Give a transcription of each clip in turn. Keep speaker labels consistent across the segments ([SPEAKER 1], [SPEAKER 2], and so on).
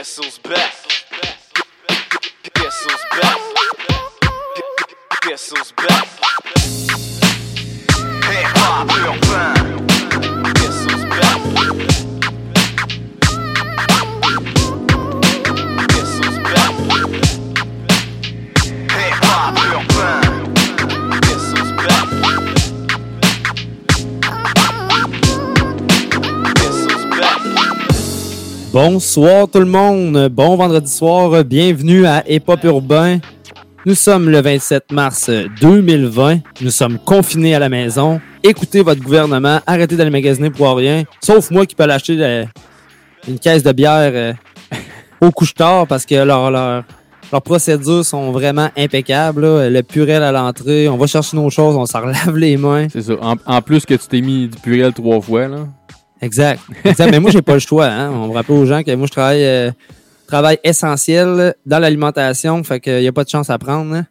[SPEAKER 1] Guess who's back? Guess who's back? Guess who's?
[SPEAKER 2] Bonsoir tout le monde, bon vendredi soir, bienvenue à Hip Hop Urbain. Nous sommes le 27 mars 2020, nous sommes confinés à la maison. Écoutez votre gouvernement, arrêtez d'aller magasiner pour rien, sauf moi qui peux l'acheter euh, une caisse de bière euh, au couche-tard parce que leur- leur- leurs procédures sont vraiment impeccables. Le purel à l'entrée, on va chercher nos choses, on s'en lave les mains.
[SPEAKER 3] C'est ça. En, en plus que tu t'es mis du purel trois fois, là.
[SPEAKER 2] Exact. exact. Mais moi, j'ai pas le choix. Hein. On me rappelle aux gens que moi, je travaille, euh, travail essentiel dans l'alimentation. Fait qu'il n'y a pas de chance à prendre. hein.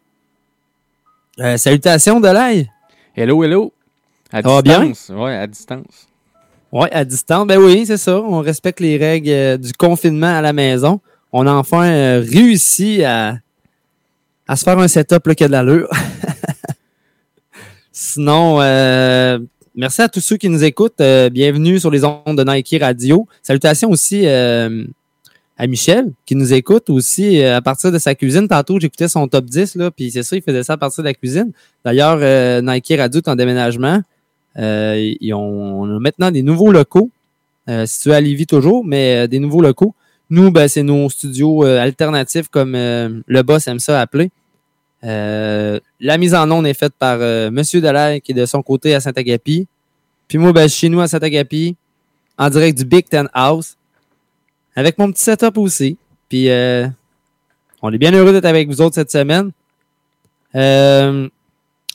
[SPEAKER 2] Euh, salutations de l'ail.
[SPEAKER 3] Hello, hello. À
[SPEAKER 2] Ça va bien?
[SPEAKER 3] distance. Ouais, à distance.
[SPEAKER 2] Ouais, à distance. Ben oui, c'est ça. On respecte les règles euh, du confinement à la maison. On a enfin euh, réussi à, à se faire un setup là, qui a de l'allure. Sinon, euh, merci à tous ceux qui nous écoutent. Euh, bienvenue sur les ondes de Nike Radio. Salutations aussi euh, à Michel qui nous écoute aussi euh, à partir de sa cuisine. Tantôt, j'écoutais son top 10, là, puis c'est ça, il faisait ça à partir de la cuisine. D'ailleurs, euh, Nike Radio est en déménagement. Euh, ils ont, on a maintenant des nouveaux locaux, situés à Lévis toujours, mais des nouveaux locaux. Nous, ben, c'est nos studios alternatifs, comme le boss aime ça appeler. Euh, la mise en onde est faite par euh, Monsieur Delaire, qui est de son côté à Saint-Agapi. Puis moi, ben, chez nous à Saint-Agapi, en direct du Big Ten House, avec mon petit setup aussi. Puis euh, on est bien heureux d'être avec vous autres cette semaine. Euh,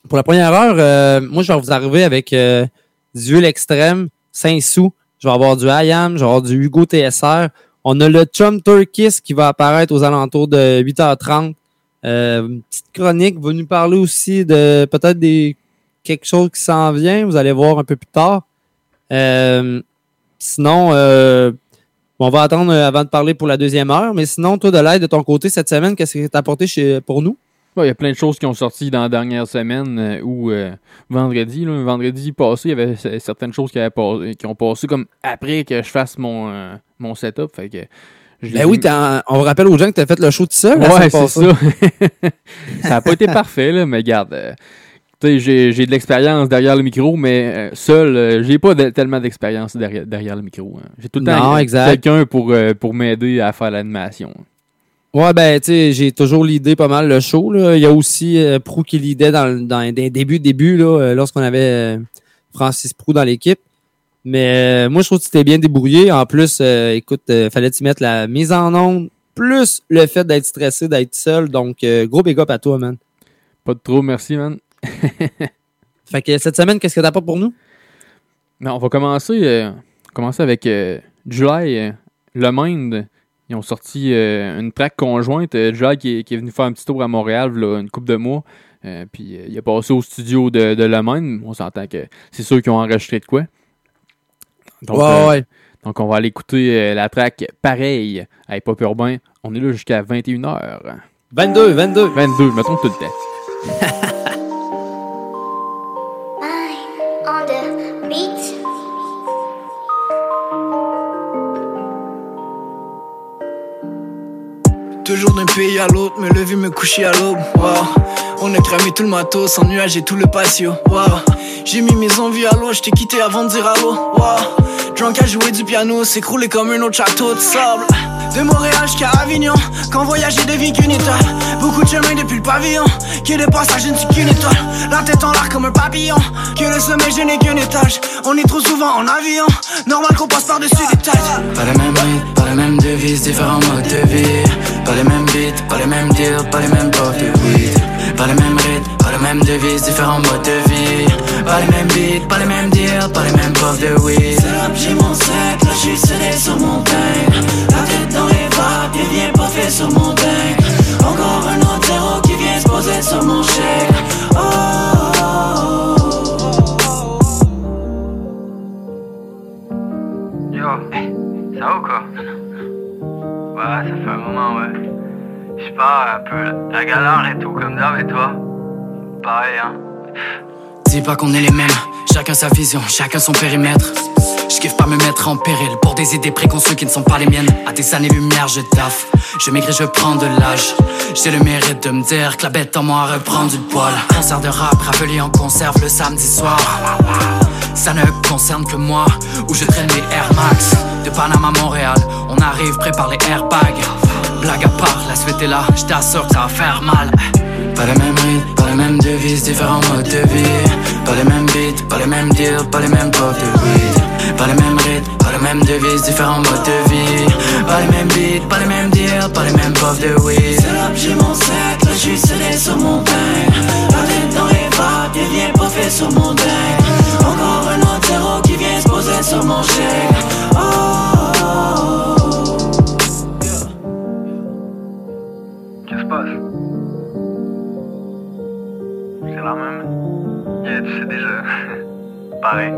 [SPEAKER 2] pour la première heure, euh, moi, je vais vous arriver avec du huile extrême, 5 sous. Je vais avoir du IAM, je vais avoir du Hugo TSR. On a le Trump Turkis qui va apparaître aux alentours de 8h30. Euh, petite chronique va nous parler aussi de peut-être des quelque chose qui s'en vient. Vous allez voir un peu plus tard. Euh, sinon, euh, on va attendre avant de parler pour la deuxième heure. Mais sinon, toi, de l'aide de ton côté cette semaine, qu'est-ce que tu as apporté chez, pour nous?
[SPEAKER 3] Il y a plein de choses qui ont sorti dans la dernière semaine ou vendredi. Là, vendredi passé, il y avait certaines choses qui, pas- qui ont passé comme après que je fasse mon, mon setup. Fait que
[SPEAKER 2] Ben oui, t'as- on rappelle aux gens que tu as fait le show tout seul.
[SPEAKER 3] Ouais, c'est ça. ça n'a pas été parfait, là, mais regarde. euh, j'ai, de l'expérience derrière le micro, mais euh, seul, euh, j'ai pas de- tellement d'expérience derrière, derrière le micro. hein. J'ai tout le temps euh, quelqu'un pour, euh, pour m'aider à faire l'animation.
[SPEAKER 2] Ouais, ben, tu sais, j'ai toujours l'idée pas mal le show. Là. Il y a aussi Prou qui l'idée dans, le- dans les débuts, début, là, lorsqu'on avait Francis Prou dans l'équipe. Mais euh, moi, je trouve que tu t'es bien débrouillé. En plus, euh, écoute, euh, fallait t'y mettre la mise en onde, plus le fait d'être stressé, d'être seul. Donc, euh, gros big up à toi, man.
[SPEAKER 3] Pas de trop, merci, man.
[SPEAKER 2] Fait que cette semaine, qu'est-ce que t'as pas pour nous?
[SPEAKER 3] Non, on va commencer, commencer avec July, Le Mind. Ils ont sorti une track conjointe. July qui est, qui est venu faire un petit tour à Montréal là, une couple de mois. Puis il est passé au studio de, de Le Mind. On s'entend que c'est sûr qu'ils ont enregistré de quoi. Donc, euh,
[SPEAKER 2] ouais.
[SPEAKER 3] donc on va aller écouter euh, la track Pareil à Hip Hop Urbain. On est là jusqu'à 21h.
[SPEAKER 2] 22, 22.
[SPEAKER 3] 22, mettons tout le temps.
[SPEAKER 4] Toujours d'un pays à l'autre, me lever, me coucher à l'aube. Wow. On a cramé tout le matos, en nuage et tout le patio. Wow. J'ai mis mes envies à l'eau, je t'ai quitté avant de dire allô. Wow. Drunk à jouer du piano, s'écrouler comme un autre château de sable. De Montréal jusqu'à Avignon, quand voyager devient qu'une étoile. Beaucoup de chemin depuis le pavillon, que de passage, je ne suis qu'une étoile. La tête en l'air comme un papillon, que le sommet, je n'ai qu'un étage. On est trop souvent en avion, normal qu'on passe par-dessus des têtes.
[SPEAKER 5] Pas les mêmes rythmes, pas les mêmes devises, différents modes de vie. Pas les mêmes beats, pas les mêmes deals, pas les mêmes portes de weed. Pas les mêmes rythmes, pas les mêmes devises, différents modes de vie. Pas les mêmes beats, pas les mêmes deals, pas les mêmes portes de weed.
[SPEAKER 4] C'est rap, j'ai mon sac, là j'suis serré sur mon teint La tête dans les vagues, il vient pas fait sur mon teint Encore un autre zéro qui vient se poser sur mon chèque Oh, oh, oh, oh.
[SPEAKER 6] Yo, hey, ça va ou quoi? Ouais, ça
[SPEAKER 1] pas, un peu la galère et tout, comme d'hab, et toi? Pareil, hein?
[SPEAKER 5] Dis pas qu'on est les mêmes, chacun sa vision, chacun son périmètre. Je kiffe pas me mettre en péril pour des idées préconçues qui ne sont pas les miennes. À des années-lumière, je taffe, je maigris, je prends de l'âge. J'ai le mérite de me dire que la bête en moi reprend du poil. Concert de rap, rappelé en conserve le samedi soir. Ça ne concerne que moi, où je traîne les Air Max. De Panama à Montréal, on arrive, prépare les airbags. Blague à part, la suite est là, je t'assure que ça va faire mal. Pas les mêmes rythmes, pas les mêmes devises, différents modes de vie. Pas les mêmes beats, pas les mêmes deals, pas les mêmes puffs de weed. Pas les mêmes rythmes, pas les mêmes devises, différents modes de vie. Pas les mêmes beats, pas les mêmes deals, pas les mêmes puffs de weed. C'est là que j'ai mon sac, là j'suis scellé sur mon pain. La tête dans les vagues, et viens puffer sur mon deck. Encore un autre zéro qui vient se poser sur mon chèque. Oh, oh, oh.
[SPEAKER 1] Passe? C'est la même? Yeah, déjà. Pareil.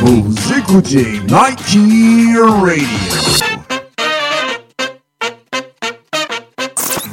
[SPEAKER 6] Vous écoutez Nike Radio.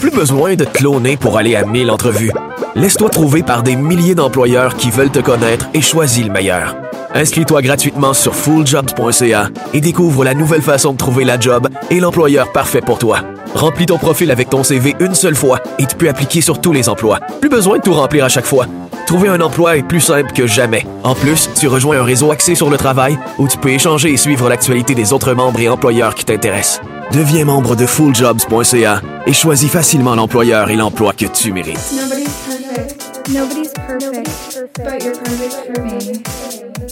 [SPEAKER 7] Plus besoin de te cloner pour aller à 1000 entrevues. Laisse-toi trouver par des milliers d'employeurs qui veulent te connaître et choisis le meilleur. Inscris-toi gratuitement sur fulljobs.ca et découvre la nouvelle façon de trouver la job et l'employeur parfait pour toi. Remplis ton profil avec ton CV une seule fois et tu peux appliquer sur tous les emplois. Plus besoin de tout remplir à chaque fois. Trouver un emploi est plus simple que jamais. En plus, tu rejoins un réseau axé sur le travail où tu peux échanger et suivre l'actualité des autres membres et employeurs qui t'intéressent. Deviens membre de fulljobs.ca et choisis facilement l'employeur et l'emploi que tu mérites.
[SPEAKER 8] Nobody's perfect. But you're perfect for me.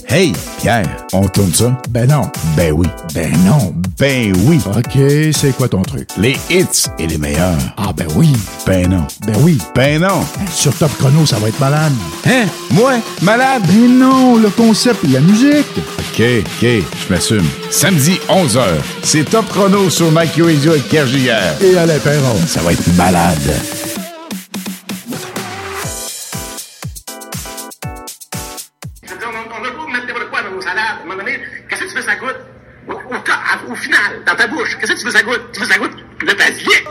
[SPEAKER 6] Hey, Pierre, on tourne ça? Ben non. Ben oui. Ben non. Ben oui. OK, c'est quoi ton truc? Les hits et les meilleurs. Ah ben oui. Ben non. Ben oui. Ben non. Sur Top Chrono, ça va être malade. Hein? Moi? Malade? Ben non, le concept et la musique. OK, OK, je m'assume. Samedi, 11h, c'est Top Chrono sur Mike Radio avec Pierre Giguère. Et Alain Perron. Ça va être malade.
[SPEAKER 9] Final, dans ta bouche, qu'est-ce que tu veux ça goûte? Tu veux ça goûte le basilic?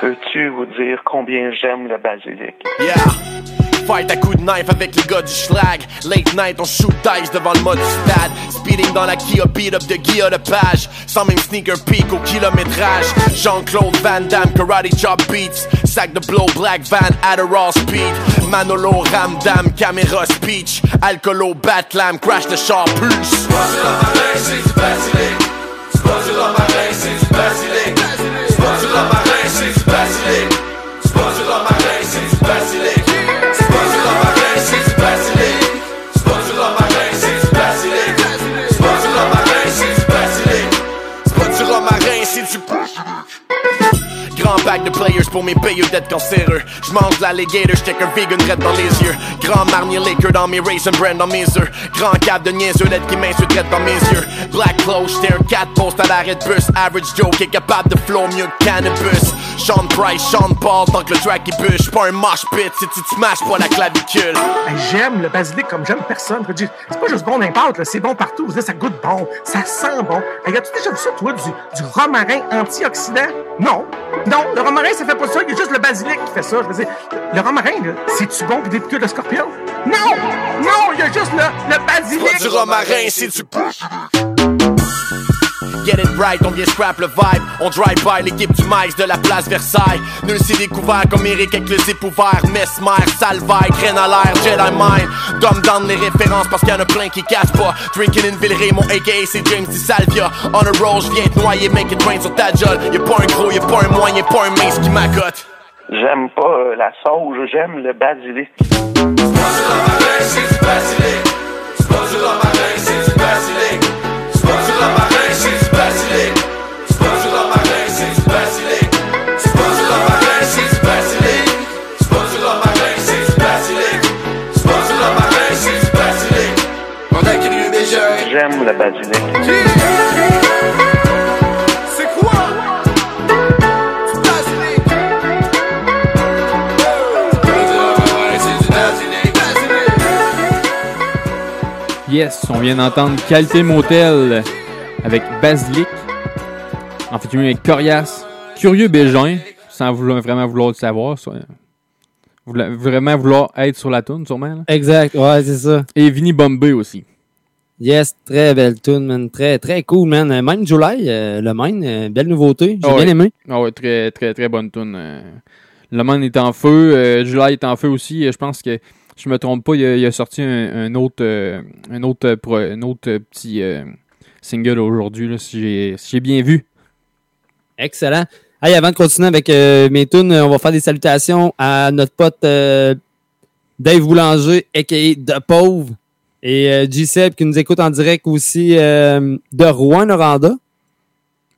[SPEAKER 1] Peux-tu vous dire combien j'aime le basilic?
[SPEAKER 10] Yeah. Fight à coups de knife avec les gars du schlag. Late night, on shoot dice devant le mode stade. Speeding dans la Kia, beat up de Guilla de page. Sans même sneaker peak au kilométrage. Jean-Claude Van Damme, karate chop beats. Sac de blow, black van, Adderall speed. Manolo, Ramdam, caméra speech. Alcoolo, Batlam, crash the char plus. Pas du Pack de players pour mes payeux d'être cancéreux. J'mange l'alligator, j'check un vegan red dans les yeux. Grand marnier liquor dans mes raisin brand dans mes œufs. Grand cap de niaiseux d'être qui m'insulte dans mes yeux. Black clothes, j'étais un 4 post à l'arrêt de bus. Average Joe qui est capable de flow mieux que cannabis. Sean Price, Sean Paul, tant que le track il bûche. Pas un mosh pit si tu te smashes pas la clavicule.
[SPEAKER 9] J'aime le basilic comme j'aime personne. Je C'est pas juste bon n'importe, là, c'est bon partout. Je ça goûte bon, ça sent bon. Hey, As-tu déjà vu ça, toi, du, du romarin antioxydant? Non. Non, le romarin, ça fait pas ça. Il y a juste le basilic qui fait ça. Je veux dire, le romarin, là, c'est-tu bon pour des piqûres de scorpion? Non! Non, il y a juste le, le basilic.
[SPEAKER 10] Pas du romarin, c'est du Get it right, on vient scrap le vibe. On drive by l'équipe du maïs de la place Versailles. Nul s'est découvert comme Eric avec le zip ouvert. Mesmer, Salvaille, graine à l'air, Jedi Mind. Dumb down les références parce qu'il y en a plein qui cassent pas. Drinking in Villeray, mon AKA c'est James Di Salvia. On a roll, j'viens te noyer, make it rain sur ta jolle. Y'a pas un gros, y'a pas un moyen, y'a pas un mince qui m'accote.
[SPEAKER 11] J'aime pas euh, la sauge, j'aime le basilic. J'aime le basilic.
[SPEAKER 10] C'est quoi?
[SPEAKER 3] Yes, on vient d'entendre Qualité Motel avec Basilic. En fait, avec Corias, Curieux Bégin, sans vouloir, vraiment vouloir le savoir. ça. Vraiment vouloir être sur la toune, sûrement. là.
[SPEAKER 2] Exact, ouais, c'est ça.
[SPEAKER 3] Et Vinny Bombay aussi.
[SPEAKER 2] Yes, très belle tune, man. Très, très cool, man. Euh, Même July, euh, le Maine, euh, belle nouveauté. J'ai
[SPEAKER 3] Ah
[SPEAKER 2] bien aimé.
[SPEAKER 3] Ah ouais, très, très, très bonne tune. euh. Le Man est en feu, July est en feu aussi. Je pense que, si je me trompe pas, il a, il a sorti un, un autre, un autre, pro- un autre petit single aujourd'hui, si j'ai si bien vu.
[SPEAKER 2] Excellent. Hey, avant de continuer avec mes tunes, on va faire des salutations à notre pote Dave Boulanger, a.k.a. De Pauvre, et euh, G-Seb qui nous écoute en direct aussi euh, de Rouen-Noranda.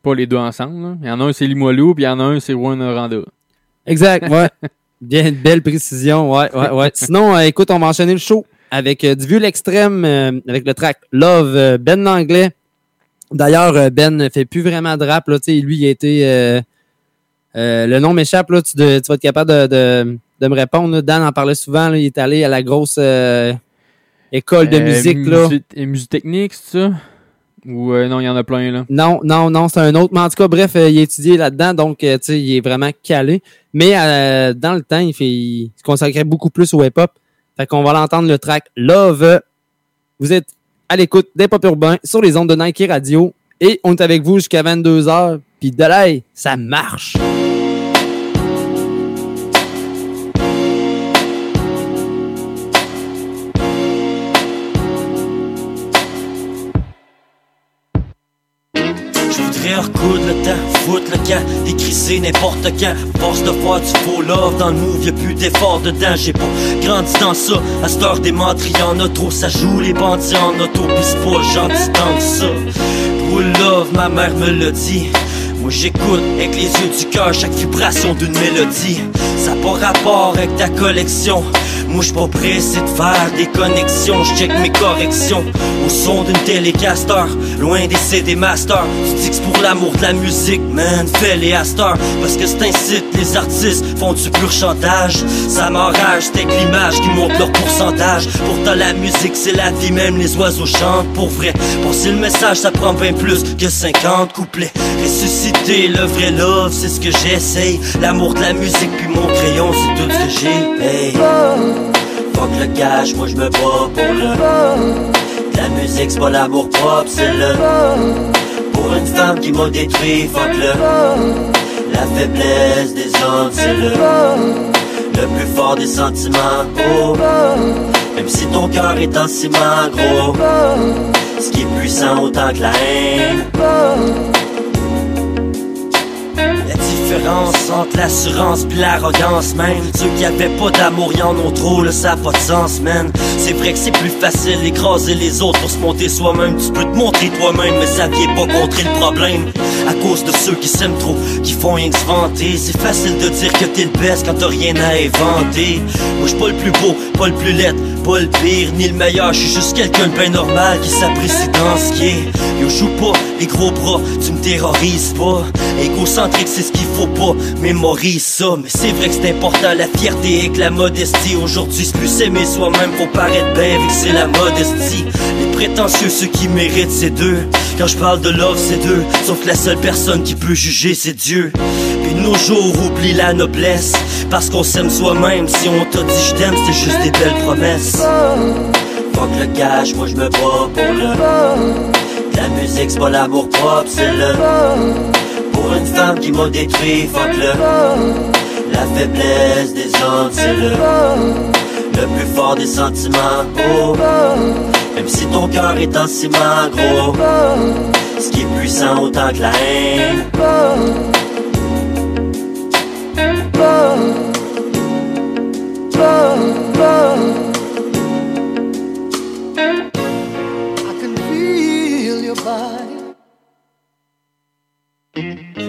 [SPEAKER 3] Pas les deux ensemble. là. Il y en a un, c'est Limoilou, puis il y en a un, c'est Rouen Noranda.
[SPEAKER 2] Exact, ouais. Bien, belle précision, ouais, ouais, ouais. Sinon, euh, écoute, on va enchaîner le show avec euh, du vieux l'extrême, euh, avec le track Love, euh, Ben Langlais. D'ailleurs, Ben ne fait plus vraiment de rap, là, tu sais, lui, il a été... euh, euh, le nom m'échappe, là, tu, de- tu vas être capable de, de, de me répondre. là. Dan en parlait souvent, là, il est allé à la grosse euh, école de
[SPEAKER 3] Euh,
[SPEAKER 2] musique, là.
[SPEAKER 3] Et musique technique, c'est ça? Ou euh, non, il y en a plein, là.
[SPEAKER 2] Non, non, non, c'est un autre. Mais en tout cas, bref, euh, il a étudié là-dedans, donc euh, tu sais, il est vraiment calé. Mais euh, dans le temps, il, fait, il se consacrait beaucoup plus au hip-hop. Fait qu'on va l'entendre le track Love. Vous êtes à l'écoute des pop urbains sur les ondes de Nike Radio. Et on est avec vous jusqu'à 22h. Puis de là, ça marche.
[SPEAKER 12] Je voudrais recoudre le temps, foutre le camp, décrisser n'importe quand. Force de faire du faux love dans le move, y'a plus d'effort dedans. J'ai pas grandi dans ça. À cette heure des meurtriers en auto, ça joue les bandits en auto, pis c'est pas gentil que ça. Pour le love, ma mère me l'a dit. Moi j'écoute avec les yeux du cœur chaque vibration d'une mélodie. Ça pas rapport avec ta collection. Moi j'suis pas pressé de faire des connexions. J'check mes corrections au son d'une télécaster. Loin des CD master. Tu dis que pour l'amour de la musique, man. Fais les asters. Parce que c'est incite les artistes font du pur chantage. Ça m'enrage, c'est l'image qui monte leur pourcentage. Pourtant la musique c'est la vie, même les oiseaux chantent pour vrai. Passer le message ça prend bien plus que 50 couplets. Ressusciter le vrai love, c'est ce que j'essaye. L'amour de la musique puis mon crayon, c'est tout ce que j'ai. Hey. Fuck le cash, moi je me bats pour le. La musique c'est pas l'amour propre, c'est le. Pour une femme qui m'a détruit, fuck le. La faiblesse des hommes, c'est le. Le plus fort des sentiments, oh. Même si ton cœur est en ciment, gros. Ce qui est puissant autant que la haine. Entre l'assurance pis l'arrogance même Ceux qui avaient pas d'amour y'en ont trop, là ça a pas de sens man. C'est vrai que c'est plus facile d'écraser les autres pour se monter soi-même. Tu peux te montrer toi-même mais ça vient pas contrer le problème. À cause de ceux qui s'aiment trop, qui font rien que se vanter. C'est facile de dire que t'es le best quand t'as rien à inventer. Moi j'suis pas le plus beau, pas le plus laid, pas le pire ni le meilleur. J'suis juste quelqu'un de bien normal qui s'apprécie dans ce qui est. Yo joue pas les gros bras, tu me terrorises pas. Égocentrique c'est ce qu'il faut pas, mémorise ça Mais c'est vrai que c'est important. La fierté et que la modestie Aujourd'hui c'est plus s'aimer soi-même, faut paraître bien vu que c'est la modestie prétentieux, ceux qui méritent c'est deux. Quand je parle de love c'est deux. Sauf que la seule personne qui peut juger c'est Dieu. Puis nos jours oublie la noblesse. Parce qu'on s'aime soi-même. Si on t'a dit je t'aime c'est juste des belles promesses. Fuck le cash, moi je me bats pour le La musique c'est pas l'amour propre, c'est le Pour une femme qui m'a détruit, fuck le La faiblesse des hommes, c'est le Le plus fort des sentiments, oh Même si ton cœur est en ciment, gros Ce qui est puissant autant que la haine.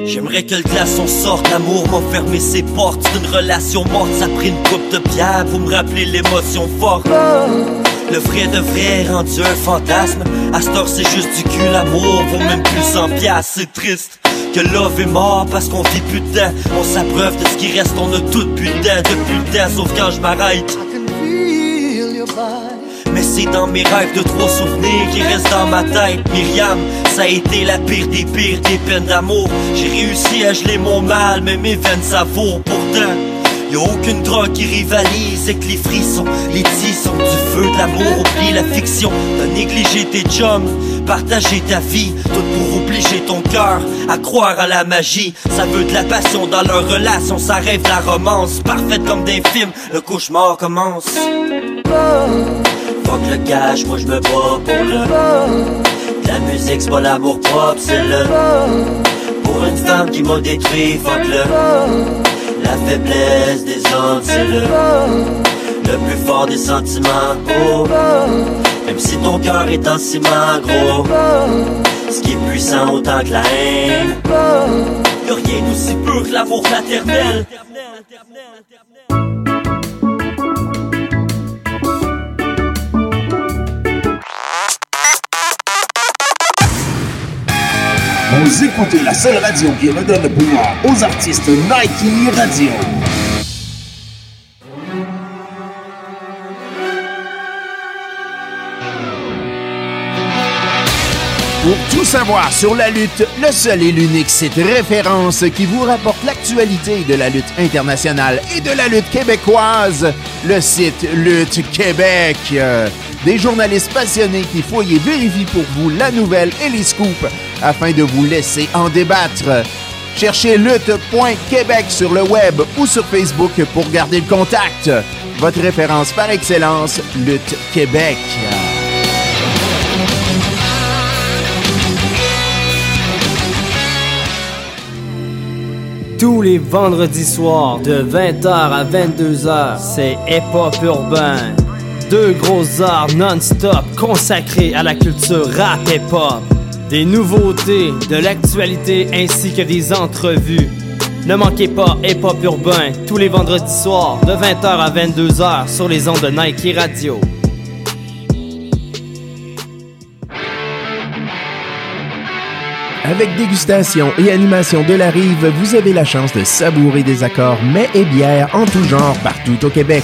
[SPEAKER 12] J'aimerais que le glaçon sorte, l'amour m'a fermé ses portes. C'est une relation morte, ça a pris une coupe de bière. Pour me rappeler l'émotion forte Le vrai de vrai rendu un fantasme. À cette heure c'est juste du cul, l'amour vaut même plus 100 piastres. C'est triste que love est mort parce qu'on vit plus de temps. On s'abreuve de ce qui reste, on a tout temps. Depuis le temps, sauf quand je m'arrête. Mais c'est dans mes rêves de trop souvenirs qui restent dans ma tête. Myriam, ça a été la pire des pires des peines d'amour. J'ai réussi à geler mon mal, mais mes veines savourent pourtant Y'a aucune drogue qui rivalise avec les frissons. Les tissons du feu de l'amour Oublie la fiction. T'as négligé tes chums Partager ta vie. Tout pour obliger ton cœur À croire à la magie. Ça veut de la passion dans leur relation. Ça rêve la romance Parfaite comme des films. Le cauchemar commence. Fuck le cash, moi je me bats pour le La musique c'est pas l'amour propre, c'est le Pour une femme qui m'a détruit, fuck le La faiblesse des hommes, c'est le Le plus fort des sentiments, oh Même si ton cœur est en ciment, gros Ce qui est puissant autant que la haine. Y'a rien d'aussi pur que l'amour fraternel
[SPEAKER 13] Vous écoutez la seule radio qui redonne pouvoir aux artistes Nike Radio. Pour tout savoir sur la lutte, le seul et l'unique site référence qui vous rapporte l'actualité de la lutte internationale et de la lutte québécoise, le site Lutte Québec. Des journalistes passionnés qui fouillent et vérifient pour vous la nouvelle et les scoops afin de vous laisser en débattre. Cherchez lutte.québec sur le web ou sur Facebook pour garder le contact. Votre référence par excellence, Lutte Québec.
[SPEAKER 2] Tous les vendredis soirs de 20h à 22h, c'est Hip Hop Urbain. Deux grosses heures non-stop consacrées à la culture rap hip hop. Des nouveautés, de l'actualité ainsi que des entrevues. Ne manquez pas Hip Hop Urbain tous les vendredis soirs de 20h à 22h sur les ondes de Nike Radio.
[SPEAKER 13] Avec dégustation et animation de la rive, vous avez la chance de savourer des accords mets et bières en tout genre partout au Québec.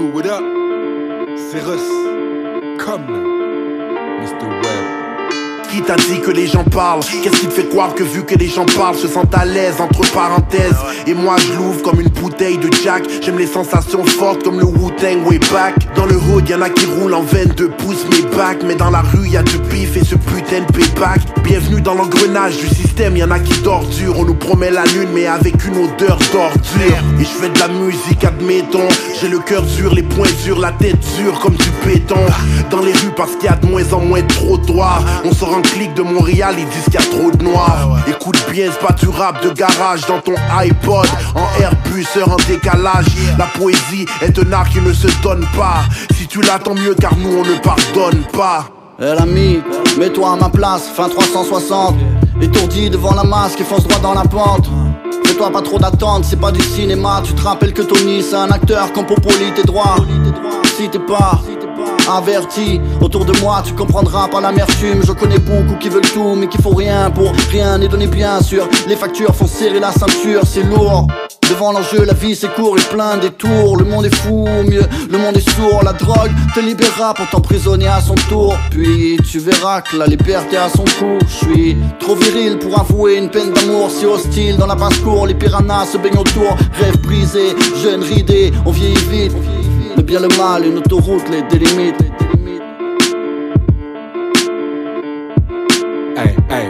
[SPEAKER 14] Yo, Saint-Chou, what up? Cyrus, come, Mr. Webb.
[SPEAKER 15] Qui t'a dit que les gens parlent? Qu'est-ce qui te fait croire que vu que les gens parlent Se sentent à l'aise entre parenthèses? Et moi je l'ouvre comme une bouteille de Jack. J'aime les sensations fortes comme le Wu-Tang way back Dans le hood y'en a qui roulent en 22 pouces mes bacs Mais dans la rue y'a du bif et ce putain de payback. Bienvenue dans l'engrenage du système Y'en a qui tordurent On nous promet la lune mais avec une odeur d'ordure. Et je fais de la musique admettons. J'ai le cœur dur, les poings durs, la tête dure comme du béton. Dans les rues parce qu'il y a de moins en moins de trottoirs. On sort un clic de Montréal, ils disent qu'il y a trop de noirs Écoute bien, c'est pas du rap de garage dans ton iPod. En Airbus, heure en décalage. La poésie est un art qui ne se donne pas. Si tu l'attends mieux car nous on ne pardonne pas.
[SPEAKER 16] Eh l'ami, mets-toi à ma place, fin 360 Étourdi devant la masse qui fonce droit dans la pente. Fais-toi pas trop d'attente, c'est pas du cinéma. Tu te rappelles que Tony c'est un acteur comme Popoli tes droits Si t'es pas Averti, autour de moi tu comprendras pas l'amertume. Je connais beaucoup qui veulent tout mais qui font rien pour rien n'est donné bien sûr. Les factures font serrer la ceinture, c'est lourd. Devant l'enjeu, la vie c'est court et plein détours Le monde est fou, ou mieux, le monde est sourd. La drogue te libérera pour t'emprisonner à son tour. Puis tu verras que la liberté a son coût. Je suis trop viril pour avouer une peine d'amour Si hostile. Dans la basse-cour, les piranhas se baignent autour. Rêve brisé, jeune ridé, on vieillit vite Le bien le mal, une autoroute les délimite
[SPEAKER 17] Hey, hey.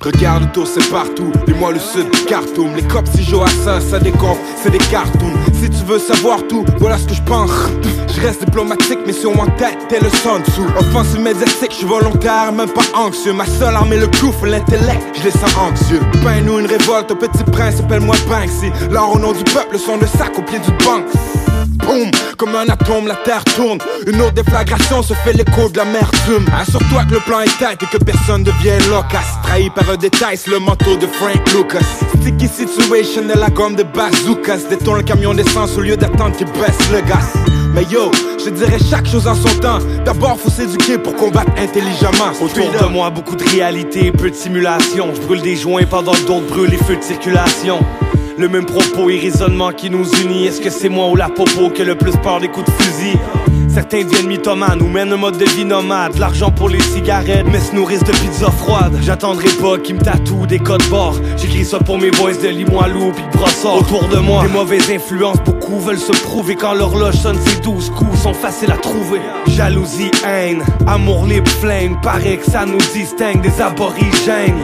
[SPEAKER 17] Regarde autour, c'est partout. Et moi, le sud Khartoum. Les cops, si à ça, décompte, c'est des cartoons. Si tu veux savoir tout, voilà ce que je pense. Je reste diplomatique, mais sur mon tête, t'es le son dessous. Offensive médiatique, je suis volontaire, même pas anxieux. Ma seule arme le coup, l'intellect, je les sens anxieux. Peins-nous une révolte, au petit prince, appelle-moi Banksy. L'or au nom du peuple, son de sac au pied du banc. Boum, comme un atome, la terre tourne. Une autre déflagration se fait l'écho de l'amertume. Assure-toi que le plan est tête et que personne devienne loquace. Trahi par un détail, c'est le manteau de Frank Lucas. Sticky situation de la gomme de bazookas. Détourne le camion au lieu d'attendre qu'il baisse le gaz. Mais yo, je dirais chaque chose en son temps. D'abord, faut s'éduquer pour combattre intelligemment.
[SPEAKER 18] Autour de moi, beaucoup de réalité, peu de simulation. Je brûle des joints pendant que d'autres brûlent les feux de circulation. Le même propos et raisonnement qui nous unit. Est-ce que c'est moi ou la popo qui a le plus peur des coups de fusil? Certains deviennent mythomanes ou mènent un mode de vie nomade. L'argent pour les cigarettes, mais se nourrissent de pizza froide. J'attendrai pas qu'ils me tatouent des codes barres. J'écris ça pour mes boys de Limoilou pis de Brossard. Autour de moi, des mauvaises influences, beaucoup veulent se prouver. Quand l'horloge sonne, ces douze coups sont faciles à trouver. Jalousie, haine, amour libre, flame. Paraît que ça nous distingue des aborigènes.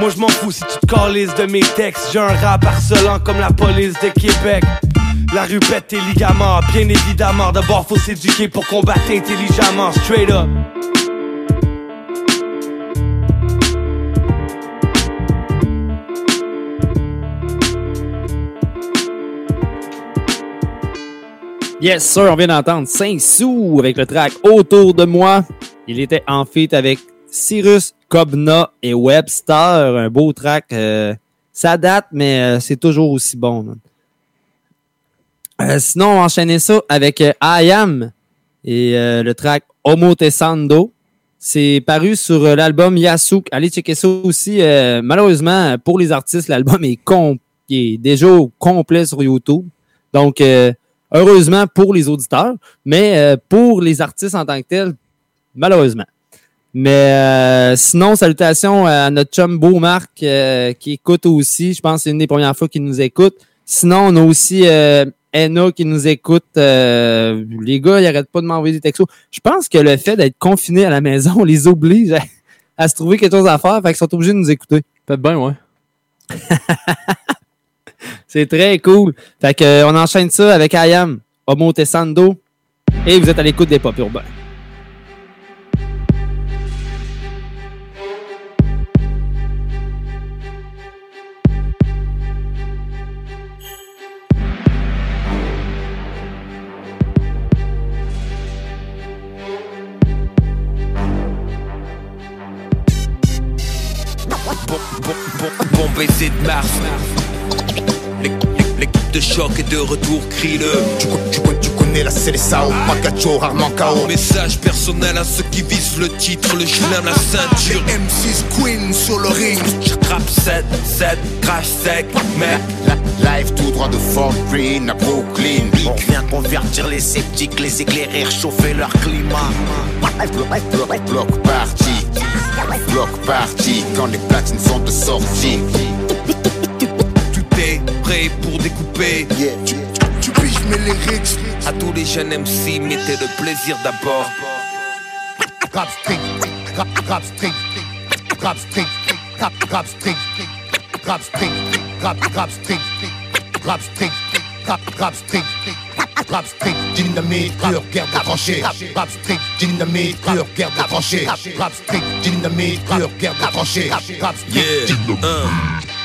[SPEAKER 18] Moi je m'en fous si tu te calises de mes textes J'ai un rap harcelant comme la police de Québec La rue pète tes bien évidemment D'abord faut s'éduquer pour combattre intelligemment Straight up
[SPEAKER 2] Yes, sir, on vient d'entendre 5 sous avec le track Autour de moi. Il était en feat avec Cyrus, Kobna et Webster. Un beau track. euh, ça date, mais euh, c'est toujours aussi bon. Euh, sinon, on va enchaîner ça avec euh, I Am et euh, le track Homo Tessando. C'est paru sur euh, l'album Yasuk. Allez checker ça aussi. Euh, malheureusement, pour les artistes, l'album est, est déjà complet sur YouTube. Donc, heureusement pour les auditeurs, mais pour les artistes en tant que tels, malheureusement. Mais sinon, salutations à notre chum Beau Marc qui écoute aussi. Je pense que c'est une des premières fois qu'il nous écoute. Sinon, on a aussi Enna qui nous écoute. Euh, les gars, ils arrêtent pas de m'envoyer des textos. Je pense que le fait d'être confiné à la maison, on les oblige à, à se trouver quelque chose à faire. Fait qu'ils sont obligés de nous écouter.
[SPEAKER 3] Peut-être bien, ouais.
[SPEAKER 2] C'est très cool. Fait que, euh, on enchaîne ça avec Ayam, Homo Tessando. Et vous êtes à l'écoute des pop urbains.
[SPEAKER 10] Bon, bon baiser de Mars. L'équipe de choc est de retour, crie-le.
[SPEAKER 19] Tu, co- tu tu connais la Célessao, Pagacho, rarement KO.
[SPEAKER 10] Message personnel à ceux qui visent le titre, le chien, la ceinture.
[SPEAKER 19] Les M6 Queen sur le ring.
[SPEAKER 10] Je trappe 7, 7, crash sec, mec.
[SPEAKER 19] Live tout droit de Fort Green à Brooklyn.
[SPEAKER 20] On vient convertir les sceptiques, les éclairer, réchauffer leur climat.
[SPEAKER 19] Bloc party, bloc party, quand les platines sont de sortie.
[SPEAKER 10] Tout est prêt pour découper.
[SPEAKER 19] Tu, tu piges mes lyrics.
[SPEAKER 10] À tous les jeunes MC, mettez le plaisir d'abord.
[SPEAKER 19] Rap street, rap, rap street, rap street, rap, rap street, rap street, rap, rap street, rap street, rap, rap street, rap street, dynamite, pure guerre de tranchées, rap street, dynamite, pure guerre de tranchées, rap street, dynamite, pure guerre de tranchées, rap street,
[SPEAKER 10] Yeah, un.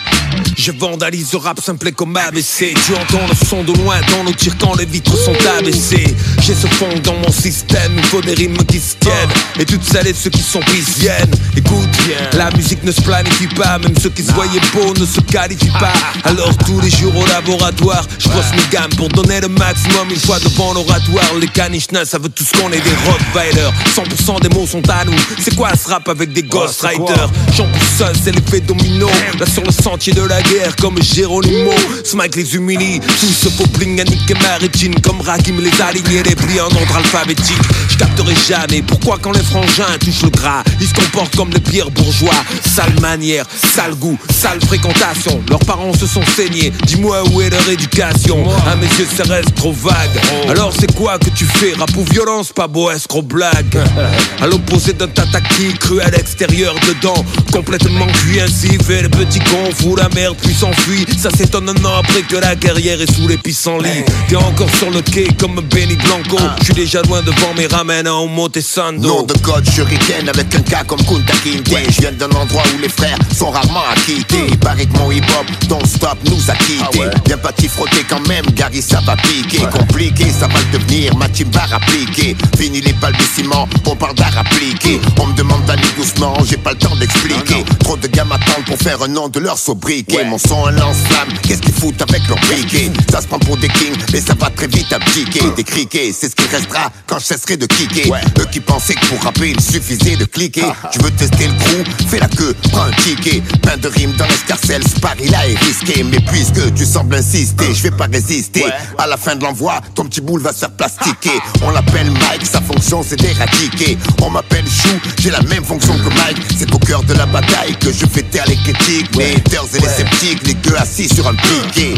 [SPEAKER 10] Je vandalise le rap simple comme ABC. Tu entends le son de loin dans nos tirs quand les vitres sont abaissées. J'ai ce fond dans mon système, il faut des rimes qui se tiennent. Et toutes celles et ceux qui sont viennent. Écoute, la musique ne se planifie pas, même ceux qui se voyaient beaux ne se qualifient pas. Alors tous les jours au laboratoire, je brosse mes gammes pour donner le maximum une fois devant l'oratoire. Les caniches ça veut tout ce qu'on est des Rottweilers. 100% des mots sont à nous. C'est quoi ce rap avec des ghostwriters? J'en pousse seul, c'est l'effet domino. Là sur le sentier de la guerre, comme Geronimo. Smike les humilie, tout ce faux bling à niquer ma rétine. Comme Rakim les alignés, les plis en ordre alphabétique. Je capterai jamais pourquoi quand les frangins touchent le gras, ils se comportent comme les pires bourgeois. Sale manière, sale goût, sale fréquentation. Leurs parents se sont saignés. Dis-moi où est leur éducation. À mes yeux, ça reste trop vague. Alors c'est quoi que tu fais? Rap ou violence, pas beau escroc blague? À l'opposé d'un tataki cru à l'extérieur, dedans, complètement cuit ainsi. Fait le petit con, fout la merde, puis s'enfuit. Ça s'étonne un an après que la guerrière est sous les pissenlits. T'es encore sur le quai comme Benny Blanco. Je suis déjà loin devant mes ramènes en Montesando.
[SPEAKER 19] Nom de code shuriken avec un gars comme Kunta Kinte. Je viens d'un endroit où les frères sont rarement acquittés Il paraît que mon hip-hop, ton stop nous a quittés. Viens pas t'y frotter quand même, Gary ça va piquer. Compliqué, ça va le devenir, ma team va rappliquer. Fini les balbutiements, on parle d'art appliqué. On me demande d'aller doucement, j'ai pas le temps d'expliquer. Trop de gars m'attendent pour faire un nom de leur sobriquet Mon son un lance-flamme, qu'est-ce qu'ils foutent avec leur briquet? Ça se prend pour des kings, mais ça va très vite abdiquer Des criquets, c'est ce qui restera quand je cesserai de kicker. Eux qui pensaient que pour rapper il suffisait de cliquer. Tu veux tester le crew, fais la queue, prends un ticket. Plein de rimes dans l'escarcelle, ce pari-là est risqué. Mais puisque tu sembles insister, je vais pas résister. À la fin de l'envoi, ton petit boule va se faire plastiquer. On l'appelle Mike, sa fonction c'est d'éradiquer. On m'appelle Chou, j'ai la même fonction que Mike. C'est au cœur de la bataille que je fais taire les critiques. Les haters et les sceptiques, les deux assis sur un piquet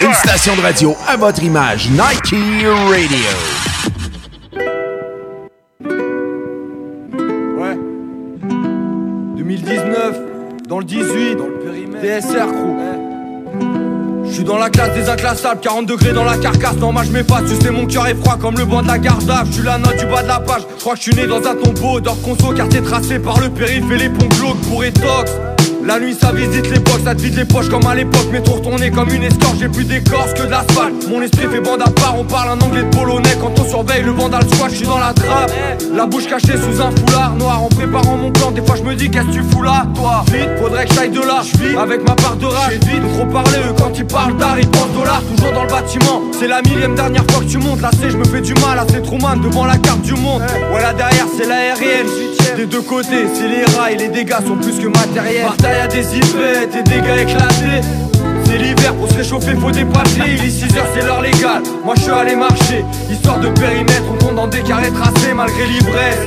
[SPEAKER 13] Une station de radio à votre image, Nike Radio.
[SPEAKER 21] Ouais. 2019, dans le 18, dans le périmètre. TSR, crew. Je suis dans la classe des inclassables, 40 degrés dans la carcasse. Non, moi je m'efface, tu sais, mon cœur est froid comme le banc de la garde Je suis la note du bas de la page. Crois que je suis né dans un tombeau d'or conso, quartier tracé par le périph' et les ponts glauques pour étox. La nuit ça visite les box, ça te vide les poches comme à l'époque. Métro retourné comme une escorte, j'ai plus d'écorce que de l'asphalte. Mon esprit fait bande à part, on parle un anglais de polonais. Quand on surveille le vandal squat, je suis dans la trappe. La bouche cachée sous un foulard noir. En préparant mon plan, des fois je me dis qu'est-ce que tu fous là Toi, vite, faudrait que j'aille de là. Je avec ma part de rage, j'ai vite trop parler eux quand ils parlent d'art, ils pensent dollars Toujours dans le bâtiment, c'est la millième dernière fois que tu montes. Là c'est je me fais du mal, là c'est Truman devant la carte du monde. Voilà derrière c'est l'aérienne des deux côtés, c'est les rails, les dégâts sont plus que matériels. Bataille à des hypettes et dégâts éclatés. C'est l'hiver, pour se réchauffer faut des papiers. Il est 6h c'est l'heure légale, moi je suis allé marcher. Histoire de périmètre, on compte dans des carrés tracés malgré l'ivresse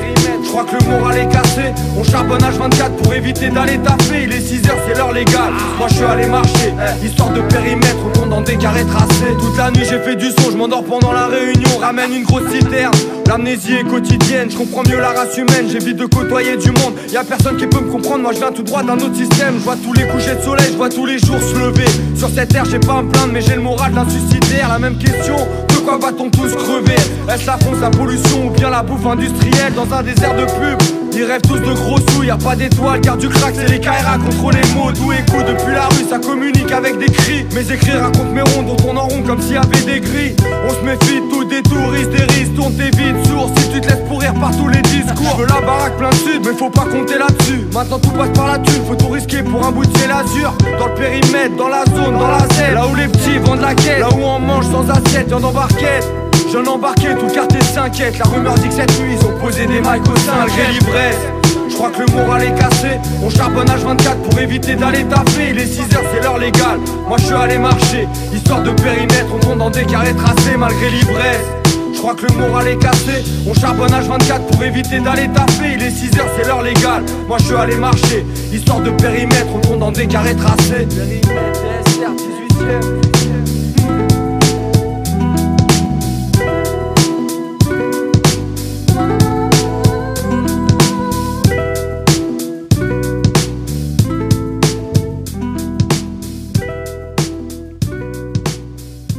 [SPEAKER 21] crois que le moral est cassé, on charbonne H24 pour éviter d'aller taffer. Il est 6h c'est l'heure légale, moi je suis allé marcher. Histoire de périmètre, on compte dans des carrés tracés. Toute la nuit j'ai fait du son, je m'endors pendant la réunion. Ramène une grosse citerne, l'amnésie est quotidienne. Je comprends mieux la race humaine, j'évite de côtoyer du monde. Y'a personne qui peut me comprendre, moi je viens tout droit d'un autre système. Je vois tous les couchers de soleil, je vois tous les jours se lever. Sur cette terre, j'ai pas à me mais j'ai le moral d'un suicidaire. La même question, de quoi va-t-on tous crever Est-ce la France, la pollution ou bien la bouffe industrielle dans un désert de pub ils rêvent tous de gros sous, y a pas d'étoiles, car du crack c'est les KRA contre les mots. D'où écoute depuis la rue, ça communique avec des cris. Mes écrits racontent mes rondes, dont on en rond comme s'il y avait des grilles. On se méfie des touristes, des risques, tes vides sourds. Si tu te laisses pourrir par tous les discours. Je veux la baraque plein de sud, mais faut pas compter là-dessus. Maintenant tout passe par la thune, faut tout risquer pour un bout de ciel azur Dans le périmètre, dans la zone, dans la Z Là où les petits vendent la quête, là où on mange sans assiette, y'en embarquette Jeune embarqué, tout quartier s'inquiète La rumeur dit que cette nuit ils ont posé des mics au sein malgré l'ivresse crois que le moral est cassé. On charbonne H24 pour éviter d'aller taper Il est 6h c'est l'heure légale. Moi je suis allé marcher. Histoire de périmètre On compte dans des carrés tracés malgré l'ivresse. Je crois que le moral est cassé. On charbonne H24 pour éviter d'aller taper Il est 6h c'est l'heure légale. Moi je suis allé marcher. Histoire de périmètre On compte dans des carrés tracés. Périmètre SR 18ème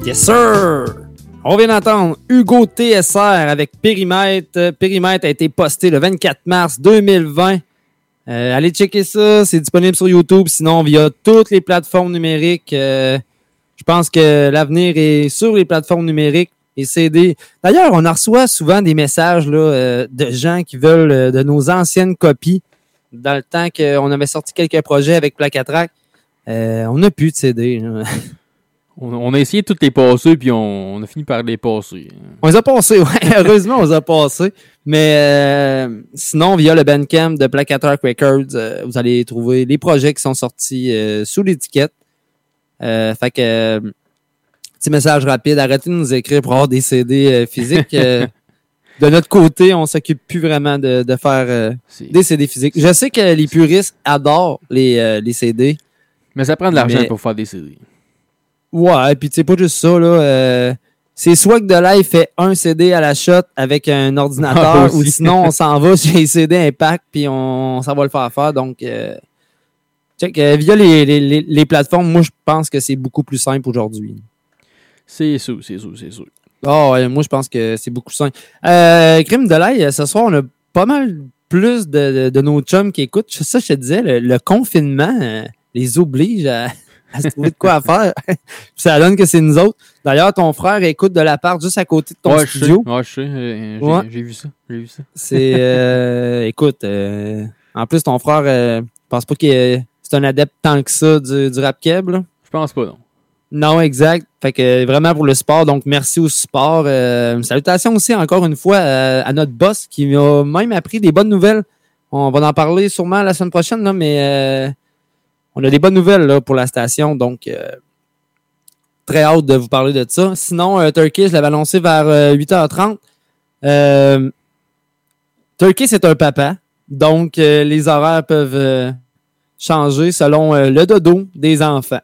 [SPEAKER 2] Yes, sir! On vient d'entendre Hugo TSR avec Périmètre. Euh, Périmètre a été posté le 24 mars 2020. Euh, allez checker ça, c'est disponible sur YouTube, sinon via toutes les plateformes numériques. Euh, je pense que l'avenir est sur les plateformes numériques et CD. D'ailleurs, on en reçoit souvent des messages là, euh, de gens qui veulent euh, de nos anciennes copies. Dans le temps qu'on avait sorti quelques projets avec Placatrack, euh, on n'a plus de CD.
[SPEAKER 3] On, on a essayé de toutes les passer, puis on, on a fini par les passer.
[SPEAKER 2] On les a passés, ouais. Heureusement, on les a passés. Mais euh, sinon, via le Bandcamp de Placatrack Records, euh, vous allez trouver les projets qui sont sortis euh, sous l'étiquette. Fait que, petit message rapide, arrêtez de nous écrire pour avoir des CD physiques. De notre côté, on s'occupe plus vraiment de, de faire des CD physiques. Je sais que les puristes adorent les, les CD.
[SPEAKER 3] Mais ça prend de l'argent
[SPEAKER 2] Mais-
[SPEAKER 3] pour faire des CD.
[SPEAKER 2] Ouais, puis tu sais, pas juste ça, là. euh, c'est soit que de live fait un CD à la shot avec un
[SPEAKER 3] Ah,
[SPEAKER 2] ordinateur, ou
[SPEAKER 3] aussi.
[SPEAKER 2] sinon on s'en va chez les CD Impact, puis on, s'en va le faire faire. Donc, euh, check, euh, via les, les, les, les plateformes, moi, je pense que c'est beaucoup plus simple aujourd'hui.
[SPEAKER 3] C'est sûr, c'est sûr, c'est sûr.
[SPEAKER 2] Ah ouais, moi, je pense que c'est beaucoup simple. Euh, Crime de l'ail, ce soir, on a pas mal plus de, de, de nos chums qui écoutent. Ça, je te disais, le, le confinement euh, les oblige à, à se trouver de quoi à faire? Puis ça donne que c'est nous autres. D'ailleurs, ton frère écoute de l'appart juste à côté de ton
[SPEAKER 3] ouais, je sais.
[SPEAKER 2] studio.
[SPEAKER 3] Ouais, je sais. euh, j'ai-
[SPEAKER 2] Ouais.
[SPEAKER 3] J'ai vu ça. J'ai vu ça.
[SPEAKER 2] C'est, euh, écoute, euh, en plus, ton frère, euh, je pense pas qu'il est, c'est un adepte tant que ça du, du rap keb, là.
[SPEAKER 3] Je pense pas, non.
[SPEAKER 2] Non, exact. Fait que vraiment pour le sport, donc merci au sport. Euh, salutations aussi encore une fois euh, à notre boss qui m'a même appris des bonnes nouvelles. On va en parler sûrement la semaine prochaine, là, mais euh, on a des bonnes nouvelles là, pour la station, donc euh, très hâte de vous parler de ça. Sinon, euh, Turkey, je l'avais annoncé vers euh, 8h30. Euh, Turkey, c'est un papa, donc euh, les horaires peuvent euh, changer selon euh, le dodo des enfants.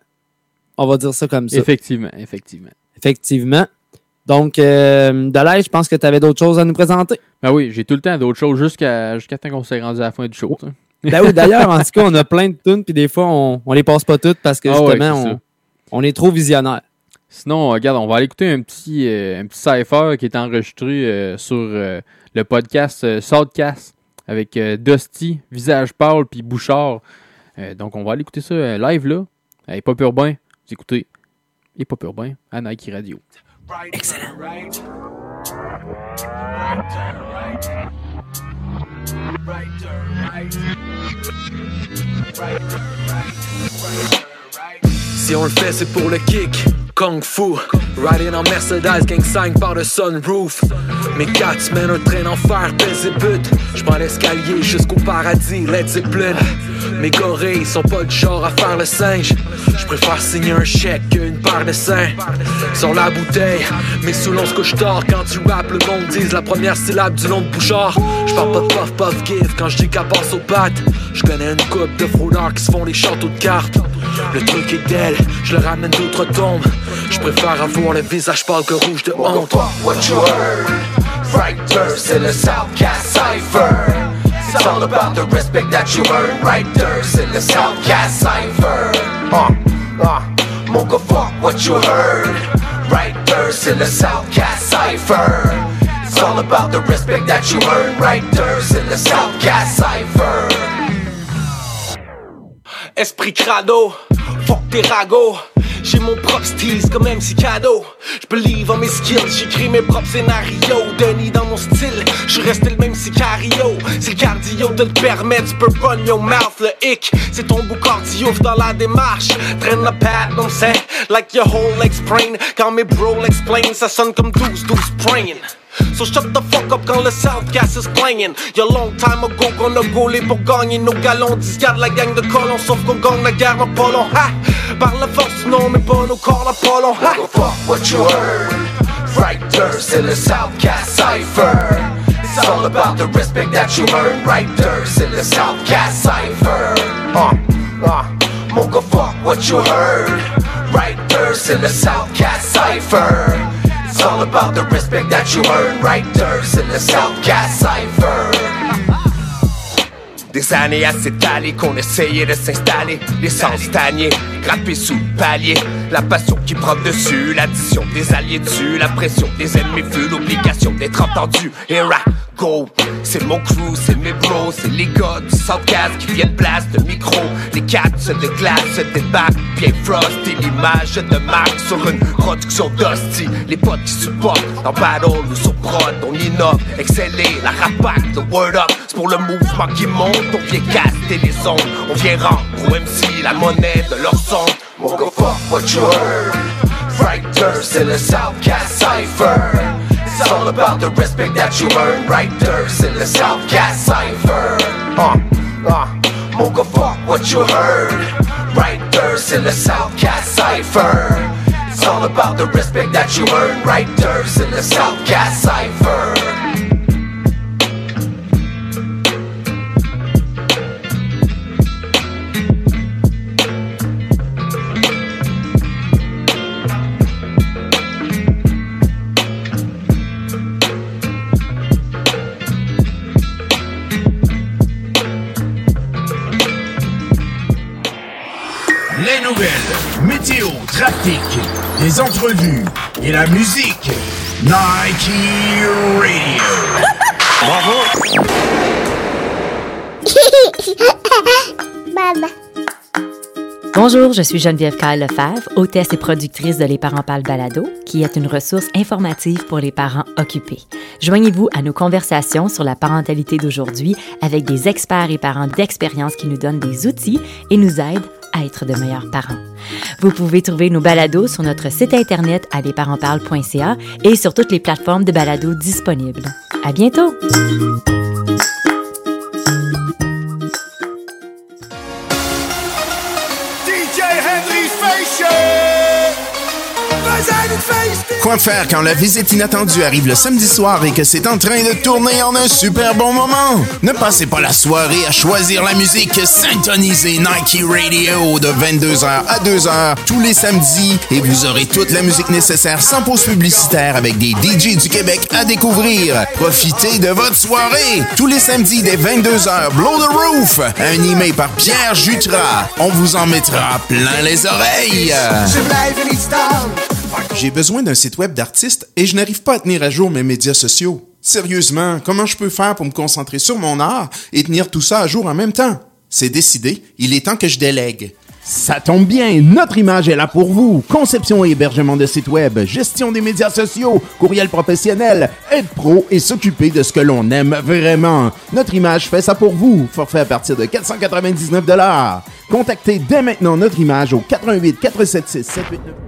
[SPEAKER 2] On va dire ça comme ça.
[SPEAKER 3] Effectivement, effectivement.
[SPEAKER 2] Effectivement. Donc, euh, je pense que tu avais d'autres choses à nous présenter.
[SPEAKER 3] Ben oui, j'ai tout le temps d'autres choses jusqu'à jusqu'à temps qu'on s'est rendu à la fin du show. hein.
[SPEAKER 2] Ben oui, d'ailleurs, en tout cas, on a plein de tunes, puis des fois, on, on les passe pas toutes parce que
[SPEAKER 3] Ah ouais,
[SPEAKER 2] justement, on, on est trop visionnaire.
[SPEAKER 3] Sinon, euh, regarde, on va aller écouter un petit, euh, un petit cypher qui est enregistré euh, sur euh, le podcast euh, Soundcast avec euh, Dusty, Visage Pâle puis Bouchard. Euh, donc, on va aller écouter ça euh, live là. Hip Hop Urbain. Vous écoutez Hip Hop Urbain à Nike Radio.
[SPEAKER 2] Excellent.
[SPEAKER 22] Si on le fait, c'est pour le kick. Kung Fu, riding en Mercedes, gang 5 par le sunroof. Mes quatre mènent un train d'enfer, pèse et but. J'prends l'escalier jusqu'au paradis, let's Zeppelin. Mes gorilles sont pas du genre à faire le singe. J'préfère signer un chèque qu'une paire de seins. Sur la bouteille, mais sous l'on se couche tard. Quand tu rappes, le monde dise la première syllabe du nom de Bouchard. J'parle pas de puff puff give quand j'dis qu'elle passe au bat. J'connais une coupe de fraudeurs qui se font des châteaux de cartes. Le truc est d'elle, je le ramène d'autres tombes. Je préfère avoir le visage pâle que rouge de honte.
[SPEAKER 23] What you heard? C'est le Southcast Cypher. It's all about the respect that you earn. Writer, c'est le Southcast Cypher. Uh, uh, mon gars, fuck what you heard. Writer, c'est le Southcast Cypher. It's all about the respect that you earn. Writer, c'est le Southcast Cypher.
[SPEAKER 22] Esprit crado, fuck tes ragots. J'ai mon propre style, c'est comme MC Cadeau. J'believe en mes skills, j'écris mes propres scénarios. Denis dans mon style, je resté le même sicario. C'est cardio de le permettre, tu peux run your mouth. Le hic, c'est ton beau cardio dans la démarche. Traîne la patte, non c'est like your whole leg sprain. Quand mes bros l'explain, ça sonne comme 12-12 praying. So shut the fuck up quand le Southcast gas is playing Y'a long time ago qu'on a gaulé pour gagner nos galons Disgarde la gang de colons sauf qu'on gagne la guerre en polon Ha! Par la force nom mais pas nos corps Apollon Ha!
[SPEAKER 23] Fuck what you heard. Writer, c'est le Southcast Cypher. It's all about the respect that you earn. Writer, c'est le Southcast Cypher. Uh, uh, mon fuck what you heard. Writer, c'est le Southcast Cypher. It's all about the respect that you earn. right Writer, c'est le Southcast Cypher.
[SPEAKER 10] Des années à s'étaler qu'on essayait de s'installer. L'essence stagnée, grimper sous le palier. La passion qui prend dessus, l'addition des alliés dessus. La pression des ennemis fut l'obligation d'être entendu. Et go. C'est mon crew, c'est mes bros, c'est les gars du Southcast qui viennent place de micro. Les quatre de glace débarquent, bien frosty. L'image de Marc sur une production d'hostie. Les potes qui supportent en battle ou sur prod, on innove, exceller, la rapac, le word up. C'est pour le mouvement qui monte, on vient caster les ondes. On vient rendre au MC la monnaie de leur son.
[SPEAKER 23] Gars, fuck what you heard. Writer, c'est le Southcast Cypher. It's all about the respect that you earn. Writer, c'est le Southcast Cypher. Uh, uh, fuck what you heard. Writer, c'est le Southcast Cypher. It's all about the respect that you earn. Writer, c'est le Southcast Cypher.
[SPEAKER 13] Et la musique. Nike Radio. Bravo.
[SPEAKER 24] Baba.
[SPEAKER 25] Bonjour, je suis Geneviève Kyle Lefebvre, hôtesse et productrice de Les Parents Parlent Balado, qui est une ressource informative pour les parents occupés. Joignez-vous à nos conversations sur la parentalité d'aujourd'hui avec des experts et parents d'expérience qui nous donnent des outils et nous aident à être de meilleurs parents. Vous pouvez trouver nos balados sur notre site internet à lesparentsparlent.ca et sur toutes les plateformes de balados disponibles. À bientôt!
[SPEAKER 13] Quoi faire quand la visite inattendue arrive le samedi soir et que c'est en train de tourner en un super bon moment? Ne passez pas la soirée à choisir la musique, syntonisez Nike Radio de 22h à 2h tous les samedis et vous aurez toute la musique nécessaire sans pause publicitaire avec des DJ du Québec à découvrir. Profitez de votre soirée tous les samedis dès 22h. Blow the Roof, animé par Pierre Jutras. On vous en mettra plein les oreilles. J'ai besoin d'un site web d'artiste et je n'arrive pas à tenir à jour mes médias sociaux. Sérieusement, comment je peux faire pour me concentrer sur mon art et tenir tout ça à jour en même temps? C'est décidé, il est temps que je délègue.
[SPEAKER 26] Ça tombe bien, notre image est là pour vous. Conception et hébergement de site web, gestion des médias sociaux, courriel professionnel, être pro et s'occuper de ce que l'on aime vraiment. Notre image fait ça pour vous. Forfait à partir de 499 Contactez dès maintenant notre image au 88 476 789.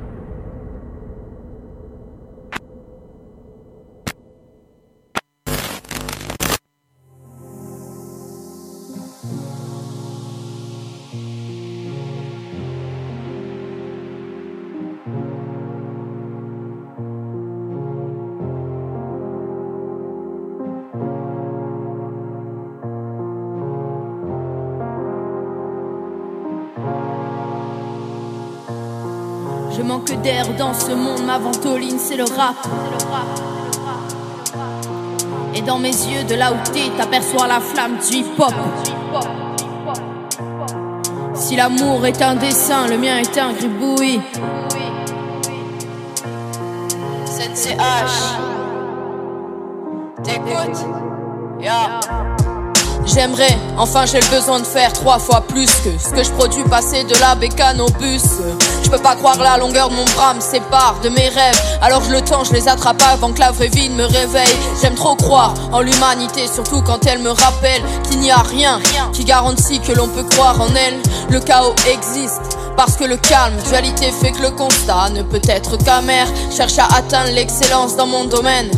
[SPEAKER 27] C'est le rap. Et dans mes yeux, de là où t'es, t'aperçois la flamme du hip-hop. Si l'amour est un dessin, le mien est un gribouille. 7CH. T'écoutes? Yeah. J'aimerais, enfin j'ai le besoin de faire trois fois plus que ce que je produis passer de la bécane au bus. Je peux pas croire la longueur mon bras me sépare de mes rêves. Alors je le tends, je les attrape avant que la vraie vie ne me réveille. J'aime trop croire en l'humanité, surtout quand elle me rappelle qu'il n'y a rien qui garantit que l'on peut croire en elle. Le chaos existe. Parce que le calme, dualité fait que le constat ne peut être qu'amer. Cherche à atteindre l'excellence dans mon domaine.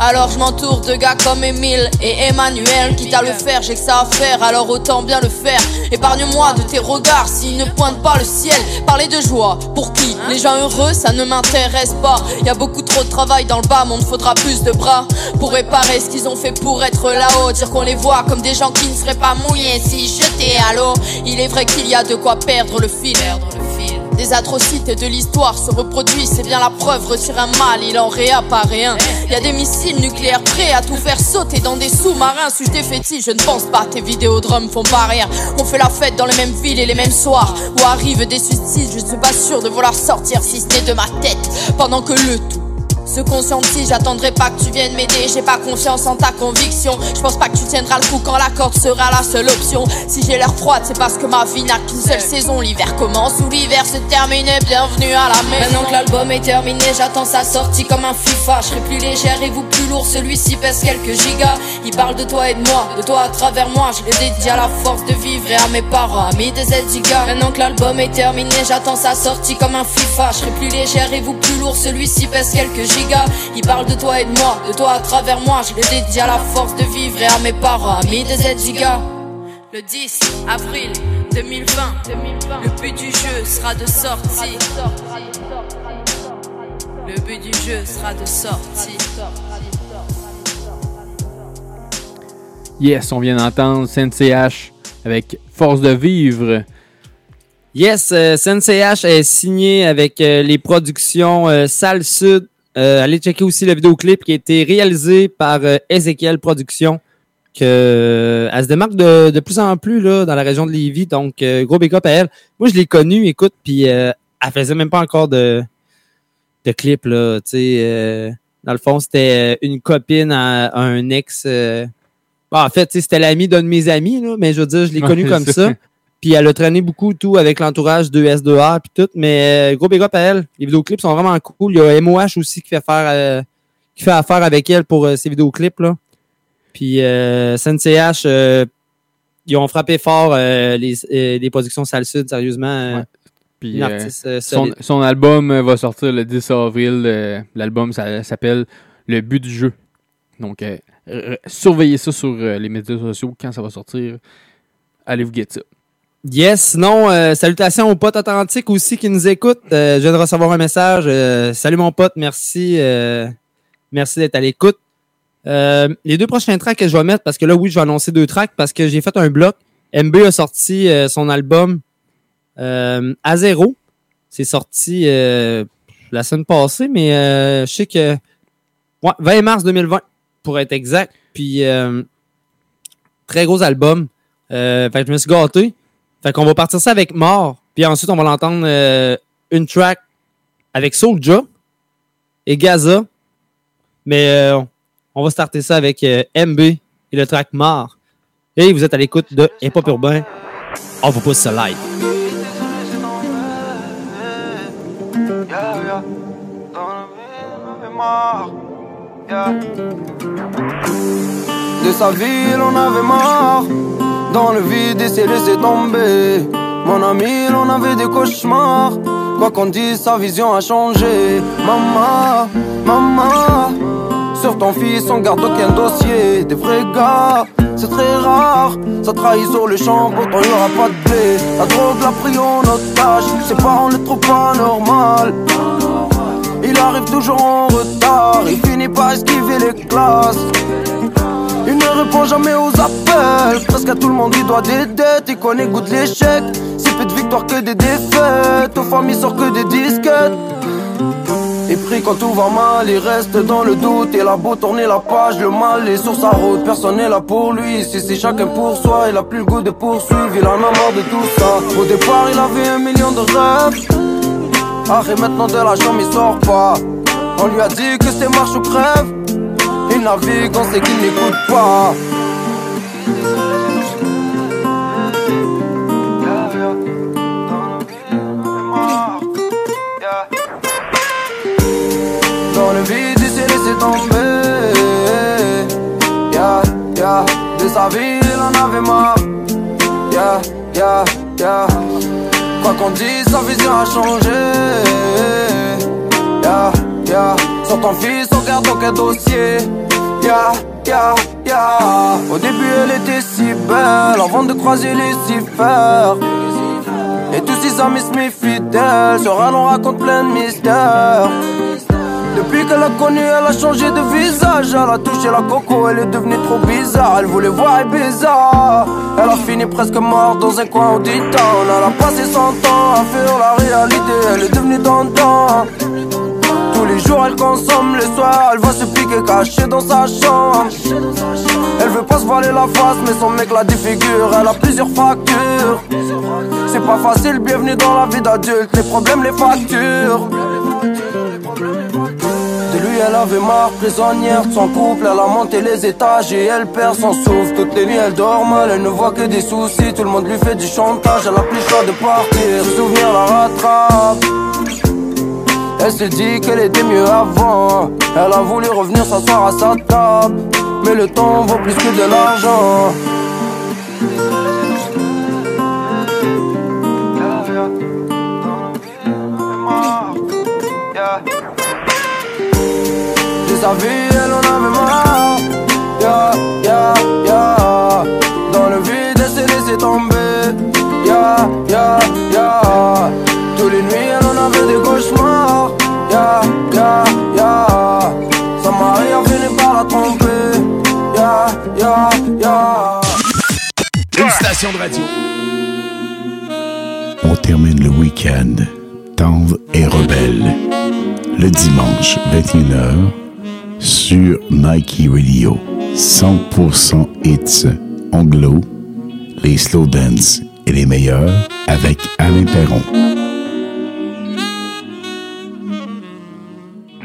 [SPEAKER 27] Alors je m'entoure de gars comme Emile et Emmanuel. Quitte à le faire, j'ai que ça à faire, alors autant bien le faire. Épargne-moi de tes regards s'ils ne pointent pas le ciel. Parler de joie, pour qui Les gens heureux, ça ne m'intéresse pas. Y a beaucoup trop de travail dans le bas monde, faudra plus de bras Pour réparer ce qu'ils ont fait pour être là-haut. Dire qu'on les voit comme des gens qui ne seraient pas mouillés si jetés à l'eau. Il est vrai qu'il y a de quoi perdre le fil Des atrocités de l'histoire se reproduisent, c'est bien la preuve. Retire un mal, il en réapparaît un. Y des missiles nucléaires prêts à tout faire sauter dans des sous-marins. Suis des fétiches, je ne pense pas. Tes vidéodromes font pas rien. On fait la fête dans les mêmes villes et les mêmes soirs. Où arrivent des suicides, je suis pas sûr de vouloir sortir si ce de ma tête. Pendant que le tout se conscientise, j'attendrai pas que tu viennes m'aider, j'ai pas confiance en ta conviction. Je pense pas que tu tiendras le coup quand la corde sera la seule option. Si j'ai l'air froide, c'est parce que ma vie n'a qu'une seule saison. L'hiver commence ou l'hiver se termine, bienvenue à la maison. Maintenant que l'album est terminé, j'attends sa sortie comme un FIFA. Je serai plus légère et vous plus lourd, celui-ci pèse quelques gigas. Il parle de toi et de moi, de toi à travers moi. Je l'ai dédié à la force de vivre et à mes parents, amis des gigas. Maintenant que l'album est terminé, j'attends sa sortie comme un FIFA. Je serai plus légère et vous plus lourd, celui-ci pèse quelques gigas. Il parle de toi et de moi, de toi à travers moi. Je l'ai dédié à la force de vivre et à mes parents, amis des gigas. Le 10 avril 2020, le but du jeu sera de sortir. Le but du jeu sera de sortir.
[SPEAKER 3] Yes, on vient d'entendre CNCH avec Force de vivre.
[SPEAKER 2] Yes, euh, Sensei H est signé avec euh, les productions euh, Salle Sud. Euh, allez checker aussi le vidéoclip qui a été réalisé par euh, Ezekiel Productions. Que, euh, elle se démarque de, de plus en plus là, dans la région de Lévis. Donc, euh, gros big up à elle. Moi, je l'ai connue, écoute, puis euh, elle faisait même pas encore de, de clip. Là, tu sais, euh, dans le fond, c'était une copine à, à un ex. euh, bon, en fait, c'était l'ami d'un de mes amis, là, mais je veux dire, je l'ai
[SPEAKER 3] Ouais,
[SPEAKER 2] connue comme ça. Puis elle a traîné beaucoup tout avec l'entourage de S2R puis tout. Mais euh, gros big up à elle. Les vidéoclips sont vraiment cool. Il y a MOH aussi qui fait faire euh, qui fait affaire avec elle pour euh, ses vidéoclips là. Puis euh, Sensei H, euh, ils ont frappé fort les, les productions Sale Sud, sérieusement.
[SPEAKER 3] Puis, son, son album va sortir le 10 avril. L'album s'appelle Le but du jeu. Donc, surveillez ça sur les médias sociaux quand ça va sortir. Allez vous guetter ça.
[SPEAKER 2] Yes, sinon, euh, salutations aux potes authentiques aussi qui nous écoutent. Euh, je viens de recevoir un message. Euh, salut mon pote, merci. euh, merci d'être à l'écoute. Les deux prochains tracks que je vais mettre, parce que là, oui, je vais annoncer deux tracks parce que j'ai fait un bloc. MB a sorti son album à zéro. C'est sorti la semaine passée, mais je sais que ouais, 20 mars 2020, pour être exact. Puis très gros album. Fait que je me suis gâté. Fait qu'on va partir ça avec Mort. Puis ensuite, on va l'entendre euh, une track avec Soulja et Gaza. Mais euh, on va starter ça avec euh, MB et le track Mort. Et vous êtes à l'écoute de Hip Hop Urbain. On vous pousse ça live.
[SPEAKER 28] Vie. De sa ville, on avait marre. Dans le vide, il s'est laissé tomber. Mon ami, on avait des cauchemars. Quoi qu'on dise, sa vision a changé. Maman, maman. Sur ton fils, on garde aucun dossier. Des vrais gars, c'est très rare. Ça trahit sur le champ, pourtant y aura pas de blé. La drogue l'a pris en otage. Ses parents le trouvent pas normal. Il arrive toujours en retard. Il finit par esquiver les classes. Il ne répond jamais aux appels. Presque à tout le monde, il doit des dettes. Il connaît goût de l'échec. Si peu de victoires que des défaites. Aux femmes, il sort que des disquettes. Et pris quand tout va mal, il reste dans le doute. Il a beau tourner la page, le mal est sur sa route. Personne n'est là pour lui. Si c'est chacun pour soi, il a plus le goût de poursuivre. Il en a marre de tout ça. Au départ, il avait un million de rêves. Ah, et maintenant de la chambre, il sort pas. On lui a dit que c'était marche ou crève. Il navigue, on sait qu'il n'écoute pas. Dans le vide, il s'est laissé tomber. Yeah. De sa vie, il en avait marre. Yeah. Quoi qu'on dise, sa vision a changé. Sur ton fils, on garde aucun dossier. Yeah, yeah, yeah. Au début, elle était si belle. Avant de croiser Lucifer. Et tous ses amis se méfient d'elle. Sur elle, on raconte plein de mystères. Depuis qu'elle a connu, elle a changé de visage. Elle a touché la coco, elle est devenue trop bizarre. Elle voulait voir bizarre. Elle a fini presque morte dans un coin au town. Elle a passé son temps à faire la réalité. Elle est devenue dans tous les jours elle consomme, les soirs elle va se piquer cachée dans sa chambre. Elle veut pas se voiler la face mais son mec la défigure. Elle a plusieurs fractures C'est pas facile, bienvenue dans la vie d'adulte. Les problèmes, les factures. De lui elle avait marre, prisonnière de son couple. Elle a monté les étages et elle perd son souffle. Toutes les nuits elle dort mal, elle ne voit que des soucis. Tout le monde lui fait du chantage, elle a plus le choix de partir. Le souvenir la rattrape elle se dit qu'elle était mieux avant. Elle a voulu revenir s'asseoir à sa table. Mais le temps vaut plus que de l'argent. De sa vie, elle en avait marre. Ya,
[SPEAKER 6] Une station de radio. On termine le week-end tendre et rebelle. Le dimanche 21h sur Nike Radio. 100% hits anglo, les slow dance et les meilleurs avec Alain Perron.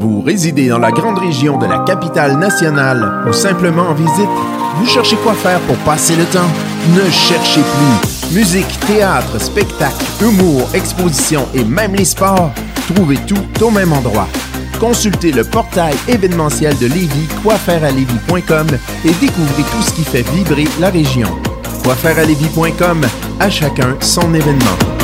[SPEAKER 13] Vous résidez dans la grande région de la capitale nationale ou simplement en visite? Vous cherchez quoi faire pour passer le temps? Ne cherchez plus. Musique, théâtre, spectacle, humour, exposition et même les sports. Trouvez tout au même endroit. Consultez le portail événementiel de Lévis, quoifairealévis.com et découvrez tout ce qui fait vibrer la région. Quoifairealévis.com, à chacun son événement.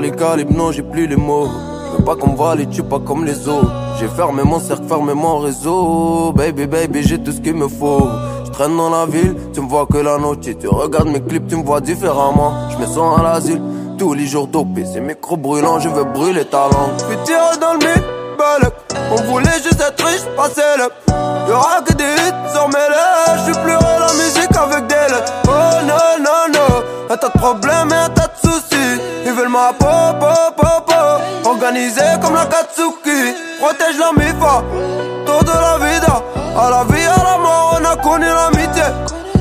[SPEAKER 28] Les calibres, non, j'ai plus les mots. Je veux pas qu'on me voit les tue pas comme les autres. J'ai fermé mon cercle, fermé mon réseau. Baby, baby, j'ai tout ce qu'il me faut. Je traîne dans la ville, tu me vois que la noche. Tu regardes mes clips, tu me vois différemment. Je me sens à l'asile, tous les jours dopé. Ces micros brûlants, je veux brûler ta langue. Puis tirer dans le mille. On voulait juste être riche, passer le. Y'aura que des hits sur mes lèvres. Je plus la musique avec des lettres. Oh non, non, non. Un tas de problèmes et un tas de soucis. Veulent ma peau, peau. Organisé comme la Katsuki. Protège la mifa. Tour de la vida. À la vie, à la mort, on a connu l'amitié.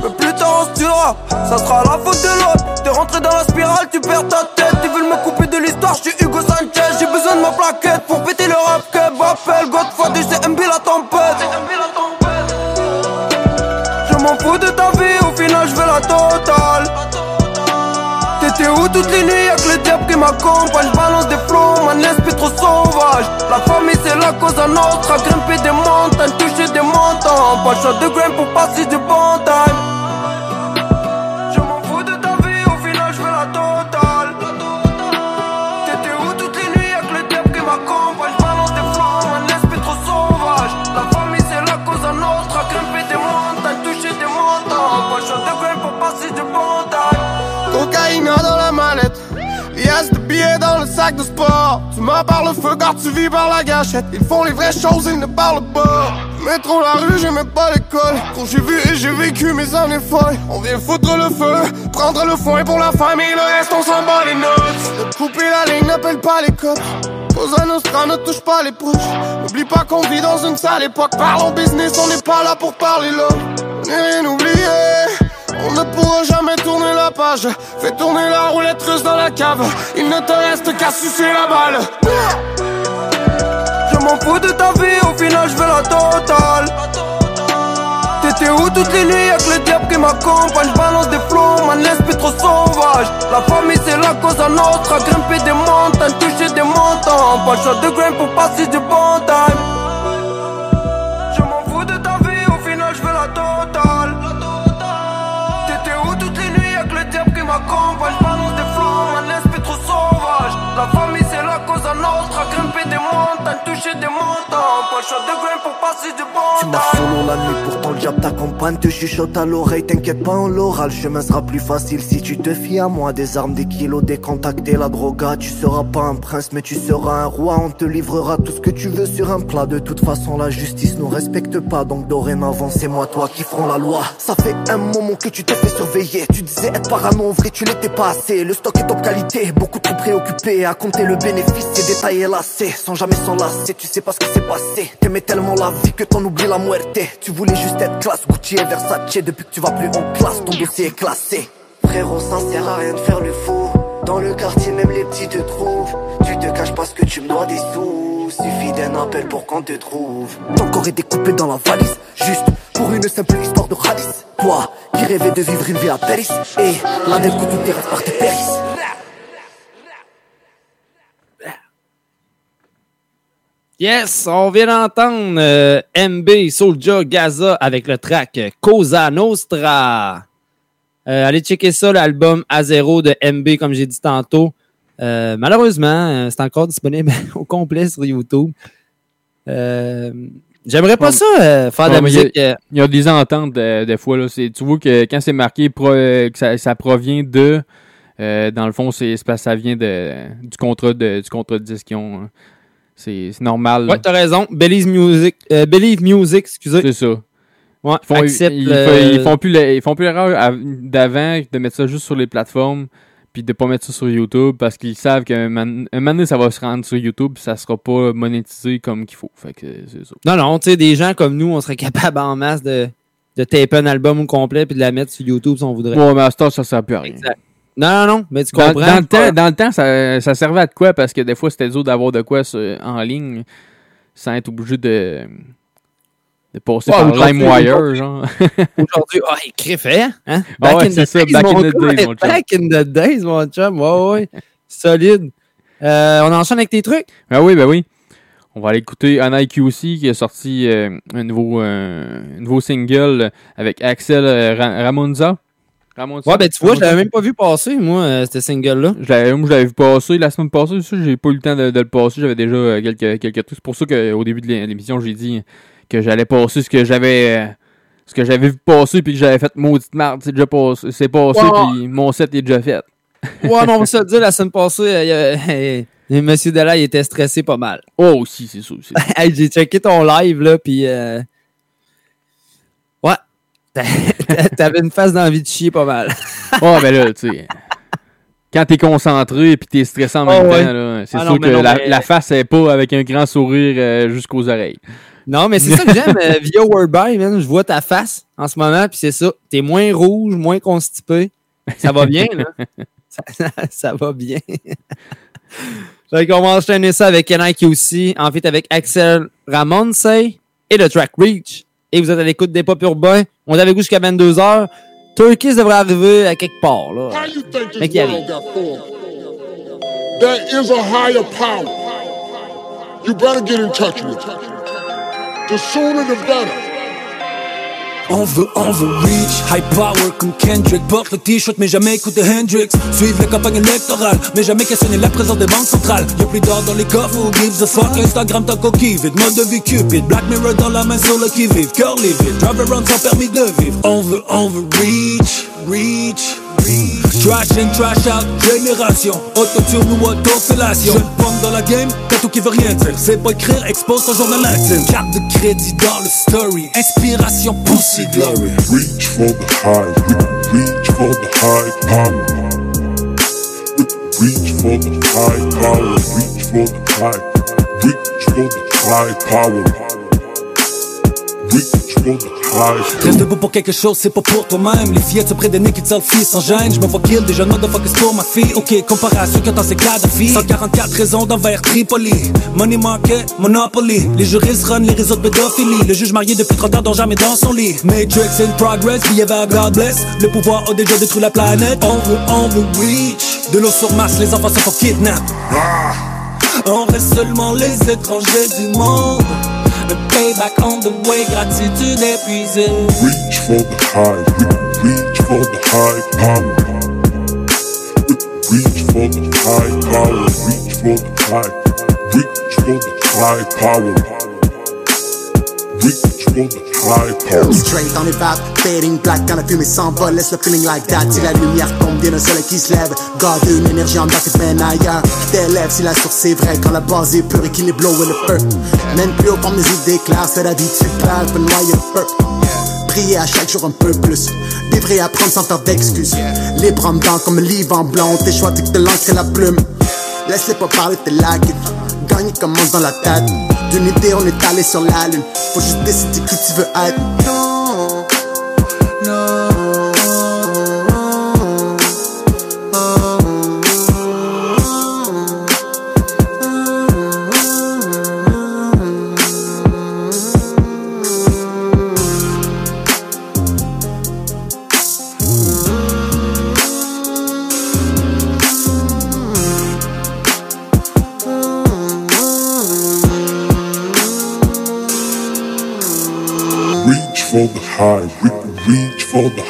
[SPEAKER 28] Mais plus tard on se tuera. Ça sera la faute de l'autre. T'es rentré dans la spirale, tu perds ta tête. Ils veulent me couper de l'histoire, je suis Hugo Sanchez. J'ai besoin de ma plaquette pour péter le rap que Appelle Godfather, c'est MB la tempête. Je m'en fous de ta vie, au final je veux la totale. T'étais où toutes les nuits, m'accompagne. Balance des flots, man, trop sauvage. La famille c'est la cause à notre, à grimper des montagnes, toucher des montants. Pas choix de grain pour passer du
[SPEAKER 29] parles le feu car tu vis par la gâchette. Ils font les vraies choses, ils ne parlent pas. Métro la rue, j'aimais pas l'école. Quand j'ai vu et j'ai vécu mes années folles. On vient foutre le feu, prendre le foin pour la famille, le reste on s'en bat les notes. Couper la ligne, n'appelle pas les cops. Cosa Nostra ne touche pas les proches. N'oublie pas qu'on vit dans une sale époque. Parlons business, on n'est pas là pour parler. On n'est rien oublié.
[SPEAKER 28] On ne pourra jamais tourner la page. Fais tourner la roulette russe dans la cave. Il ne te reste qu'à sucer la balle. Je m'en fous de ta vie, au final je veux la totale. T'étais où toutes les nuits avec le diable qui m'accompagne? Balance des flots, man l'esprit trop sauvage La famille c'est la cause à notre À grimper des montagnes, toucher des montants Pas le choix de grain pour passer du bon time toucher des montants Pas le choix de grain pour passer du bon
[SPEAKER 24] Tu marches solo la nuit, pourtant le diable t'accompagne, te chuchote à l'oreille, t'inquiète pas, on l'aura. Le chemin sera plus facile si tu te fies à moi. Des armes, des kilos, des contacts et la droga. Tu seras pas un prince, mais tu seras un roi. On te livrera tout ce que tu veux sur un plat. De toute façon, la justice nous respecte pas, donc dorénavant, c'est moi, toi qui ferons la loi. Ça fait un moment que tu te fais surveiller. Tu disais être parano, en vrai, tu l'étais pas assez. Le stock est top qualité, beaucoup trop préoccupé à compter le bénéfice, c'est détaillé lassé. Sans jamais s'enlacer, tu sais pas ce qui s'est passé. T'aimais tellement la vie que t'en oublies la muerte. Tu voulais juste être classe, Gucci et Versace. Depuis que tu vas plus en classe, ton dossier est classé. Frérot, ça sert à rien de faire le fou. Dans le quartier, même les petits te trouvent. Tu te caches parce que tu me dois des sous. Suffit d'un appel pour qu'on te trouve. Ton corps est découpé dans la valise, juste pour une simple histoire de Khalis. Toi, qui rêvais de vivre une vie à Paris. Et la nef que tout reste par tes.
[SPEAKER 2] Yes, on vient d'entendre euh, MB Soulja Gaza avec le track Cosa Nostra. Euh, allez checker ça, l'album A0 de MB, comme j'ai dit tantôt. Euh, malheureusement, c'est encore disponible au complet sur YouTube. J'aimerais pas ça, faire de la
[SPEAKER 3] il y
[SPEAKER 2] musique.
[SPEAKER 3] Il y, a des ententes des fois. Là, tu vois que quand c'est marqué pro- que ça, ça provient de, euh, dans le fond, c'est c'est parce que ça vient de, du contrat de du contrat de disque qu'ils ont, hein. C'est normal.
[SPEAKER 2] Ouais, t'as raison. Believe Music, euh, Believe Music, excusez.
[SPEAKER 3] C'est ça.
[SPEAKER 2] Ouais,
[SPEAKER 3] Ils font,
[SPEAKER 2] accepte
[SPEAKER 3] ils, font plus le- ils font plus l'erreur d'avant de mettre ça juste sur les plateformes puis de pas mettre ça sur YouTube parce qu'ils savent qu'un man- un moment donné, ça va se rendre sur YouTube ça sera pas monétisé comme qu'il faut. Fait que c'est ça.
[SPEAKER 2] Non, non, tu sais, des gens comme nous, on serait capable en masse de, de taper un album au complet puis de la mettre sur YouTube si on voudrait.
[SPEAKER 3] Ouais, mais à ce temps, ça sert plus à rien.
[SPEAKER 2] Exact. Non, non, non, mais tu
[SPEAKER 3] Dans,
[SPEAKER 2] comprends.
[SPEAKER 3] dans le temps, dans le temps ça, ça servait à de quoi? Parce que des fois c'était dur d'avoir de quoi sur- en ligne sans être obligé de, de passer
[SPEAKER 2] Ouais,
[SPEAKER 3] par LimeWire, genre.
[SPEAKER 2] Aujourd'hui, ah, il crée hein? hein?
[SPEAKER 3] Ah ouais, c'est ça, back in the days, mon chum.
[SPEAKER 2] Back in the days, mon chum. Ouais, ouais. Solide. Euh, on enchaîne avec tes trucs?
[SPEAKER 3] Ah oui, ben oui. On va aller écouter IQC qui a sorti euh, un, nouveau, euh, un nouveau single avec Axel euh, Ra- Ramonza.
[SPEAKER 2] Ouais, ben tu vois, je l'avais même pas vu passer, moi, euh, ce single-là.
[SPEAKER 3] Je l'avais- moi, je l'avais vu passer la semaine passée. Ça, j'ai pas eu le temps de, de le passer. J'avais déjà euh, quelques, quelques trucs. C'est pour ça qu'au début de l'é- l'émission, j'ai dit que j'allais passer ce que j'avais. euh, ce que j'avais vu passer puis que j'avais fait maudite merde, c'est déjà passé, c'est passé puis mon set est déjà fait.
[SPEAKER 2] Ouais, mais on va se le dire, la semaine passée, euh, euh, Monsieur Della, il était stressé pas mal.
[SPEAKER 3] Oh, aussi, c'est sûr. c'est sûr.
[SPEAKER 2] Hey, J'ai checké ton live, là, puis... T'avais une face d'envie de chier pas mal.
[SPEAKER 3] Oh, ben là, tu sais. Quand t'es concentré et t'es stressé en
[SPEAKER 2] Oh,
[SPEAKER 3] même temps, là, c'est
[SPEAKER 2] Ah
[SPEAKER 3] sûr
[SPEAKER 2] non,
[SPEAKER 3] que
[SPEAKER 2] non,
[SPEAKER 3] la,
[SPEAKER 2] mais-
[SPEAKER 3] la face est pas avec un grand sourire euh, jusqu'aux oreilles.
[SPEAKER 2] Non, mais c'est ça que j'aime euh, via Wordby, man. Je vois ta face en ce moment, puis c'est ça. T'es moins rouge, moins constipé. Ça va bien, là. Ça, ça- ça va bien. qu'on va enchaîner ça avec NIQC, en fait avec Axel Ramonse et le track Reach. Et vous êtes à l'écoute des pop urbains. On est avec vous jusqu'à 22h. Turkish devrait arriver à quelque part, là. Mais qui arrive?
[SPEAKER 30] There is a higher power. You better get in touch with it. The sooner the better.
[SPEAKER 31] On veut, on veut reach, high power comme Kendrick. Porte le t-shirt mais jamais écouter Hendrix. Suivre les campagnes électorales mais jamais questionner la présence des banques centrales. Y'a plus d'or dans les coffres, who gives a fuck? Instagram ta coquille vide, mode de vie cupide. Black Mirror dans la main sur le qui-vive. Cœur livid, drive around sans permis de vivre. On veut, on veut reach, reach Trash in, trash out, génération Autotune ou autofellation Jeune punk dans la game, tout qui veut rien dire C'est pas écrire, expose ton journal intime Carte de crédit dans le story Inspiration, pussy glory
[SPEAKER 30] Reach for the high. Reach for the high power. Reach for the high power. Reach for the high. Reach for the high power. Reach
[SPEAKER 31] Reste debout pour quelque chose, c'est pas pour toi-même. Les fillettes se près des qui te fils sans gêne. Je vois kill, déjà de focus pour ma fille. Ok, comparé à ceux que t'en de vie 144 raisons d'envers Tripoli. Money market, monopoly. Les juristes run les réseaux de pédophilie. Le juge marié depuis 30 ans dont jamais dans son lit. Matrix in progress, billet God bless. Le pouvoir a déjà détruit la planète. On veut, on veut reach. De l'eau sur masse, les enfants sont font kidnap. On reste seulement les étrangers du monde. payback on the way, gratitude prison
[SPEAKER 30] Reach for the high, reach for the high power. Reach for the high power, reach for the high, reach for the high power.
[SPEAKER 32] Straight dans les vagues, fading black quand la fumée s'envole, laisse le feeling like that. Si la lumière tombe, vient le soleil qui se lève. God, une énergie en bas qui mène ailleurs. Qui si la source est vraie, quand la base est pure et qu'il est blow et le feu. Même plus haut, comme les idées claires, c'est la vie, tu claires, peux noyer le feu prier à chaque jour un peu plus. Vivre et apprendre sans faire d'excuses. Libre en blanc comme livre en blanc, tes choix dictent l'encre et la plume. Laissez pas parler tes lacunes. Gagner commence dans la tête. D'une idée, on est allé sur la lune. Faut juste décider qui tu veux être.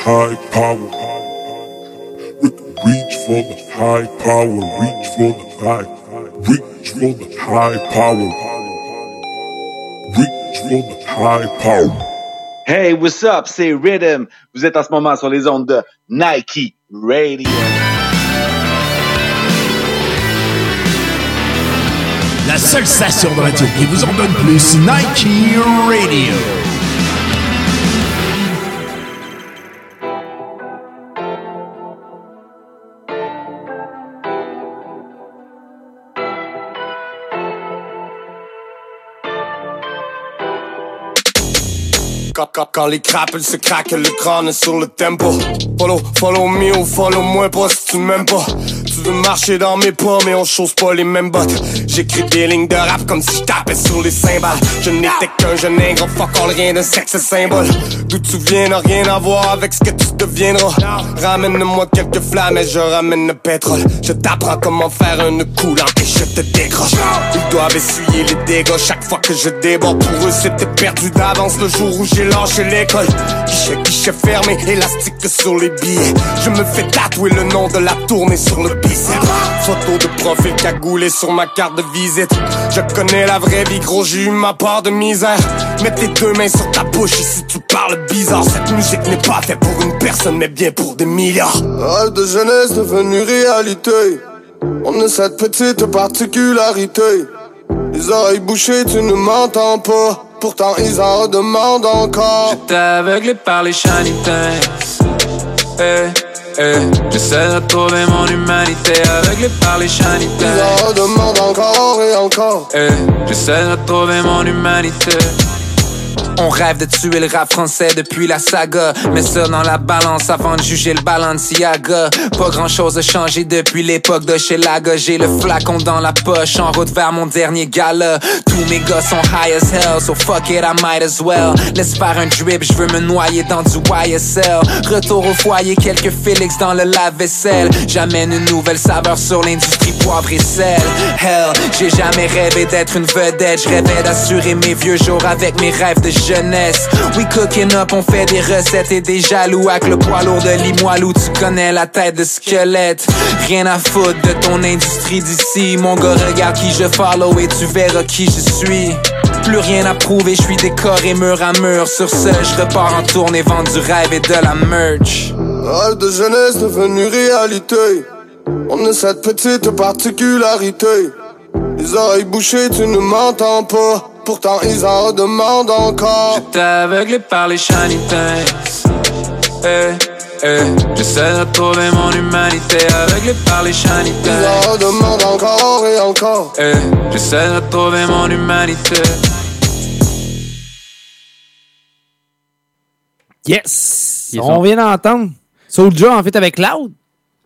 [SPEAKER 30] high power. We can reach for the high power, reach for the high, reach for the high power. Reach for the high power.
[SPEAKER 33] Hey, what's up? C'est Rhythm. Vous êtes en ce moment sur les ondes de Nike Radio.
[SPEAKER 13] La seule station de radio qui vous en donne plus, Nike Radio.
[SPEAKER 29] Quand, quand, quand les crapples se craquent, le crâne sur le tempo. Follow, follow me ou follow moi pas si tu m'aimes pas. Tu veux marcher dans mes pas, mais on chose pas les mêmes bottes. J'écris des lignes de rap comme si je tapais sur les cymbales. Je n'étais qu'un jeune ingrat, fuck all, rien de sexe symbole. D'où tu viens n'a rien à voir avec ce que tu deviendras. Ramène-moi quelques flammes et je ramène le pétrole. Je t'apprends comment faire une coulante et je te décroche. Ils doivent essuyer les dégâts chaque fois que je déborde. Pour eux, c'était perdu d'avance le jour où j'ai lâché l'école. Guichet, guichet fermé, élastique sur les billets. Je me fais tatouer le nom de la tournée sur le biceps. Photo de profil cagoulé sur ma carte de visite. Je connais la vraie vie, gros, j'ai eu ma part de misère. Mets tes deux mains sur ta bouche et si tu parles bizarre. Cette musique n'est pas faite pour une personne, mais bien pour des milliards.
[SPEAKER 34] Rêve de jeunesse devenu réalité. On a cette petite particularité. Les oreilles bouchées, tu ne m'entends pas pourtant ils en redemandent encore.
[SPEAKER 35] J'étais aveuglé par les shiny things. Hey, eh, eh, hey. J'essaie de retrouver mon humanité aveuglé par les shiny things.
[SPEAKER 34] Ils en redemandent encore et encore.
[SPEAKER 35] Hey, J'essaie de retrouver mon humanité.
[SPEAKER 36] On rêve de tuer le rap français depuis la saga. Mais ça dans la balance avant de juger le Balenciaga. Pas grand chose a changé depuis l'époque de chez Laga. J'ai le flacon dans la poche en route vers mon dernier gala. Tous mes gars sont high as hell, so fuck it, I might as well. Laisse faire un drip, je veux me noyer dans du YSL. Retour au foyer, quelques Félix dans le lave-vaisselle. J'amène une nouvelle saveur sur l'industrie poivre et sel. Hell, j'ai jamais rêvé d'être une vedette. Je rêvais d'assurer mes vieux jours avec mes rêves de jeunesse. Oui, cooking up, on fait des recettes et des jaloux. Avec le poids lourd de Limoilou, tu connais la tête de squelette. Rien à foutre de ton industrie d'ici. Mon gars, regarde qui je follow et tu verras qui je suis. Plus rien à prouver, je suis décoré mur à mur. Sur ce, je repars en tournée, vendre du rêve et de la merch.
[SPEAKER 34] Rêve de jeunesse devenu réalité. On a cette petite particularité. Les oreilles bouchées, tu ne m'entends pas. Pourtant ils en demandent encore
[SPEAKER 35] J'étais aveuglé par les shiny things hey, eh, eh, hey. J'essaie de retrouver mon humanité Aveuglé par les shiny things
[SPEAKER 34] Ils en demandent encore et encore
[SPEAKER 35] hey, J'essaie de retrouver mon humanité
[SPEAKER 2] Yes! On vient d'entendre Soulja en fait avec Cloud.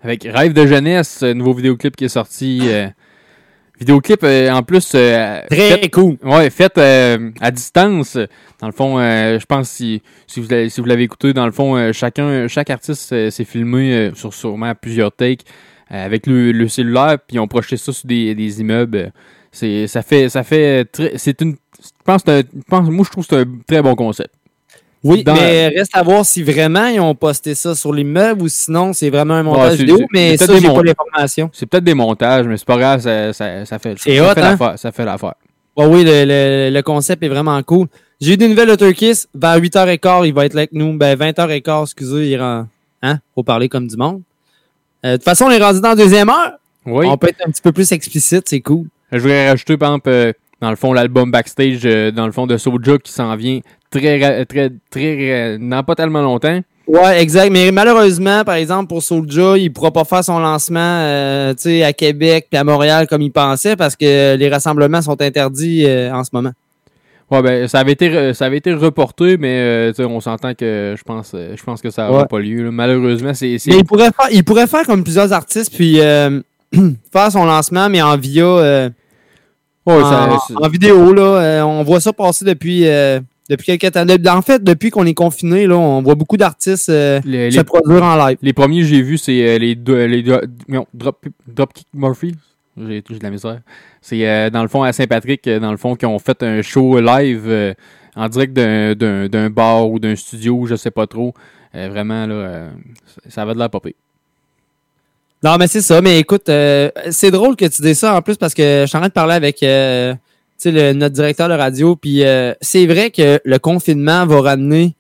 [SPEAKER 3] Avec Rêve de jeunesse, nouveau vidéoclip qui est sorti euh, vidéoclip euh, en plus. euh,
[SPEAKER 2] Très
[SPEAKER 3] fait-
[SPEAKER 2] cool.
[SPEAKER 3] Ouais, fait euh, à distance. Dans le fond, euh, je pense si, si vous l'avez si vous l'avez écouté, dans le fond, euh, chacun, chaque artiste s'est filmé euh, sur sûrement plusieurs takes euh, avec le, le cellulaire, puis ils ont projeté ça sur des, des immeubles. C'est, ça fait, ça fait très, c'est une, je pense, pense, moi je trouve que c'est un très bon concept.
[SPEAKER 2] Oui,
[SPEAKER 3] Dans-
[SPEAKER 2] mais reste à voir si vraiment ils ont posté ça sur l'immeuble ou sinon c'est vraiment un montage vidéo, mais ça,
[SPEAKER 3] peut-être
[SPEAKER 2] j'ai
[SPEAKER 3] des
[SPEAKER 2] pas l'information.
[SPEAKER 3] C'est peut-être des montages, mais c'est pas grave, ça, ça, ça fait, ça
[SPEAKER 2] hot,
[SPEAKER 3] fait
[SPEAKER 2] hein?
[SPEAKER 3] l'affaire. Ça fait l'affaire.
[SPEAKER 2] Ouais, oui, le, le- le concept est vraiment cool. J'ai eu des nouvelles de Turkis. Vers 8h15, il va être là avec nous. Ben, 20h15, excusez, il rend... Hein? Faut parler comme du monde. Euh, de toute façon, on est rendu dans la deuxième heure.
[SPEAKER 3] Oui.
[SPEAKER 2] On peut être un petit peu plus explicite, c'est cool.
[SPEAKER 3] Je voudrais rajouter, par exemple, euh, dans le fond, l'album Backstage, euh, dans le fond, de Soulja qui s'en vient très, très, très, dans pas tellement longtemps.
[SPEAKER 2] Ouais, exact. Mais malheureusement, par exemple, pour Soulja, il pourra pas faire son lancement euh, tu sais, à Québec puis à Montréal comme il pensait parce que les rassemblements sont interdits euh, en ce moment.
[SPEAKER 3] Ouais, ben, ça avait été, ça avait été reporté, mais euh, tu sais, on s'entend que je pense, euh, je pense que ça n'aura
[SPEAKER 2] Ouais.
[SPEAKER 3] pas lieu. là. Malheureusement, c'est.
[SPEAKER 2] Mais il pourrait faire, il pourrait faire comme plusieurs artistes puis euh, faire son lancement, mais en via
[SPEAKER 3] Ouais,
[SPEAKER 2] en,
[SPEAKER 3] ça- c'est-
[SPEAKER 2] en vidéo. Là, on voit ça passer depuis, depuis quelques temps. En fait, depuis qu'on est confiné, là, on voit beaucoup d'artistes euh,
[SPEAKER 3] Les-
[SPEAKER 2] se
[SPEAKER 3] les-
[SPEAKER 2] produire en live.
[SPEAKER 3] Les premiers que j'ai vus, c'est euh, les, deux- les deux- non, Drop, Dropkick Murphy. J'ai de la misère. C'est euh, dans le fond à Saint-Patrick, euh, dans le fond, qui ont fait un show live euh, en direct d'un- d'un d'un bar ou d'un studio, je sais pas trop. Euh, vraiment, là, euh, ça- va de la popée.
[SPEAKER 2] Non, mais c'est ça. Mais écoute, euh, c'est drôle que tu dises ça en plus parce que je suis en train de parler avec euh, le- notre directeur de radio. Puis euh, c'est vrai que le confinement va ramener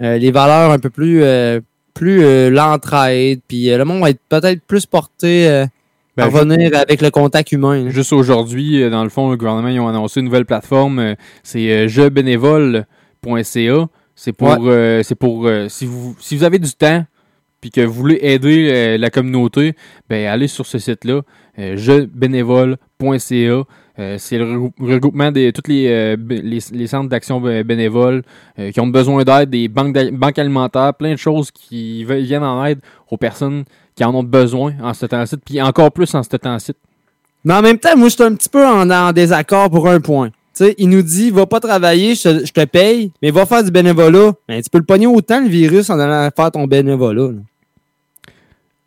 [SPEAKER 2] euh, les valeurs un peu plus, euh, plus l'entraide. Puis le monde va être peut-être plus porté
[SPEAKER 3] Ben,
[SPEAKER 2] à revenir avec le contact humain.
[SPEAKER 3] Juste aujourd'hui, dans le fond, le gouvernement ils ont annoncé une nouvelle plateforme. C'est jebénévole.ca. C'est pour,
[SPEAKER 2] Ouais.
[SPEAKER 3] c'est pour si vous si vous avez du temps puis que vous voulez aider euh, la communauté, ben allez sur ce site-là, euh, jebénévole.ca. Euh, c'est le regrou- regroupement de tous les, euh, les, les centres d'action bé- bénévoles euh, qui ont besoin d'aide, des banques, banques alimentaires, plein de choses qui viennent en aide aux personnes qui en ont besoin en ce temps-ci, puis encore plus en ce temps-ci.
[SPEAKER 2] Mais en même temps, moi, je suis un petit peu en, désaccord pour un point. Tu sais, il nous dit, va pas travailler, je te, je te paye, mais va faire du bénévolat. Ben, tu peux le pogner autant, le virus, en allant faire ton bénévolat. là.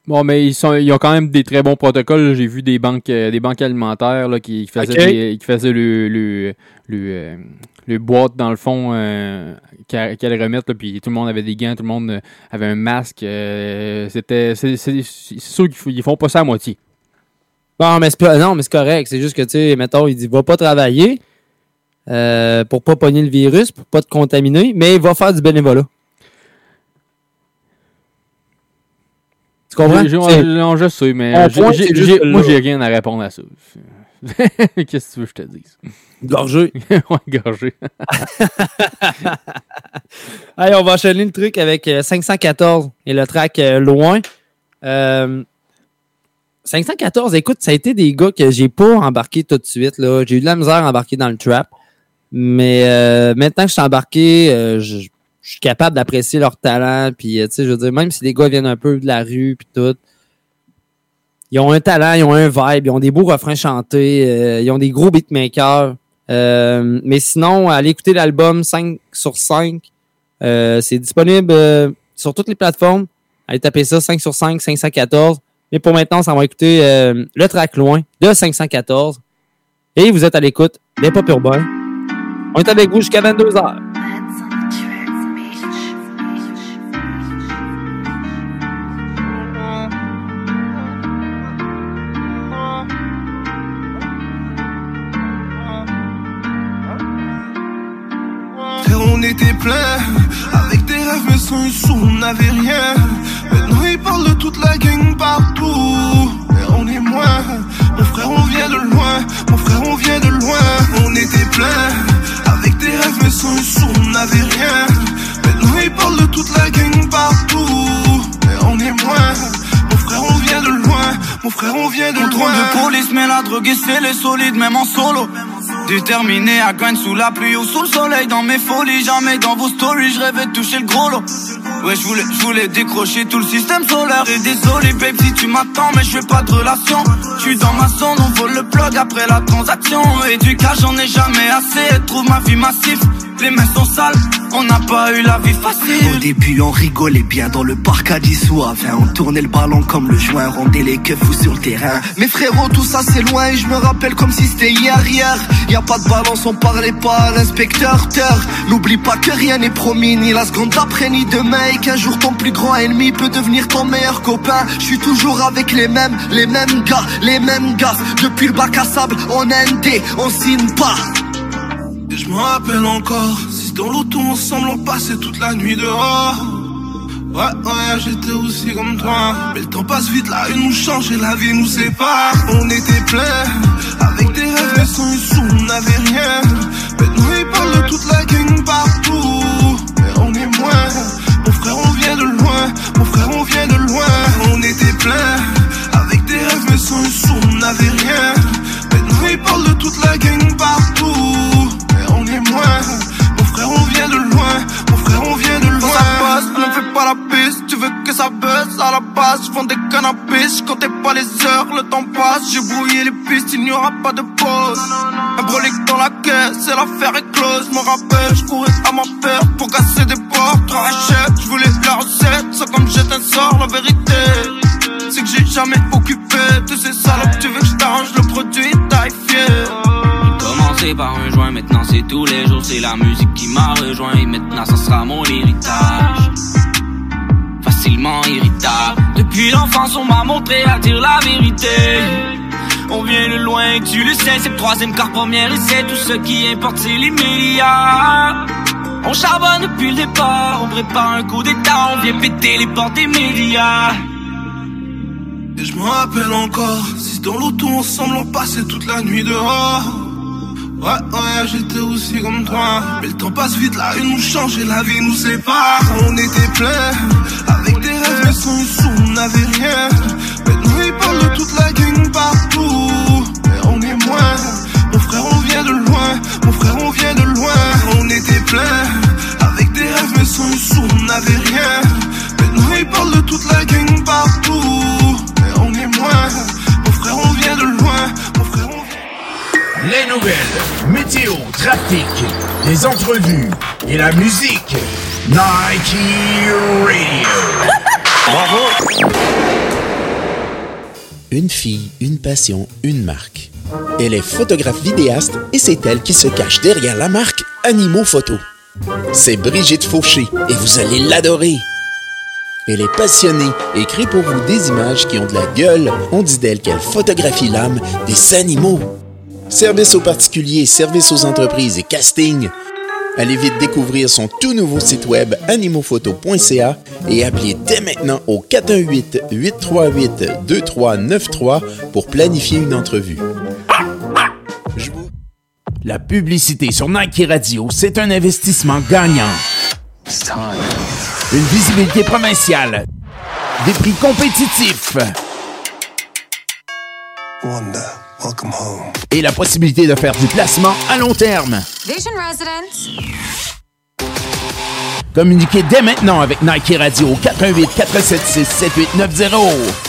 [SPEAKER 3] Bon, mais ils, sont, ils ont quand même des très bons protocoles. J'ai vu des banques, euh, des banques alimentaires là, qui, qui faisaient,
[SPEAKER 2] Ok.
[SPEAKER 3] des- qui faisaient le, le, le, euh, le boîte dans le fond euh, qu'elle qu'elle remettre. Là, puis tout le monde avait des gants, tout le monde avait un masque. euh, C'était, c'est, sûr qu'ils font pas ça à moitié.
[SPEAKER 2] Bon, mais c'est non, mais c'est correct. C'est juste que, tu sais, mettons, il dit, va pas travailler pour pas pogner le virus, pour pas te contaminer, mais va faire du bénévolat. Tu comprends?
[SPEAKER 3] Je sais, mais j'ai- moi, j'ai rien à répondre à ça. Qu'est-ce que tu veux que je te dise?
[SPEAKER 2] Gorgé.
[SPEAKER 3] ouais, gorgé.
[SPEAKER 2] Allez, on va enchaîner le truc avec euh, 514 et le track euh, Loin. Euh, 514, écoute, ça a été des gars que j'ai pas embarqué tout de suite. là. J'ai eu de la misère à embarquer dans le trap. Mais euh, maintenant que je suis embarqué, euh, je, je suis capable d'apprécier leur talent. Puis, euh, tu sais, je veux dire, même si les gars viennent un peu de la rue puis tout, ils ont un talent, ils ont un vibe, ils ont des beaux refrains chantés, euh, ils ont des gros beatmakers. Euh, mais sinon, allez écouter l'album 5 sur 5. Euh, c'est disponible euh, sur toutes les plateformes. Allez taper ça, 5 sur 5, 514. Mais pour maintenant, ça va écouter euh, le track loin de 514. Et vous êtes à l'écoute des Pop Urbains. On est avec vous jusqu'à 22h.
[SPEAKER 37] On était plein, avec des rêves, mais sans une sou, on n'avait rien. Maintenant, ils parlent de toute la gang partout. Mais on est moins, mon frère, on vient de loin. Mon frère, on vient de loin. On était plein, avec des rêves, mais sans une sou, on n'avait rien. Maintenant, ils parlent de toute la gang Mon frère, on vient de
[SPEAKER 38] Contrôle de police, mais la drogue c'est les solides, même en solo.
[SPEAKER 28] Déterminé à grind sous la pluie ou sous le soleil Dans mes folies, jamais dans vos stories Je rêvais de toucher le gros lot. Ouais je voulais, je voulais décrocher tout le système solaire. Et désolé babe si tu m'attends mais je veux pas de relation Je suis dans ma zone, on vole le plug après la transaction. Et du cas j'en ai jamais assez Trouve ma vie massif les mains sont sales, on n'a pas eu la vie facile.
[SPEAKER 24] Au début, on rigolait bien dans le parc à 10 ou à 20. On tournait le ballon comme le joint, rendait les keufs fous sur le terrain. Mais frérot, tout ça c'est loin et je me rappelle comme si c'était hier, hier. Y a pas de balance, on parlait pas à l'inspecteur. Terre, n'oublie pas que rien n'est promis, ni la seconde d'après, ni demain. Et qu'un jour ton plus grand ennemi peut devenir ton meilleur copain. Je suis toujours avec les mêmes, les mêmes gars, les mêmes gars. Depuis le bac à sable, on ND, on signe pas.
[SPEAKER 37] Je me rappelle encore, si dans l'auto ensemble on passait toute la nuit dehors. Ouais, ouais, j'étais aussi comme toi. Mais le temps passe vite, la une nous change et la vie nous sépare. On était plein, avec des rêves, mais sans une sous, on n'avait rien. Maintenant ils parlent de toute la gang partout. Mais on est moins, mon frère, on vient de loin. Mon frère, on vient de loin. On était plein, avec des rêves, mais sans une sous, on n'avait rien. Tu veux que ça baisse à la base. Je vends des canapés. Je comptais pas les heures. Le temps passe. J'ai brouillé les pistes. Il n'y aura pas de pause. Un dans la caisse. Et l'affaire est close. Me rappelle, je courais à ma peur pour casser des portes. Rachète, je voulais la recette. C'est comme jette un sort. La vérité, c'est que j'ai jamais occupé de ces salopes. Tu veux que je t'arrange le produit taille
[SPEAKER 38] Commencé par un joint, maintenant c'est tous les jours, c'est la musique qui m'a rejoint et maintenant ça sera mon héritage. Facilement irritable. Depuis l'enfance, on m'a montré à dire la vérité. On vient de loin, tu le sais, c'est le troisième quart première et c'est tout ce qui importe, c'est les médias. On charbonne depuis le départ, on prépare un coup d'état, on vient péter les portes des médias.
[SPEAKER 37] Et je me rappelle encore, si dans l'auto ensemble on passait toute la nuit dehors. Ouais, ouais, j'étais aussi comme toi. Mais le temps passe vite, la une nous change et la vie nous sépare. On était plein, avec des rêves, mais sans sous, on n'avait rien. Maintenant ils parlent de toute la gang partout. Mais on est moins. Mon frère, on vient de loin. Mon frère, on vient de loin. On était plein, avec des rêves, mais sans sous, on n'avait rien. Maintenant ils parlent de toute la gang
[SPEAKER 13] Les nouvelles, météo, trafic, les entrevues et la musique. Nike Radio.
[SPEAKER 39] Bravo! Une fille, une passion, une marque. Elle est photographe vidéaste et c'est elle qui se cache derrière la marque Animaux Photo. C'est Brigitte Fauché et vous allez l'adorer. Elle est passionnée et crée pour vous des images qui ont de la gueule. On dit d'elle qu'elle photographie l'âme des animaux. Service aux particuliers, service aux entreprises et casting. Allez vite découvrir son tout nouveau site web animophoto.ca et appelez dès maintenant au 418-838-2393 pour planifier une entrevue.
[SPEAKER 13] La publicité sur Nike Radio, c'est un investissement gagnant. Une visibilité provinciale. Des prix compétitifs. Et la possibilité de faire du placement à long terme.
[SPEAKER 40] Vision Residence.
[SPEAKER 13] Communiquez dès maintenant avec Nike Radio au 418 476 7890.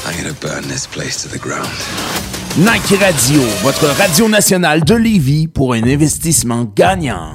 [SPEAKER 41] I'm gonna burn this place to the ground.
[SPEAKER 13] Nike Radio, votre radio nationale de Lévis pour un investissement gagnant.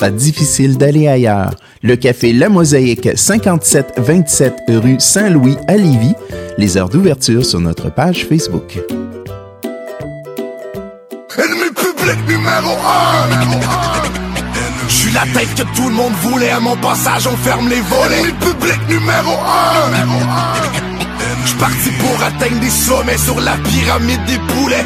[SPEAKER 13] difficile d'aller ailleurs. Le café La Mosaïque, 5727 rue Saint-Louis à Lévis. Les heures d'ouverture sur notre page Facebook.
[SPEAKER 37] Ennemi public numéro 1 Je suis la tête que tout le monde voulait À mon passage on ferme les volets Ennemi public numéro 1
[SPEAKER 15] J'suis parti pour atteindre des sommets sur la pyramide des poulets.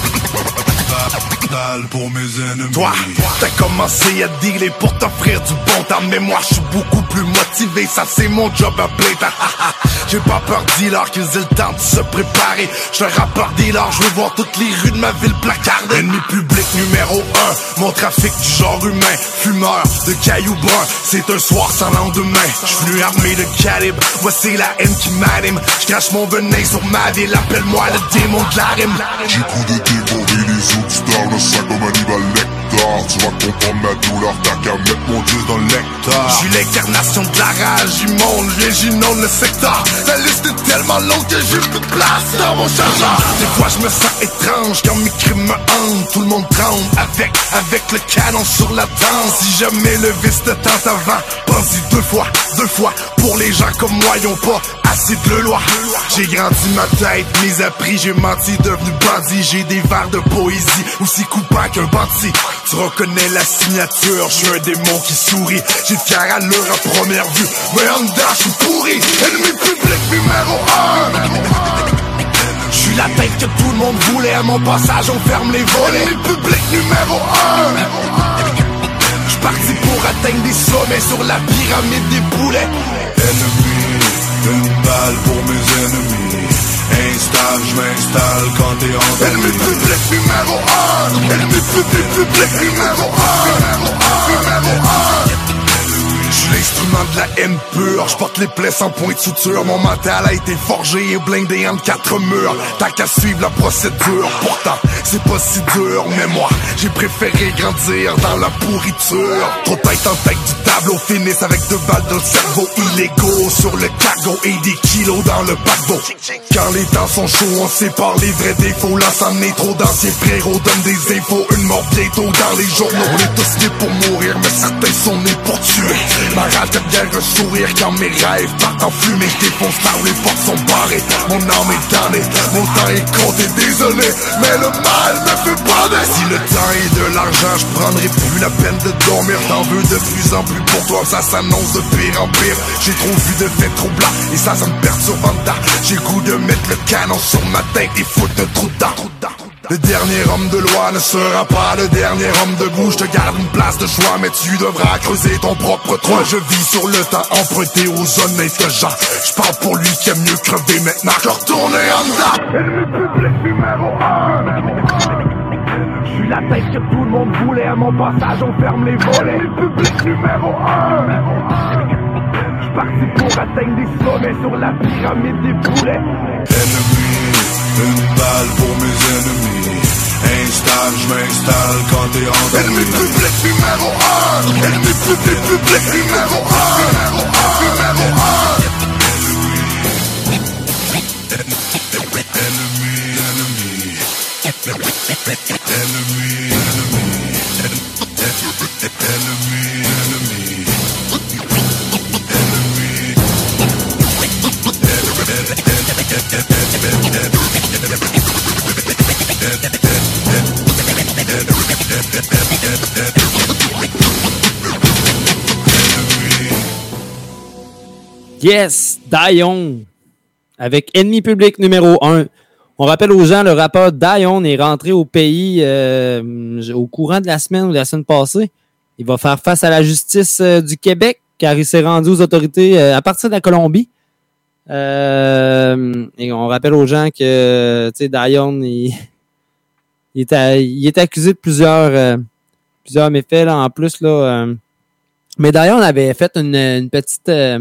[SPEAKER 30] Pour mes ennemis.
[SPEAKER 15] Toi, t'as commencé à dealer pour t'offrir du bon temps, mais moi je suis beaucoup plus motivé, ça c'est mon job à temps. J'ai pas peur dealer qu'ils aient le temps de se préparer. Je rappeur dealer, je veux voir toutes les rues de ma ville placardées. Ennemi public numéro 1, mon trafic du genre humain, fumeur de cailloux bruns, c'est un soir sans lendemain. Je suis venu armé de calibre, voici la haine qui m'anime. Je cache mon venin sur ma ville, appelle-moi le démon de la rime.
[SPEAKER 30] J'ai coup de dévorer le. Tu comprendre ma douleur, t'as qu'à mettre mon dieu dans le lecteur.
[SPEAKER 15] Je suis l'incarnation de la rage immonde, viens j'inonde le secteur. La liste est tellement longue que j'ai plus de place dans mon chargeur. Des fois je me sens étrange quand mes crimes me hantent. Tout le monde tremble avec, avec le canon sur la danse. Si jamais le vice te tente avant, pense-y deux fois, deux fois. Pour les gens comme moi, ils ont pas assez de loi. J'ai grandi ma tête, mes appris, j'ai menti, devenu bandit. J'ai des vers de poésie, aussi coupant qu'un bandit. Tu reconnais la signature, je suis un démon qui sourit. J'ai fier à l'heure à première vue, mais en dedans, je suis pourri. Ennemi public numéro 1. Je suis la tête que tout le monde voulait, à mon passage, on ferme les volets. Ennemi public numéro 1. Je suis parti pour atteindre des sommets sur la pyramide des poulets.
[SPEAKER 30] Une balle pour mes ennemis. Installe, je m'installe quand t'es en
[SPEAKER 15] Ennemi public numéro 1 Ennemi public, public numéro 1 Numéro 1 je suis l'instrument de la haine pure, je porte les plaies sans point de suture. Mon mental a été forgé et blindé entre quatre murs. T'as qu'à suivre la procédure, pourtant c'est pas si dur. Mais moi, j'ai préféré grandir dans la pourriture. Trop tête en tête du tableau, finissent avec deux balles dans le cerveau Illégaux sur le cargo et des kilos dans le paquebot. Quand les temps sont chauds, on sépare les vrais défauts. Là est trop d'anciens frérots, donne des infos Une mort bientôt dans les journaux. On est tous nés pour mourir, mais certains sont nés pour tuer Ma rage devient un sourire quand mes rêves partent en fumée. Je défonce par les portes sont barrées Mon âme est damnée, mon temps est compté Désolé, mais le mal me fait bander Si le temps est de l'argent, je prendrai plus la peine de dormir. T'en veux de plus en plus pour toi, ça s'annonce de pire en pire. J'ai trop vu de faits troublants et ça, ça me perturbe en J'ai goût de mettre le canon sur ma tête et foutre un trou dedans le dernier homme de loi ne sera pas le dernier homme de goût. Je te garde une place de choix, mais tu devras creuser ton propre trou. Je vis sur le temps emprunté aux honnêtes gens. Je parle pour lui qui a mieux crevé maintenant que retourner en dedans. Ennemi public numéro 1 Je suis la tête que tout le monde voulait. À mon passage, on ferme les volets. Ennemi public numéro 1 Je suis parti pour atteindre des sommets sur la pyramide des poulets.
[SPEAKER 30] Une balle pour mes ennemis. Installe, je m'installe quand t'es en
[SPEAKER 15] Ennemi public numéro 1 Ennemi public, public numéro 1 Numéro
[SPEAKER 2] Yes, Dion, avec Ennemi public numéro 1. On rappelle aux gens, le rappeur Dion est rentré au pays euh, au courant de la semaine ou de la semaine passée. Il va faire face à la justice euh, du Québec car il s'est rendu aux autorités euh, à partir de la Colombie. Euh, et on rappelle aux gens que tu sais, Dion, il, il, est il est accusé de plusieurs, euh, plusieurs méfaits là, en plus. Là, euh. mais Dion avait fait une, une petite euh,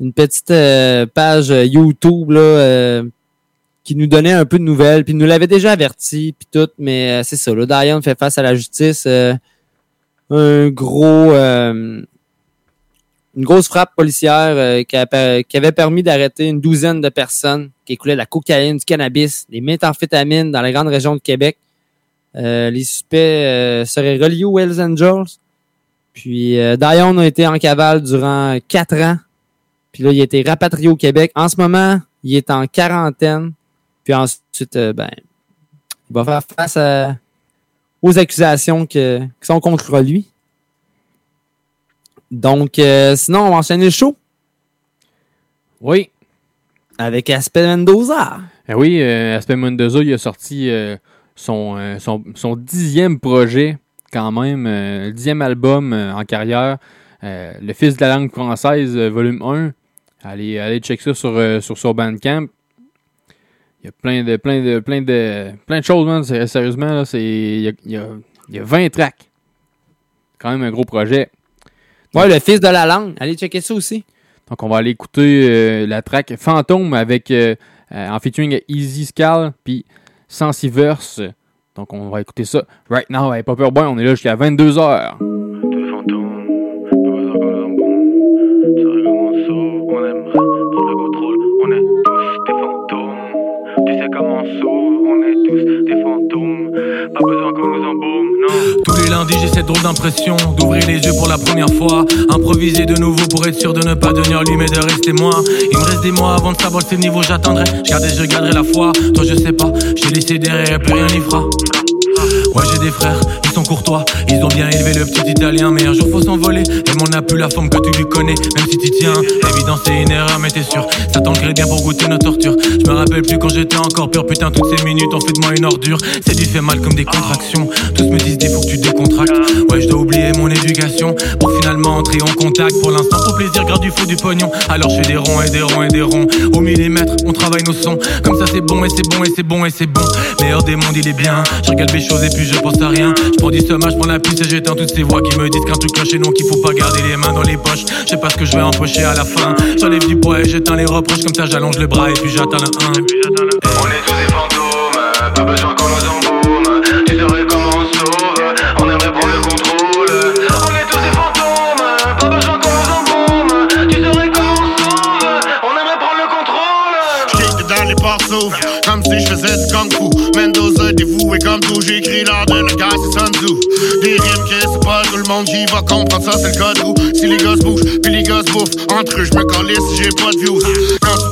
[SPEAKER 2] une petite euh, page YouTube là, qui nous donnait un peu de nouvelles, puis nous l'avait déjà averti, puis tout, mais c'est ça. Là, Diane fait face à la justice. un gros, une grosse frappe policière euh, qui, a qui avait permis d'arrêter une douzaine de personnes qui écoulaient de la cocaïne, du cannabis, des méthamphétamines dans la grande région de Québec. Euh, les suspects euh, seraient reliés aux Hells Angels. Puis euh, Dion a été en cavale durant quatre ans. Puis là, il a été rapatrié au Québec. En ce moment, il est en quarantaine. Puis ensuite, euh, ben, il va faire face à- aux accusations que- qui sont contre lui. Donc, euh, sinon, on va enchaîner le show.
[SPEAKER 3] Oui.
[SPEAKER 2] Avec Aspen Mendoza.
[SPEAKER 3] Eh oui, euh, Aspen Mendoza, il a sorti euh, son, euh, son, son dixième projet, quand même, le dixième album en carrière, Le Fils de la langue française, volume 1. Allez, allez check ça sur, sur, sur Bandcamp. Il y a plein de, plein de, plein de, plein de choses, man. Sérieusement, là, c'est, il, y a, il y a- il y a 20 tracks. Quand même un gros projet.
[SPEAKER 2] Ouais, le fils de la langue. Allez checker ça aussi.
[SPEAKER 3] Donc, on va aller écouter euh, la track Fantôme avec euh, euh, en featuring Easy Scal puis Sensiverse. Donc, on va écouter ça right now. Hey, Popper Boy, on est là jusqu'à 22h.
[SPEAKER 42] On aimerait prendre le contrôle, on est tous des fantômes. Tu sais comment sauve, on est tous des fantômes. Pas besoin qu'on nous.
[SPEAKER 31] Tous les lundis, j'ai cette drôle d'impression d'ouvrir les yeux pour la première fois. Improviser de nouveau pour être sûr de ne pas devenir lui, mais de rester moi. Il me reste des mois avant de savoir quel niveau j'atteindrai. Je gardais, je garderai la foi. Toi, je sais pas, j'ai laissé derrière, plus rien n'y fera. Ouais, j'ai des frères, ils sont courtois. Ils ont bien élevé le petit italien, mais un jour faut s'envoler. Elle m'en a plus la forme que tu lui connais, même si tu tiens. Évident, c'est une erreur, mais t'es sûr. Ça t'ancrait bien pour goûter nos tortures. Je me rappelle plus quand j'étais encore pur. Putain, toutes ces minutes ont fait de moi une ordure. C'est du fait mal comme des contractions. Tous me disent des faut que tu décontractes. Ouais, je dois oublier mon éducation pour finalement entrer en contact. Pour l'instant, pour plaisir, grave du faux du pognon. Alors je fais des ronds et des ronds et des ronds. Au millimètre, on travaille nos sons. Comme ça, c'est bon et c'est bon et c'est bon et c'est bon. Meilleur des mondes, il est bien. Je regarde les choses et puis je pense à rien. Je prends du sommage, je prends la piste et j'éteins toutes ces voix qui me disent qu'un truc cloche et non qu'il faut pas garder les mains dans les poches. Je sais pas ce que je vais empocher à la fin. J'enlève du poids et j'éteins les reproches. Comme ça, j'allonge le bras et puis j'atteins le 1.
[SPEAKER 42] On est tous des fantômes, pas besoin qu'on nous embaume. Tu saurais comment on sauve, on aimerait prendre le contrôle. On est tous des fantômes, pas besoin qu'on nous embaume. Tu saurais comment on sauve, on aimerait prendre le contrôle.
[SPEAKER 43] J'kick dans les s'ouvrent, comme si je faisais du kung fu. Mendoza dévoué comme j'écris l'art de la guerre, c'est Sun. Des rimes que c'est pas tout le monde qui va comprendre ça, c'est le code où si les gosses bougent, puis les gosses bouffent, entre eux je me calisse j'ai pas de views.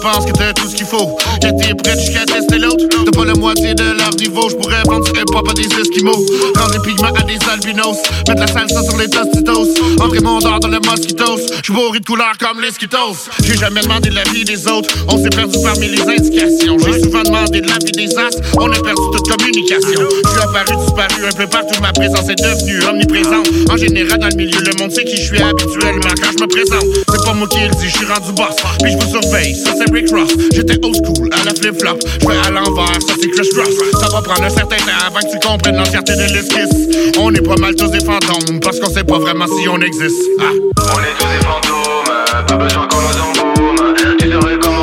[SPEAKER 43] Penses que t'as tout ce qu'il faut, t'es prêt jusqu'à tester l'autre, t'as pas la moitié de leur niveau, je pourrais vendre du hip-hop à des esquimaux. Rendre les pigments à des albinos, mettre la salsa sur les tostitos, entrer mon dard dans le mosquitos, je bourré de couleurs comme les skitos. J'ai jamais demandé l'avis des autres, on s'est perdu parmi les indications. J'ai souvent demandé de l'avis des as, on a perdu toute communication. Je suis apparu, disparu un peu partout, ma présence est devenue omniprésente. En général, dans le milieu, le monde sait qui je suis habituellement quand je me présente. C'est pas moi qui le dis, je suis rendu boss, puis je vous surveille. Ça c'est Ross, j'étais old school à la flip-flop. Je vais à l'envers, ça c'est Chris Cross. Ça va prendre un certain temps avant que tu comprennes l'entièreté de l'esquisse. On est pas mal tous des fantômes, parce qu'on sait pas vraiment si on existe. Ah.
[SPEAKER 42] On est tous des fantômes, pas besoin qu'on nous embaume. Tu saurais comment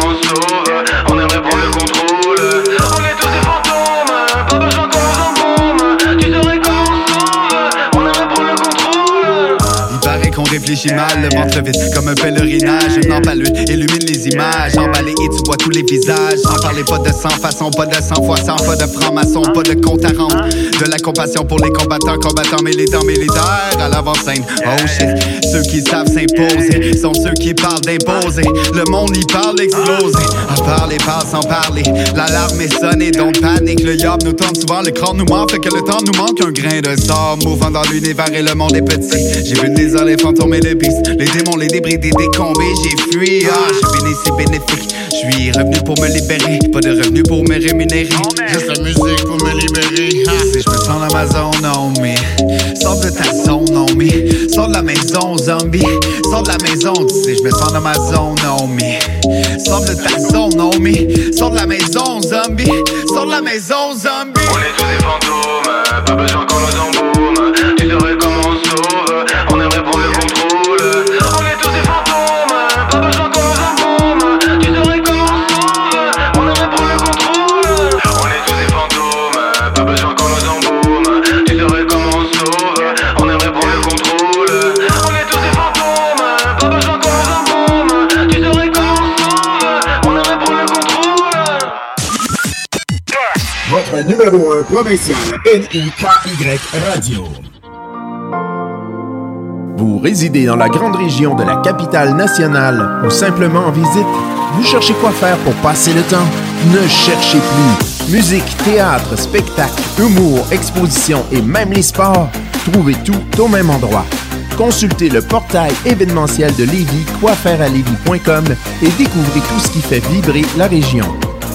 [SPEAKER 44] mal, le ventre vide comme un pèlerinage. Une lampe illumine les images. Emballé et tu vois tous les visages. Sans parler pas de sang façon, pas de sang fois sang, pas de franc-maçon, pas de compte à rendre. De la compassion pour les combattants, combattants militants, militaires à l'avant-scène. Oh shit, ceux qui savent s'imposer sont ceux qui parlent d'imposer. Le monde y parle exploser. À parler, parle sans parler. L'alarme est sonnée, donc panique. Le yob nous tourne souvent, le nous ment, fait que le temps nous manque un grain de sort. Mouvant dans l'univers et le monde est petit. J'ai vu le désert, les le. Les démons, les débris, des décombés, j'ai fui. Ah, j'ai béni, c'est bénéfique. Je suis revenu pour me libérer, pas de revenu pour me rémunérer.
[SPEAKER 43] Juste la musique pour me libérer. Ah.
[SPEAKER 44] Si je me sens dans ma zone, non, mais sors de ta zone, non, mais sors de la maison, zombie. Sors de la maison, sais, je me sens dans ma zone, non, mais sors de ta zone, non, mais sors de la maison, zombie. Sors de la maison, zombie.
[SPEAKER 42] On est tous des fantômes, pas besoin qu'on nous embaume. Tu saurais
[SPEAKER 13] numéro 1 provincial, NIKY Radio. Vous résidez dans la grande région de la capitale nationale ou simplement en visite? Vous cherchez quoi faire pour passer le temps? Ne cherchez plus. Musique, théâtre, spectacle, humour, exposition et même les sports. Trouvez tout au même endroit. Consultez le portail événementiel de Lévis, quoifairealévis.com et découvrez tout ce qui fait vibrer la région.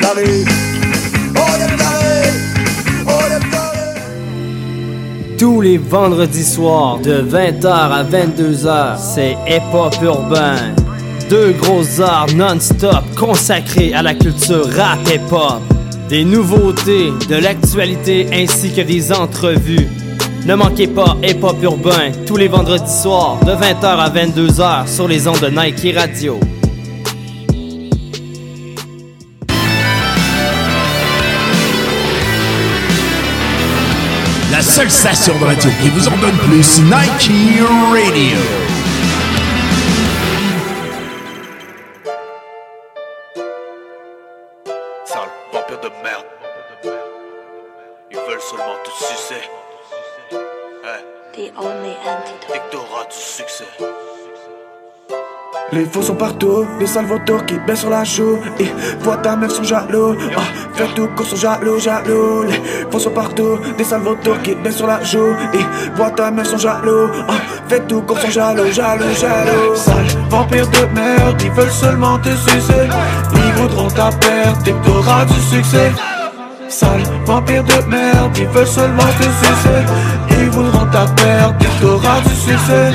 [SPEAKER 45] la Rive.
[SPEAKER 2] Tous les vendredis soirs de 20h à 22h, c'est Hip Hop Urbain. Deux grosses heures non-stop consacrées à la culture rap et pop. Des nouveautés, de l'actualité ainsi que des entrevues. Ne manquez pas Hip Hop Urbain tous les vendredis soirs de 20h à 22h sur les ondes de Nike Radio.
[SPEAKER 16] Seule station de radio qui vous en donne plus, Nike Radio.
[SPEAKER 46] Les faux sont partout, les sales qui baissent sur la joue. Et vois ta meuf sont jaloux, ah, fais tout court sont jaloux, jaloux. Les faux sont partout, des sales qui baissent sur la joue. Et vois ta meuf sont jaloux, ah, fais tout court sont jaloux, jaloux, jaloux. Sale vampire de merde, ils veulent seulement te sucer. Ils voudront ta perte que t'auras du succès. Sale vampire de merde, ils veulent seulement te sucer. Ils voudront ta perte t'auras du succès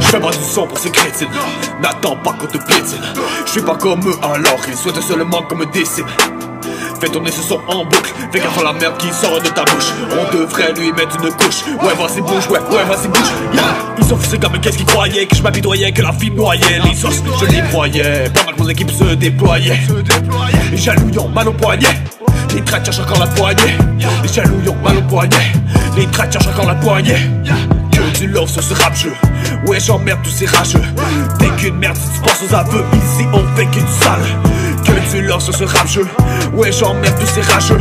[SPEAKER 47] Je pas du son pour ces crétines. N'attends pas qu'on te piétine. Je suis pas comme eux alors ils souhaitent seulement qu'on me décime Fais tourner ce son en boucle. Fais gaffe à la merde qui sort de ta bouche. On devrait lui mettre une couche. Ouais vas-y bouge, ouais, ouais vas-y bouge. Ils ont fait ces gars mais qu'est-ce qu'ils croyaient? Que je m'abidoyais, que la fille noyait Les os, je les croyais. Pendant que mon équipe se déployait. Les jalouillons mal au poignet. Les traits cherchent encore la poignée. Les jalouillons mal au poignet. Les traits cherchent encore la poignée love sur ce rap jeu Ouais j'emmerde tous ces rageux. T'es qu'une merde si tu penses aux aveux Ici on fait qu'une salle Que tu love sur ce rap jeu Ouais j'emmerde tous ces rageux.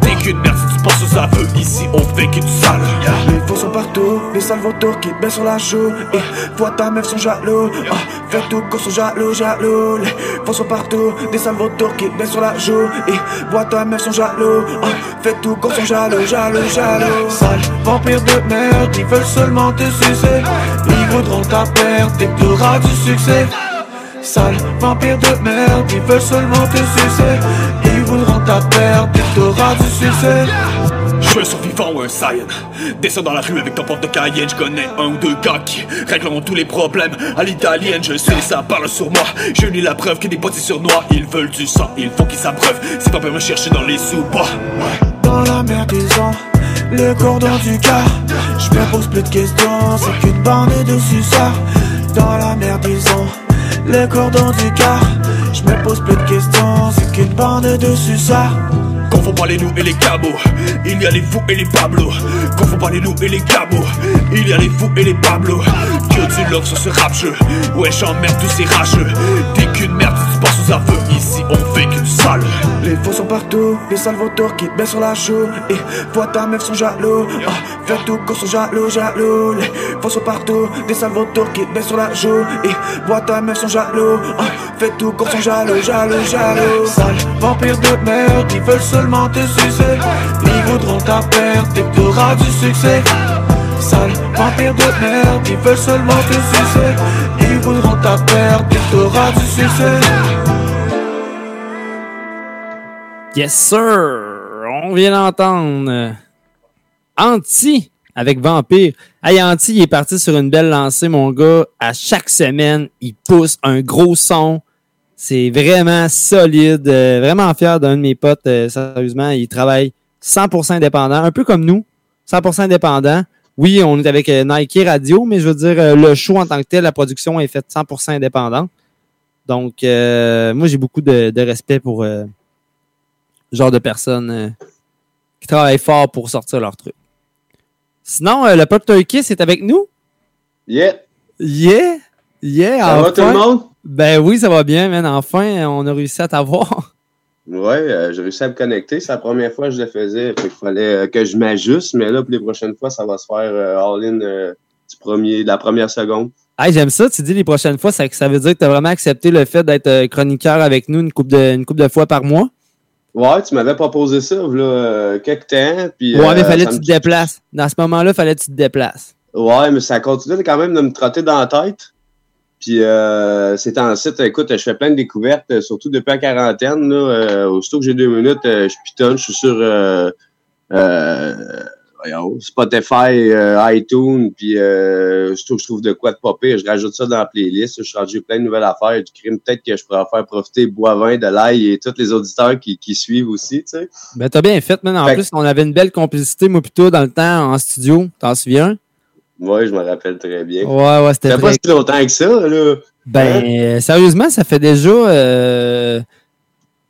[SPEAKER 47] T'es qu'une merde si tu penses aux aveux Ici on fait qu'une salle
[SPEAKER 46] Les faux sont partout, les sales vautours qui baissent sur la joue. Et vois ta meuf sont jaloux, ah, fais tout court sont jaloux, jaloux. Les faux sont partout, des sales vautours qui baissent sur la joue. Et vois ta meuf sont jaloux, ah, fais tout court sont jaloux, jaloux, jaloux. Sale vampire de merde, ils veulent seulement te sucer. Ils voudront ta perte dès que t'auras du succès Sale vampire de merde, ils veulent seulement te sucer. Ils voudront ta perte que t'auras du succès.
[SPEAKER 47] Je suis un survivant ou un Saiyan Descends dans la rue avec ton porte de Cayenne Je connais un ou deux gars qui régleront tous les problèmes. À l'italienne, je sais, ça parle sur moi. Je lis la preuve qui dépote sur noix. Ils veulent du sang, il faut qu'ils s'abreuvent. C'est pas pour me chercher dans les sous-bois.
[SPEAKER 46] Dans la merde ils ont le cordon du gars. Je me pose plus de questions, c'est qu'une bande de suceurs Dans la merde ils ont le cordon du gars Je me pose plus de questions, c'est qu'une bande de suceurs
[SPEAKER 47] Confond pas les loups et les cabots. Il y a les fous et les pablos Confond pas les loups et les cabots. Il y a les fous et les pablos Que tu love sur ce rap jeu Ouais j'emmerde tous ces rageux. T'es qu'une merde aux aveux Ici on fait qu'une salle
[SPEAKER 46] Les faux sont partout, les sales vautours qui baissent sur la joue Et vois ta meuf sont jaloux, ah, fais tout court sont jaloux, jaloux. Les faux sont partout, des sales vautours qui baissent sur la joue Et vois ta meuf sont jaloux, ah, fais tout court sont jaloux, jaloux, jaloux. Sale vampire de merde, ils veulent seulement te sucer. Ils voudront ta perte que t'auras du succès Sale vampire de merde, ils veulent seulement te sucer Ils voudront ta t'auras du succès
[SPEAKER 48] Yes, sir! On vient d'entendre euh, Anti avec Vampire. Hey, Anti, il est parti sur une belle lancée, mon gars. À chaque semaine, il pousse un gros son. C'est vraiment solide. euh, vraiment fier d'un de mes potes. euh, sérieusement, il travaille 100% indépendant, un peu comme nous.
[SPEAKER 2] 100% indépendant. Oui, on est avec euh, Nike Radio, mais je veux dire, euh, le show en tant que tel, la production est faite 100% indépendante. Donc, euh, moi, j'ai beaucoup de, de respect pour euh, ce genre de personnes euh, qui travaillent fort pour sortir leur truc. Sinon, euh, le Pop Turkey, c'est avec nous?
[SPEAKER 49] Yeah.
[SPEAKER 2] Yeah! Yeah!
[SPEAKER 49] Ça va tout le monde?
[SPEAKER 2] Ben oui, ça va bien, man. Enfin, on a réussi à t'avoir.
[SPEAKER 49] Ouais, euh, j'ai réussi à me connecter. C'est la première fois que je le faisais. Fait qu'il fallait euh, que je m'ajuste, mais là, pour les prochaines fois, ça va se faire euh, all-in euh, du premier, de la première seconde.
[SPEAKER 2] Hey, j'aime ça. Tu dis les prochaines fois, ça, ça veut dire que tu as vraiment accepté le fait d'être chroniqueur avec nous une couple de, une couple de fois par mois?
[SPEAKER 49] Ouais, tu m'avais proposé ça, là, quelques temps. Puis,
[SPEAKER 2] ouais, mais fallait que tu
[SPEAKER 49] me-
[SPEAKER 2] te déplaces. Dans ce moment-là, fallait que tu te déplaces.
[SPEAKER 49] Ouais, mais ça continue quand même de me trotter dans la tête. Puis euh, c'est en site, écoute, je fais plein de découvertes, euh, surtout depuis la quarantaine. Là, euh, aussitôt que j'ai deux minutes, euh, je pitonne, je suis sur euh, euh, Spotify, euh, iTunes, puis euh, aussitôt que je trouve de quoi de popper, je rajoute ça dans la playlist. Je suis rendu plein de nouvelles affaires du crime. Peut-être que je pourrais faire profiter Boivin, de l'ail et tous les auditeurs qui, qui suivent aussi, tu sais.
[SPEAKER 2] Ben, t'as bien fait, man. En
[SPEAKER 49] Fait-
[SPEAKER 2] plus, on avait une belle complicité, moi, plutôt dans le temps, en studio. T'en souviens?
[SPEAKER 49] Ouais, je me rappelle très bien.
[SPEAKER 2] Ouais, ouais, c'était
[SPEAKER 49] pas si longtemps que ça, là.
[SPEAKER 2] Ben,
[SPEAKER 49] Hein?
[SPEAKER 2] euh, sérieusement, ça fait déjà euh,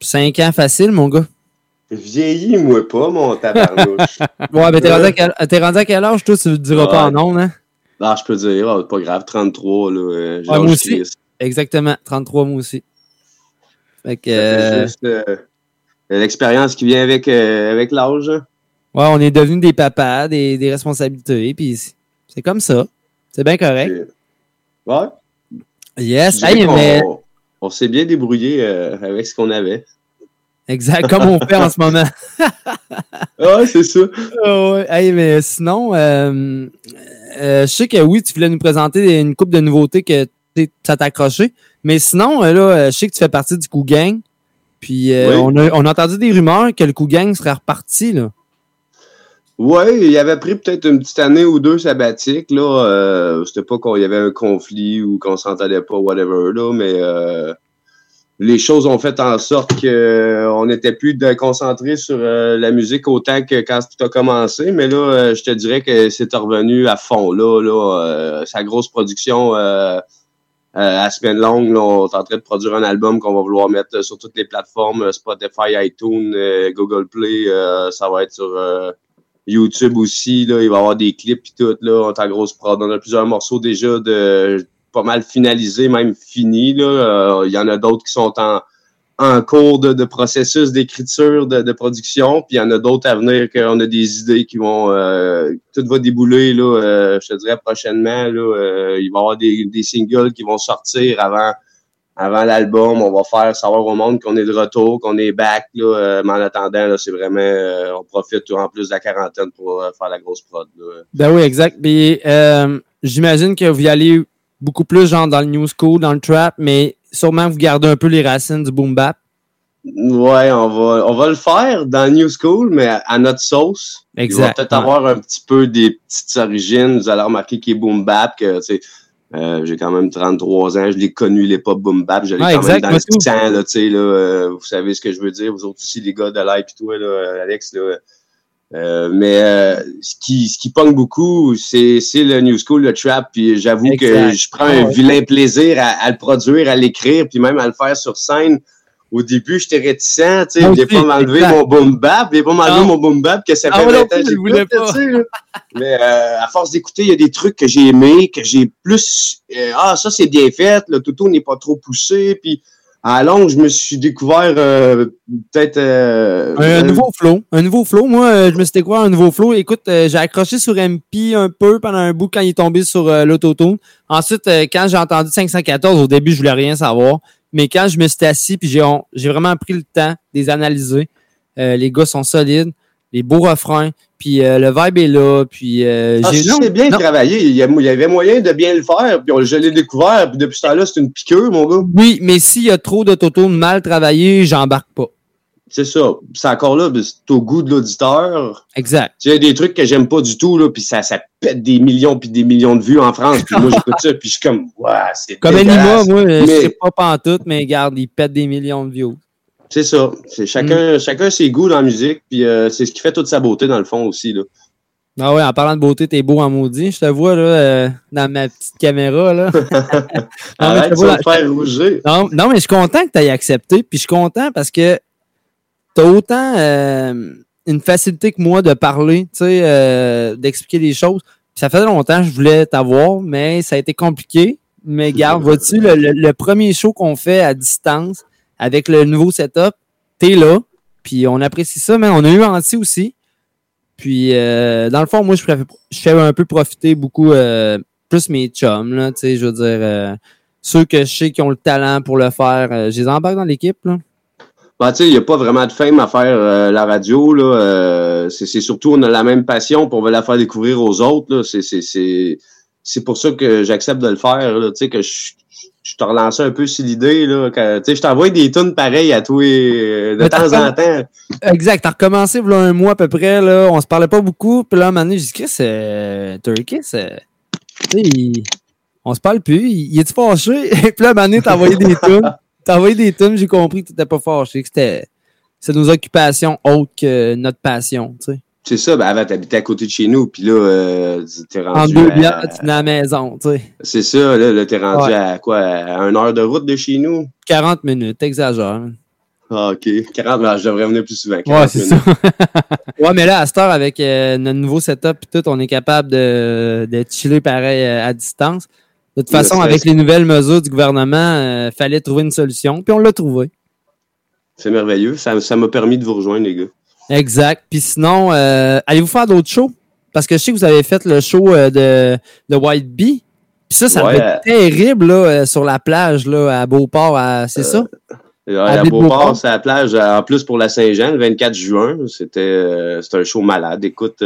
[SPEAKER 2] 5 ans facile, mon gars.
[SPEAKER 49] Vieillis, moi pas, mon tabarnouche.
[SPEAKER 2] Ouais, ben, t'es rendu, à quel- t'es rendu à quel âge, toi? Tu le diras pas en nom, hein?
[SPEAKER 49] Non, je peux dire, ah, pas grave, 33, là. euh,
[SPEAKER 2] Ouais, moi aussi. Exactement. 33, moi aussi. Fait que. Euh,
[SPEAKER 49] juste euh, l'expérience qui vient avec, euh, avec l'âge. hein.
[SPEAKER 2] Ouais, on est devenus des papas, des, des responsabilités, puis c'est- comme ça. C'est bien correct.
[SPEAKER 49] Ouais.
[SPEAKER 2] Yes, hey,
[SPEAKER 49] qu'on-
[SPEAKER 2] mais
[SPEAKER 49] On s'est bien débrouillé euh, avec ce qu'on avait.
[SPEAKER 2] exact, comme on fait en ce moment.
[SPEAKER 49] Ouais, c'est ça.
[SPEAKER 2] Ah ouais. Hey, mais sinon, euh, euh, je sais que oui, tu voulais nous présenter une coupe de nouveautés que ça t'a accroché. Mais sinon, là, je sais que tu fais partie du Coup Gang. Puis
[SPEAKER 49] Oui.
[SPEAKER 2] on, a, on a entendu des rumeurs que le Coup Gang serait reparti, là.
[SPEAKER 49] Ouais, il avait pris peut-être une petite année ou deux sabbatique, là. Euh, C'était pas qu'il y avait un conflit ou qu'on s'entendait pas, whatever, là, mais euh, les choses ont fait en sorte que euh, n'était plus concentré sur euh, la musique autant que quand tout a commencé. Mais là, euh, je te dirais que c'est revenu à fond, là. là sa grosse production à semaine longue, là, on est en train de produire un album qu'on va vouloir mettre sur toutes les plateformes, Spotify, iTunes, Google Play, ça va être sur YouTube aussi, là, il va y avoir des clips et tout, là, en grosse prod. On a plusieurs morceaux déjà de pas mal finalisés, même finis, là. Euh, Il y en a d'autres qui sont en, en cours de, de processus d'écriture, de, de production, puis il y en a d'autres à venir qu'on a des idées qui vont euh, tout va débouler là, euh, je te dirais prochainement. Là, euh, il va y avoir des, des singles qui vont sortir avant avant l'album. On va faire savoir au monde qu'on est de retour, qu'on est back. Là, euh, mais en attendant, là, c'est vraiment euh, on profite en plus de la quarantaine pour euh, faire la grosse prod. Là.
[SPEAKER 2] Ben oui, exact. Puis j'imagine que vous y allez beaucoup plus genre dans le new school, dans le trap, mais sûrement vous gardez un peu les racines du boom bap.
[SPEAKER 49] Ouais, on va, on va le faire dans New School, mais à, notre sauce. Il va
[SPEAKER 2] Exact,
[SPEAKER 49] peut-être
[SPEAKER 2] ouais.
[SPEAKER 49] avoir un petit peu des petites origines. Vous allez remarquer qu'il est boom bap, que, sais, euh, j'ai quand même 33 ans, je l'ai connu, les pop boom bap, je l'ai
[SPEAKER 2] Ouais,
[SPEAKER 49] quand
[SPEAKER 2] exact,
[SPEAKER 49] même dans le sang, là, tu sais, là, euh, vous savez ce que je veux dire, vous autres aussi, les gars de live pis toi, là, Alex, là, euh, mais euh, ce qui ce qui pogne beaucoup, c'est le new school, le trap. Puis j'avoue que je prends un
[SPEAKER 2] Ah ouais.
[SPEAKER 49] vilain plaisir à, à le produire, à l'écrire, puis même à le faire sur scène. Au début, j'étais réticent, tu sais,
[SPEAKER 2] aussi,
[SPEAKER 49] pas m'enlever mon boom bap, voulais pas m'enlever
[SPEAKER 2] Ah.
[SPEAKER 49] mon boom bap que ça
[SPEAKER 2] Ah,
[SPEAKER 49] fait
[SPEAKER 2] moi
[SPEAKER 49] 20
[SPEAKER 2] non
[SPEAKER 49] ans que
[SPEAKER 2] je le voulais
[SPEAKER 49] j'écoute,
[SPEAKER 2] pas.
[SPEAKER 49] tu sais. Mais euh, à force d'écouter, il y a des trucs que j'ai aimés, que j'ai plus euh, ah ça c'est bien fait, le toutou n'est pas trop poussé, puis à la longue, je me suis découvert euh, peut-être
[SPEAKER 2] Un nouveau flow. Un nouveau flow. Moi, je me suis découvert un nouveau flow. Écoute, j'ai accroché sur MP un peu pendant un bout quand il est tombé sur l'autotune. Ensuite, quand j'ai entendu 514, au début, je voulais rien savoir. Mais quand je me suis assis, puis j'ai vraiment pris le temps de les analyser. Euh, les gars sont solides, les beaux refrains, puis euh, le vibe est là, puis euh,
[SPEAKER 49] Ah,
[SPEAKER 2] j'ai
[SPEAKER 49] bien
[SPEAKER 2] non.
[SPEAKER 49] travaillé. Il y, avait moyen de bien le faire, puis je l'ai découvert, puis depuis ce temps-là, c'est une piqûre, mon gars.
[SPEAKER 2] Oui, mais s'il y a trop d'autotune mal travaillé, j'embarque pas.
[SPEAKER 49] C'est ça. C'est encore là, mais c'est au goût de l'auditeur.
[SPEAKER 2] Exact.
[SPEAKER 49] Tu sais, des trucs que j'aime pas du tout, là, puis ça, ça pète des millions puis des millions de vues en France, puis moi, j'écoute ça, puis je suis comme, ouais, c'est
[SPEAKER 2] Comme Anima, moi, euh, je
[SPEAKER 49] Mais-
[SPEAKER 2] sais pas pantoute, mais regarde, il pète des millions de views.
[SPEAKER 49] C'est ça. C'est chacun, chacun ses goûts dans la musique, puis euh, c'est ce qui fait toute sa beauté dans le fond aussi là.
[SPEAKER 2] Ah ouais, en parlant de beauté, t'es beau en maudit. Je te vois là, euh, dans ma petite caméra. Là. non, mais
[SPEAKER 49] Arrête,
[SPEAKER 2] je te vois
[SPEAKER 49] me
[SPEAKER 2] dans-
[SPEAKER 49] faire rougir.
[SPEAKER 2] non, non, mais je suis content que tu aies accepté. Puis je suis content parce que tu as autant euh, une facilité que moi de parler, tu sais, euh, d'expliquer les choses. Puis ça fait longtemps que je voulais t'avoir, mais ça a été compliqué. Mais garde, vois-tu, le, le- le premier show qu'on fait à distance avec le nouveau setup, t'es là. Puis on apprécie ça, mais on a eu Anti aussi. Puis euh, dans le fond, moi, je, préfère- je fais un peu profiter beaucoup euh, plus mes chums, là, tu sais, je veux dire. euh, ceux que je sais qui ont le talent pour le faire, euh, je les embarque dans l'équipe. là.
[SPEAKER 49] Ben, tu sais, il n'y a pas vraiment de fame à faire euh, la radio. Là. Euh, c'est, c'est surtout, on a la même passion pour la faire découvrir aux autres. Là. C'est, c'est, c'est, c'est pour ça que j'accepte de le faire. Là. Tu sais, que je, je te relançais un peu sur l'idée. Là, que, tu sais, je t'envoie des tunes pareilles à toi euh, de
[SPEAKER 2] Mais
[SPEAKER 49] temps en temps.
[SPEAKER 2] Exact. T'as recommencé a un mois à peu près. Là. On se parlait pas beaucoup. Puis là, à un moment donné, j'ai dit, Chris, euh, Turkey, c'est. Tu sais, il- on se parle plus. Il, il est-tu fâché? Puis là, à un moment donné, t'as envoyé des tunes. T'as envoyé des tunes, j'ai compris que t'étais pas fâché, que c'était. C'est nos occupations autres que notre passion, tu sais.
[SPEAKER 49] C'est ça, ben avant, t'habitais à côté de chez nous, puis là, euh, t'es
[SPEAKER 2] En
[SPEAKER 49] rendu
[SPEAKER 2] deux
[SPEAKER 49] à-
[SPEAKER 2] bières, tu venais à la maison, tu sais.
[SPEAKER 49] C'est ça, là, là t'es rendu
[SPEAKER 2] Ouais.
[SPEAKER 49] à quoi? À une heure de route de chez nous?
[SPEAKER 2] 40 minutes, t'exagères.
[SPEAKER 49] Ah, OK. 40, ben, je devrais venir plus souvent. 40
[SPEAKER 2] Ouais, c'est ça. ouais, mais là, à cette heure, avec euh, notre nouveau setup et tout, on est capable de, de chiller pareil euh, à distance. De toute façon, avec les nouvelles mesures du gouvernement, euh, fallait trouver une solution, puis on l'a trouvé.
[SPEAKER 49] C'est merveilleux. Ça, ça m'a permis de vous rejoindre, les gars.
[SPEAKER 2] Exact. Puis sinon, euh, allez-vous faire d'autres shows? Parce que je sais que vous avez fait le show euh, de, de White Bee. Puis ça, ça
[SPEAKER 49] Ouais,
[SPEAKER 2] devait être terrible là, sur la plage là, à Beauport. C'est ça?
[SPEAKER 49] Euh,
[SPEAKER 2] À
[SPEAKER 49] Beauport,
[SPEAKER 2] Beauport?
[SPEAKER 49] c'est la plage. En plus, pour la Saint-Jean, le 24 juin, c'était un show malade. Écoute,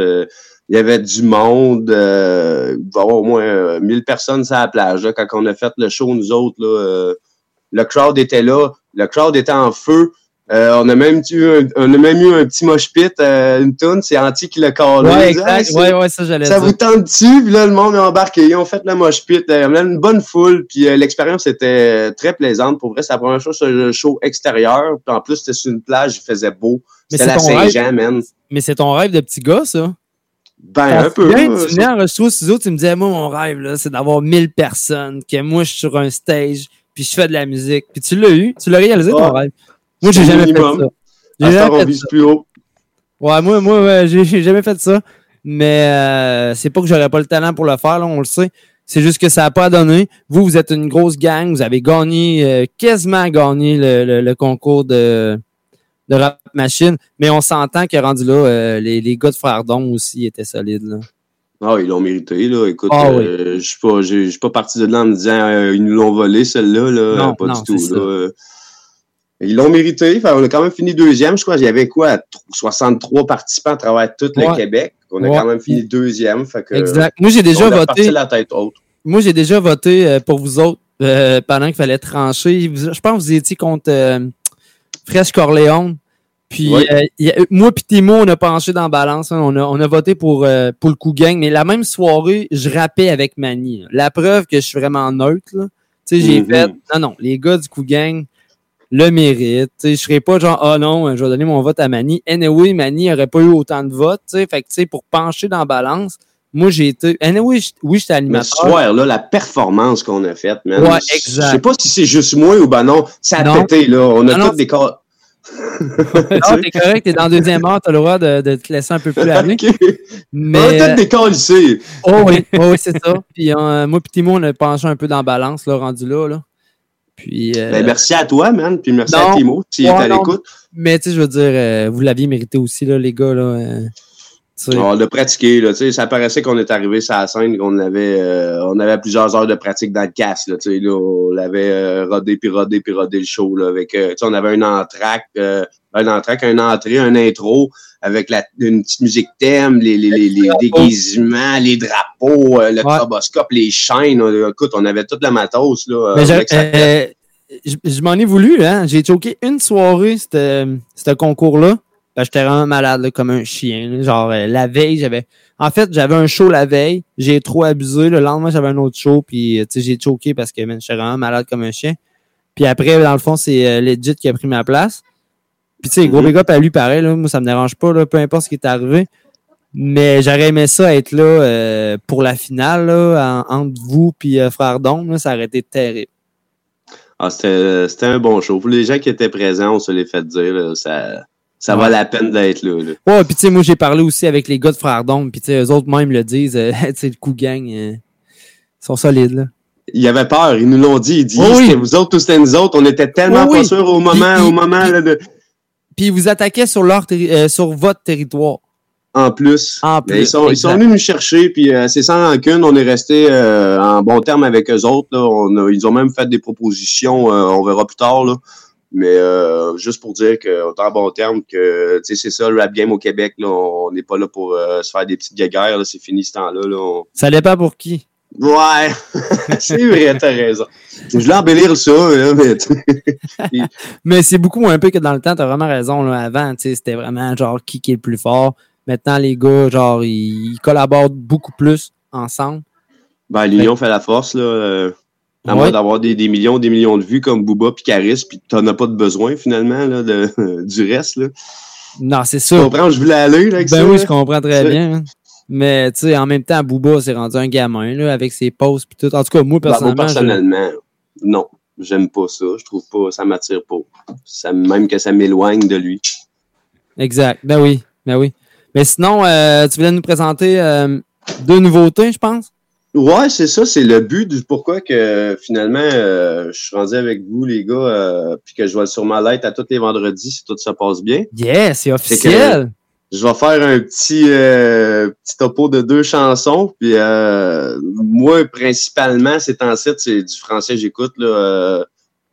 [SPEAKER 49] il y avait du monde. euh, il va y avoir au moins euh, 1000 personnes sur la plage. là. quand on a fait le show, nous autres, là, euh, le crowd était là. Le crowd était en feu. Euh, on, a même eu un, on a même eu un petit mosh pit, euh, une toune. C'est Anti qui l'a collé.
[SPEAKER 2] Ouais, exact. Ouais, ouais, ça, j'allais
[SPEAKER 49] ça
[SPEAKER 2] dire.
[SPEAKER 49] vous tente dessus, puis là, le monde est embarqué. Ils ont fait le mosh pit. euh, On a une bonne foule, puis euh, l'expérience était très plaisante. Pour vrai, c'est la première chose sur le show extérieur. Puis en plus, c'était sur une plage, il faisait beau. C'était
[SPEAKER 2] c'est
[SPEAKER 49] la. Saint-Jean, man.
[SPEAKER 2] Mais c'est ton rêve de petit gars, ça?
[SPEAKER 49] Ben, un peu.
[SPEAKER 2] tu viens,
[SPEAKER 49] euh,
[SPEAKER 2] tu venais au studio, tu me disais, moi, mon rêve, là, c'est d'avoir 1000 personnes, que moi, je suis sur un stage, puis je fais de la musique. Puis tu l'as eu, tu l'as réalisé, ton
[SPEAKER 49] Ah,
[SPEAKER 2] rêve. Moi, j'ai jamais fait ça. J'ai jamais
[SPEAKER 49] on
[SPEAKER 2] fait
[SPEAKER 49] vise
[SPEAKER 2] ça.
[SPEAKER 49] plus haut.
[SPEAKER 2] Ouais, moi, moi, ouais, j'ai j'ai jamais fait ça. Mais euh, c'est pas que j'aurais pas le talent pour le faire, là, on le sait. C'est juste que ça n'a pas donné. Vous, vous êtes une grosse gang. Vous avez gagné, euh, quasiment gagné le, le- le concours de, de Rap Machine. Mais on s'entend que rendu là, euh, les, les gars de Frères aussi étaient solides. Là.
[SPEAKER 49] Ah, ils l'ont mérité, là. Écoute,
[SPEAKER 2] Ah,
[SPEAKER 49] euh, je je suis pas parti de là en me disant, euh, ils nous l'ont volé, celle-là, là.
[SPEAKER 2] Non,
[SPEAKER 49] pas
[SPEAKER 2] non,
[SPEAKER 49] du tout, là. Euh, Ils l'ont mérité. Enfin, on a quand même fini deuxième. Je crois qu'il y avait quoi? 63 participants à travers tout le. Québec. On a
[SPEAKER 2] Ouais.
[SPEAKER 49] quand même fini deuxième. Fait que,
[SPEAKER 2] Exact. Moi, j'ai déjà
[SPEAKER 49] on a
[SPEAKER 2] voté.
[SPEAKER 49] la tête haute.
[SPEAKER 2] Moi, j'ai déjà voté pour vous autres pendant qu'il fallait trancher. Je pense que vous étiez contre Fresh Corleone. Puis euh, il y a- moi puis Timo, on a penché dans la balance. hein. On, a, on a voté pour, euh, pour le coup gang. Mais la même soirée, je rappais avec Manny. là. La preuve que je suis vraiment neutre. Tu sais, j'ai
[SPEAKER 49] Mhm.
[SPEAKER 2] fait. Non, non, les gars du coup gang le sais, je serais pas genre, ah non, je vais donner mon vote à Manny. Anyway, Manny aurait pas eu autant de votes. Fait que, tu sais, pour pencher dans la balance, moi, j'ai été. Anyway, oui, j'étais animateur.
[SPEAKER 49] ce soir-là, la performance qu'on a faite, man.
[SPEAKER 2] Ouais,
[SPEAKER 49] je-
[SPEAKER 2] exact.
[SPEAKER 49] Je sais pas si c'est juste moi ou ben non. Ça a
[SPEAKER 2] Non.
[SPEAKER 49] pété, là. On a
[SPEAKER 2] Non, non,
[SPEAKER 49] tous des corps.
[SPEAKER 2] Non, t'es correct, t'es dans la deuxième heure, t'as le droit de, de te laisser un peu plus aller. Mais.
[SPEAKER 49] On a tous des corps lycées.
[SPEAKER 2] Oh oui, oh oui, c'est ça. Puis euh, moi puis Timo, on a penché un peu dans la balance, là, rendu là. là. Puis. euh,
[SPEAKER 49] Ben, merci à toi, man. Puis merci
[SPEAKER 2] non.
[SPEAKER 49] à Timo, s'il est
[SPEAKER 2] Ouais,
[SPEAKER 49] à
[SPEAKER 2] non.
[SPEAKER 49] l'écoute.
[SPEAKER 2] Mais tu sais, je veux dire, euh, vous l'aviez mérité aussi, là, les gars. Là, sais.
[SPEAKER 49] On l'a pratiqué, là, tu sais, ça paraissait qu'on est arrivé sur la scène, qu'on avait, euh, on avait plusieurs heures de pratique dans le casque, là, tu sais, là, on l'avait euh, rodé, puis rodé, puis rodé le show, là, avec, euh, tu sais, on avait un entraque, euh, un entraque, un entrée, un intro, avec la, une petite musique thème, les, les, les, les déguisements, les drapeaux, euh, le troboscope, les chaînes, écoute, on avait toute la matos, là.
[SPEAKER 2] Mais je je m'en ai voulu, hein. J'ai choqué une soirée, c'était- ce concours-là. Ben, j'étais vraiment malade, là, comme un chien. là. Genre, euh, la veille, j'avais. En fait, j'avais un show la veille. J'ai trop abusé. Le lendemain, j'avais un autre show. Puis, euh, tu sais, j'ai choqué parce que, man, j'étais vraiment malade comme un chien. Puis après, dans le fond, c'est euh, Legit qui a pris ma place. Puis, tu sais, gros big up à lui, pareil, là. Moi, ça me dérange pas, là. Peu importe ce qui est arrivé. Mais j'aurais aimé ça être là euh, pour la finale, là, en- entre vous et Frère Dom. ça aurait été terrible.
[SPEAKER 49] Ah, c'était c'était un bon show. Pour les gens qui étaient présents, on se les fait dire, là, ça, ça
[SPEAKER 2] Ouais.
[SPEAKER 49] vaut la peine d'être là, là.
[SPEAKER 2] Ouais, puis tu sais, moi, j'ai parlé aussi avec les gars de Frère Dom, puis tu sais, eux autres même le disent, euh, tu sais, le coup gang, euh, ils sont solides, là.
[SPEAKER 49] Il avait peur, ils nous l'ont dit. Il dit,
[SPEAKER 2] Oh oui.
[SPEAKER 49] c'était vous autres ou c'était nous autres. On était tellement
[SPEAKER 2] Oui,
[SPEAKER 49] pas
[SPEAKER 2] oui.
[SPEAKER 49] sûrs au moment,
[SPEAKER 2] Puis-
[SPEAKER 49] au moment là, de...
[SPEAKER 2] Puis ils vous attaquaient sur, leur euh, sur votre territoire.
[SPEAKER 49] En plus.
[SPEAKER 2] En plus,
[SPEAKER 49] ils, sont, ils sont venus nous chercher, puis euh, c'est sans rancune. On est resté euh, en bon terme avec eux autres. Là. On a- ils ont même fait des propositions, euh, on verra plus tard. Là. Mais euh, juste pour dire est en bon terme, que tu sais, c'est ça le rap game au Québec. Là. On n'est pas là pour euh, se faire des petites guéguerres. là. C'est fini ce temps-là. Là. On-
[SPEAKER 2] Ça dépend pour qui.
[SPEAKER 49] Ouais, c'est vrai, t'as raison. Je voulais embellir ça, mais.
[SPEAKER 2] Mais c'est beaucoup moins peu que dans le temps, t'as vraiment raison. Là. Avant, tu sais, c'était vraiment genre qui qui est le plus fort. Maintenant, les gars, genre, ils, ils collaborent beaucoup plus ensemble.
[SPEAKER 49] Ben, l'union fait la force, là. euh, à
[SPEAKER 2] Ouais.
[SPEAKER 49] moins d'avoir des, des millions, des millions de vues comme Booba puis Caris, puis t'en as pas de besoin, finalement, là, de, du reste, là.
[SPEAKER 2] Non, c'est
[SPEAKER 49] Tu
[SPEAKER 2] ça.
[SPEAKER 49] comprends je voulais aller, là, avec
[SPEAKER 2] Ben
[SPEAKER 49] ça,
[SPEAKER 2] oui,
[SPEAKER 49] là?
[SPEAKER 2] je comprends très bien. hein. Mais tu sais, en même temps, Booba s'est rendu un gamin là, avec ses posts puis tout. En tout cas, moi,
[SPEAKER 49] Ben, moi,
[SPEAKER 2] personnellement. je-
[SPEAKER 49] personnellement, non. J'aime pas ça. Je trouve pas, ça m'attire pas. Ça, même que ça m'éloigne de lui.
[SPEAKER 2] Exact. Ben oui. Ben oui. Mais sinon, euh, tu voulais nous présenter euh, deux nouveautés, je pense?
[SPEAKER 49] Ouais, c'est ça, c'est le but du pourquoi que finalement euh, je suis rendu avec vous, les gars, euh, puis que je vais sûrement l'être à tous les vendredis si tout ça passe bien.
[SPEAKER 2] Yes, c'est officiel.
[SPEAKER 49] que je vais faire un petit euh, petit topo de deux chansons. Puis euh, moi, principalement, ces temps-ci, c'est du français j'écoute. là. euh,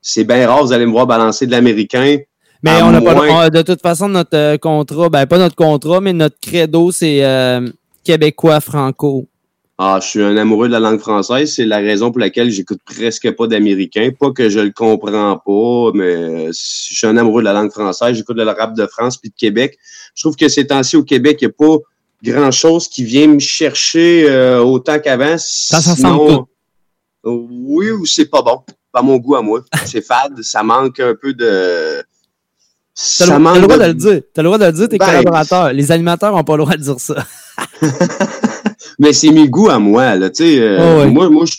[SPEAKER 49] c'est bien rare, vous allez me voir balancer de l'américain.
[SPEAKER 2] Mais on a pas, on- de toute façon, notre euh, contrat, ben pas notre contrat, mais notre credo, c'est euh, québécois franco.
[SPEAKER 49] Ah, je suis un amoureux de la langue française. C'est la raison pour laquelle j'écoute presque pas d'américain. Pas que je le comprends pas, mais je suis un amoureux de la langue française. J'écoute le rap de France puis de Québec. Je trouve que ces temps-ci au Québec, il n'y a pas grand-chose qui vient me chercher euh, autant qu'avant.
[SPEAKER 2] Ça, ça
[SPEAKER 49] Sinon,
[SPEAKER 2] semble
[SPEAKER 49] oui ou c'est pas bon. Pas mon goût à moi. C'est fade. Ça manque un peu de...
[SPEAKER 2] T'as le, le droit
[SPEAKER 49] de-
[SPEAKER 2] de le dire. T'as le droit de le dire, tes
[SPEAKER 49] Ben,
[SPEAKER 2] collaborateurs. Les animateurs ont pas le droit de dire ça.
[SPEAKER 49] Mais c'est mes goûts à moi, là, tu sais. euh,
[SPEAKER 2] Oh, ouais.
[SPEAKER 49] Moi, moi, je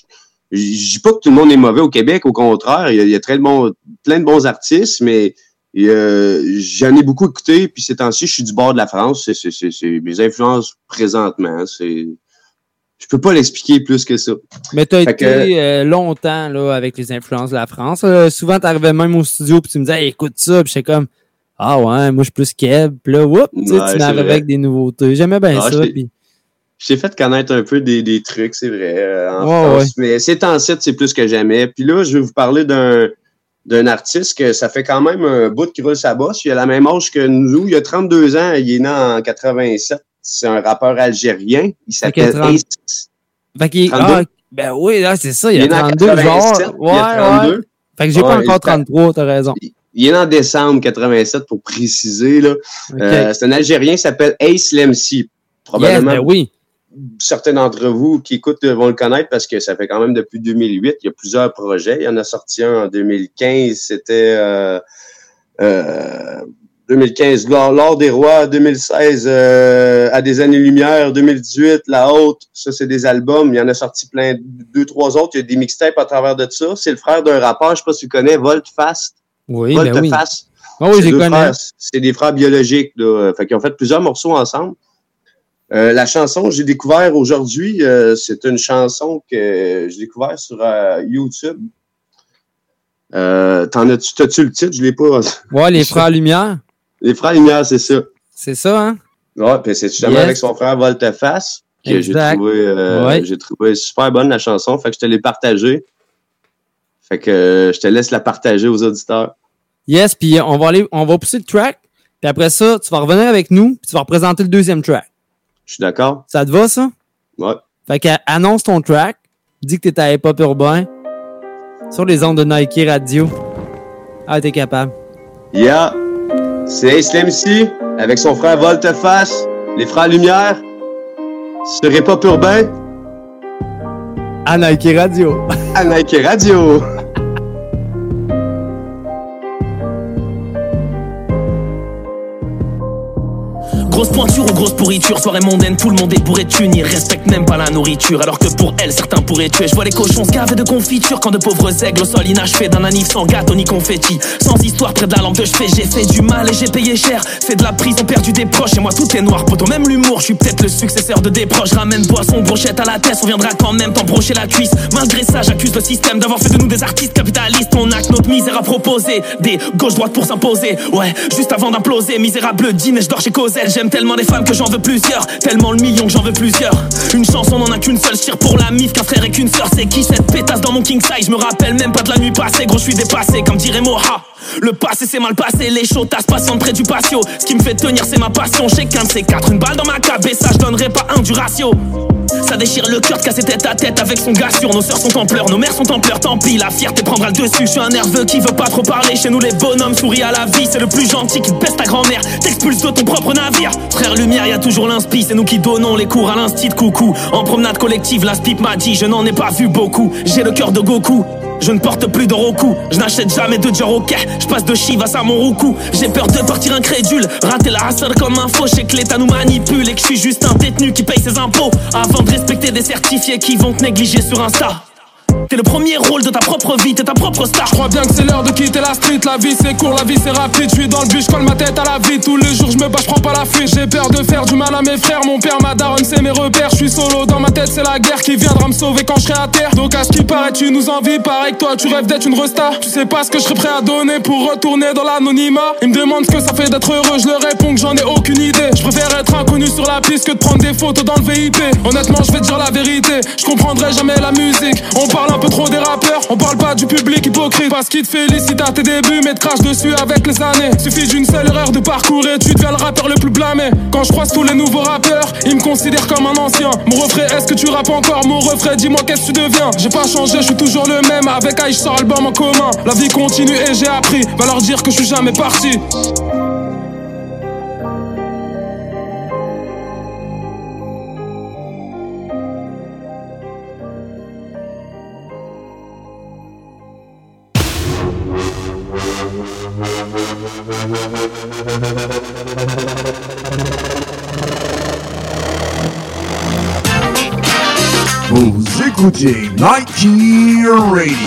[SPEAKER 49] je dis pas que tout le monde est mauvais au Québec, au contraire, il y a, il y a très de bons, plein de bons artistes, mais euh, j'en ai beaucoup écouté, puis ces temps-ci, je suis du bord de la France, c'est, c'est, c'est, c'est mes influences présentement, c'est... Je peux pas l'expliquer plus que ça.
[SPEAKER 2] Mais t'as
[SPEAKER 49] Fait
[SPEAKER 2] été
[SPEAKER 49] que-
[SPEAKER 2] euh, longtemps là, avec les influences de la France. Euh, souvent, t'arrivais même au studio puis tu me disais Hey, écoute ça, puis j'étais comme Ah ouais, moi je suis plus Keb. Puis là, whoop, tu
[SPEAKER 49] Ouais,
[SPEAKER 2] tu m'arrivais avec des nouveautés. J'aimais bien
[SPEAKER 49] Ah,
[SPEAKER 2] ça. puis-
[SPEAKER 49] Je t'ai fait connaître un peu des, des trucs, c'est vrai, euh, en
[SPEAKER 2] Ouais,
[SPEAKER 49] France. Mais ces temps-ci, c'est plus que jamais. Puis là, je vais vous parler d'un d'un artiste que ça fait quand même un bout qui roule sa bosse. Il a la même âge que nous. Il a 32 ans. Il est né en 87. C'est un rappeur algérien. Il s'appelle
[SPEAKER 2] 30.
[SPEAKER 49] Ace.
[SPEAKER 2] Fait qu'il-
[SPEAKER 49] 32.
[SPEAKER 2] ah, ben oui, là, c'est ça, il
[SPEAKER 49] Il
[SPEAKER 2] a
[SPEAKER 49] est né en
[SPEAKER 2] 32 genre.
[SPEAKER 49] 87, il
[SPEAKER 2] Ouais,
[SPEAKER 49] y a 32.
[SPEAKER 2] ouais. Fait que j'ai pas
[SPEAKER 49] Ouais,
[SPEAKER 2] encore
[SPEAKER 49] il-
[SPEAKER 2] 33, t'as raison.
[SPEAKER 49] Il est né en décembre 87 pour préciser. Là. Euh, c'est un Algérien qui s'appelle Ace Lemsi. Probablement
[SPEAKER 2] Yes, ben oui.
[SPEAKER 49] Certains d'entre vous qui écoutent euh, vont le connaître parce que ça fait quand même depuis 2008. Il y a plusieurs projets. Il y en a sorti un en 2015. C'était euh, euh, 2015, l'or, des rois. 2016, euh, à des années-lumière. 2018, La Haute. Ça, c'est des albums. Il y en a sorti plein, deux, trois autres. Il y a des mixtapes à travers de ça. C'est le frère d'un rappeur, je sais pas si tu connais, Volt Fast.
[SPEAKER 2] Oui, ben oui. Ah oui.
[SPEAKER 49] C'est des frères biologiques. Là. Fait qu'ils ont fait plusieurs morceaux ensemble. Euh, la chanson que j'ai découvert aujourd'hui, euh, c'est une chanson que j'ai découvert sur euh, YouTube. T'en as-tu, t'as-tu le titre? Je l'ai pas.
[SPEAKER 2] Ouais, les frères Lumière.
[SPEAKER 49] Les frères Lumière, c'est ça.
[SPEAKER 2] C'est ça, hein?
[SPEAKER 49] Ouais, puis c'est justement
[SPEAKER 2] Yes.
[SPEAKER 49] avec son frère Volteface que j'ai trouvé,
[SPEAKER 2] Ouais.
[SPEAKER 49] j'ai trouvé super bonne la chanson. Fait que je te l'ai partagée. Fait que je te laisse la partager aux auditeurs.
[SPEAKER 2] Yes, puis on va aller, on va pousser le track. Puis après ça, tu vas revenir avec nous, puis tu vas représenter le deuxième track.
[SPEAKER 49] Je suis d'accord?
[SPEAKER 2] Ça te va, ça?
[SPEAKER 49] Ouais.
[SPEAKER 2] Fait que annonce ton track, dis que t'es à Hip Hop Urbain, sur les ondes de Nike Radio. Ah, t'es capable.
[SPEAKER 49] Yeah! C'est Ace ici, avec son frère Volteface, les frères Lumière, sur Hip Hop Urbain,
[SPEAKER 2] À Nike Radio.
[SPEAKER 49] à Nike Radio.
[SPEAKER 47] Grosse pointure ou grosse pourriture, soirée mondaine, tout le monde est bourré de thunes. Ils même pas la nourriture, alors que pour elle, certains pourraient tuer. Je vois les cochons se de confiture quand de pauvres aigles au sol inachevés d'un anif sans gâteau ni confetti. Sans histoire près de la lampe de chevet, j'ai fait du mal et j'ai payé cher. Fait de la prison, perdu des proches, et moi tout est noir. Poto, même l'humour, je suis peut-être le successeur de des proches. Ramène boisson, brochette à la tête, on viendra quand même t'embrocher la cuisse. Malgré ça, j'accuse le système d'avoir fait de nous des artistes capitalistes. On a que notre misère à proposer, des gauche-droite pour s'imposer. Ouais, juste avant d'imploser, misérable dîner, je dors chez Cosette. J'aime tellement les femmes que j'en veux plusieurs, tellement le million que j'en veux plusieurs. Une chanson n'en a qu'une seule, tire pour la mif qu'un frère et qu'une sœur. C'est qui cette pétasse dans mon king size? Je me rappelle même pas de la nuit passée, gros, je suis dépassé, comme dirait Moha. Le passé c'est mal passé, les chotas patientes près du patio. Ce qui me fait tenir, c'est ma passion. Chez qu'un de ces quatre, une balle dans ma cabesse, ça je donnerai pas un du ratio. Ça déchire le cœur de casser tête à tête avec son gars sûr. Nos sœurs sont en pleurs, nos mères sont en pleurs. Tant pis, la fierté prendra le dessus. Je suis un nerveux qui veut pas trop parler. Chez nous, les bonhommes sourient à la vie. C'est le plus gentil qui baisse ta grand-mère. T'expulse de ton propre navire. Frère Lumière, y a toujours l'inspi. C'est nous qui donnons les cours à l'instit coucou. En promenade collective, la spip m'a dit. Je n'en ai pas vu beaucoup. J'ai le cœur de Goku. Je ne porte plus de Roku, je n'achète jamais de Jaroke, je passe de Chivas à mon Roku. J'ai peur de partir incrédule, rater la hustle comme un faux, sais que l'État nous manipule et que je suis juste un détenu qui paye ses impôts. Avant de respecter des certifiés qui vont te négliger sur Insta. T'es le premier rôle de ta propre vie, t'es ta propre star.
[SPEAKER 50] Je crois bien que c'est l'heure de quitter la street. La vie c'est court, la vie c'est rapide. Je suis dans le but, je colle ma tête à la vie. Tous les jours je me bats, je prends pas la fuite. J'ai peur de faire du mal à mes frères. Mon père, ma daronne, c'est mes repères. Je suis solo dans ma tête, c'est la guerre qui viendra me sauver quand je serai à terre. Donc à ce qui paraît, tu nous envies. Pareil que toi, tu rêves d'être une resta. Tu sais pas ce que je serais prêt à donner pour retourner dans l'anonymat. Ils me demandent ce que ça fait d'être heureux. Je leur réponds que j'en ai aucune idée. Je préfère être inconnu sur la piste que de prendre des photos dans le VIP. Honnêtement, je vais dire la vérité. Je comprendrai jamais la musique. Parle un peu trop des rappeurs. On parle pas du public hypocrite. Parce qu'il te félicite à tes débuts Mais te crache dessus avec les années. Suffit d'une seule erreur de parcours Et tu deviens le rappeur le plus blâmé. Quand je croise tous les nouveaux rappeurs Ils me considèrent comme un ancien. Mon refrain est-ce que tu rappes encore? Mon refrain dis-moi qu'est-ce que tu deviens? J'ai pas changé je suis toujours le même. Avec Aïe album en commun. La vie continue et j'ai appris. Va leur dire que je suis jamais parti
[SPEAKER 51] Nike Radio.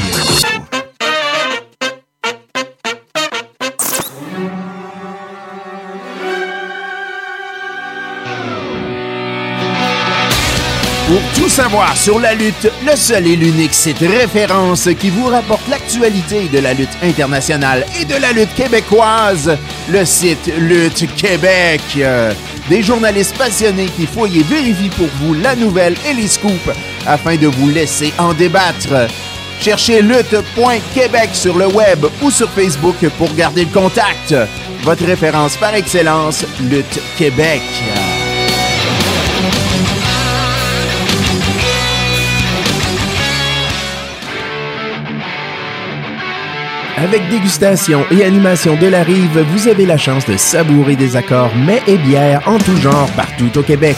[SPEAKER 13] Pour tout savoir sur la lutte, le seul et l'unique site référence qui vous rapporte l'actualité de la lutte internationale et de la lutte québécoise, le site Lutte Québec. Euh, Des journalistes passionnés qui fouillent vérifient pour vous la nouvelle et les scoops afin de vous laisser en débattre. Cherchez lutte.québec sur le web ou sur Facebook pour garder le contact. Votre référence par excellence, Lutte Québec. Avec dégustation et animation de la rive, vous avez la chance de savourer des accords mets et bières en tout genre partout au Québec.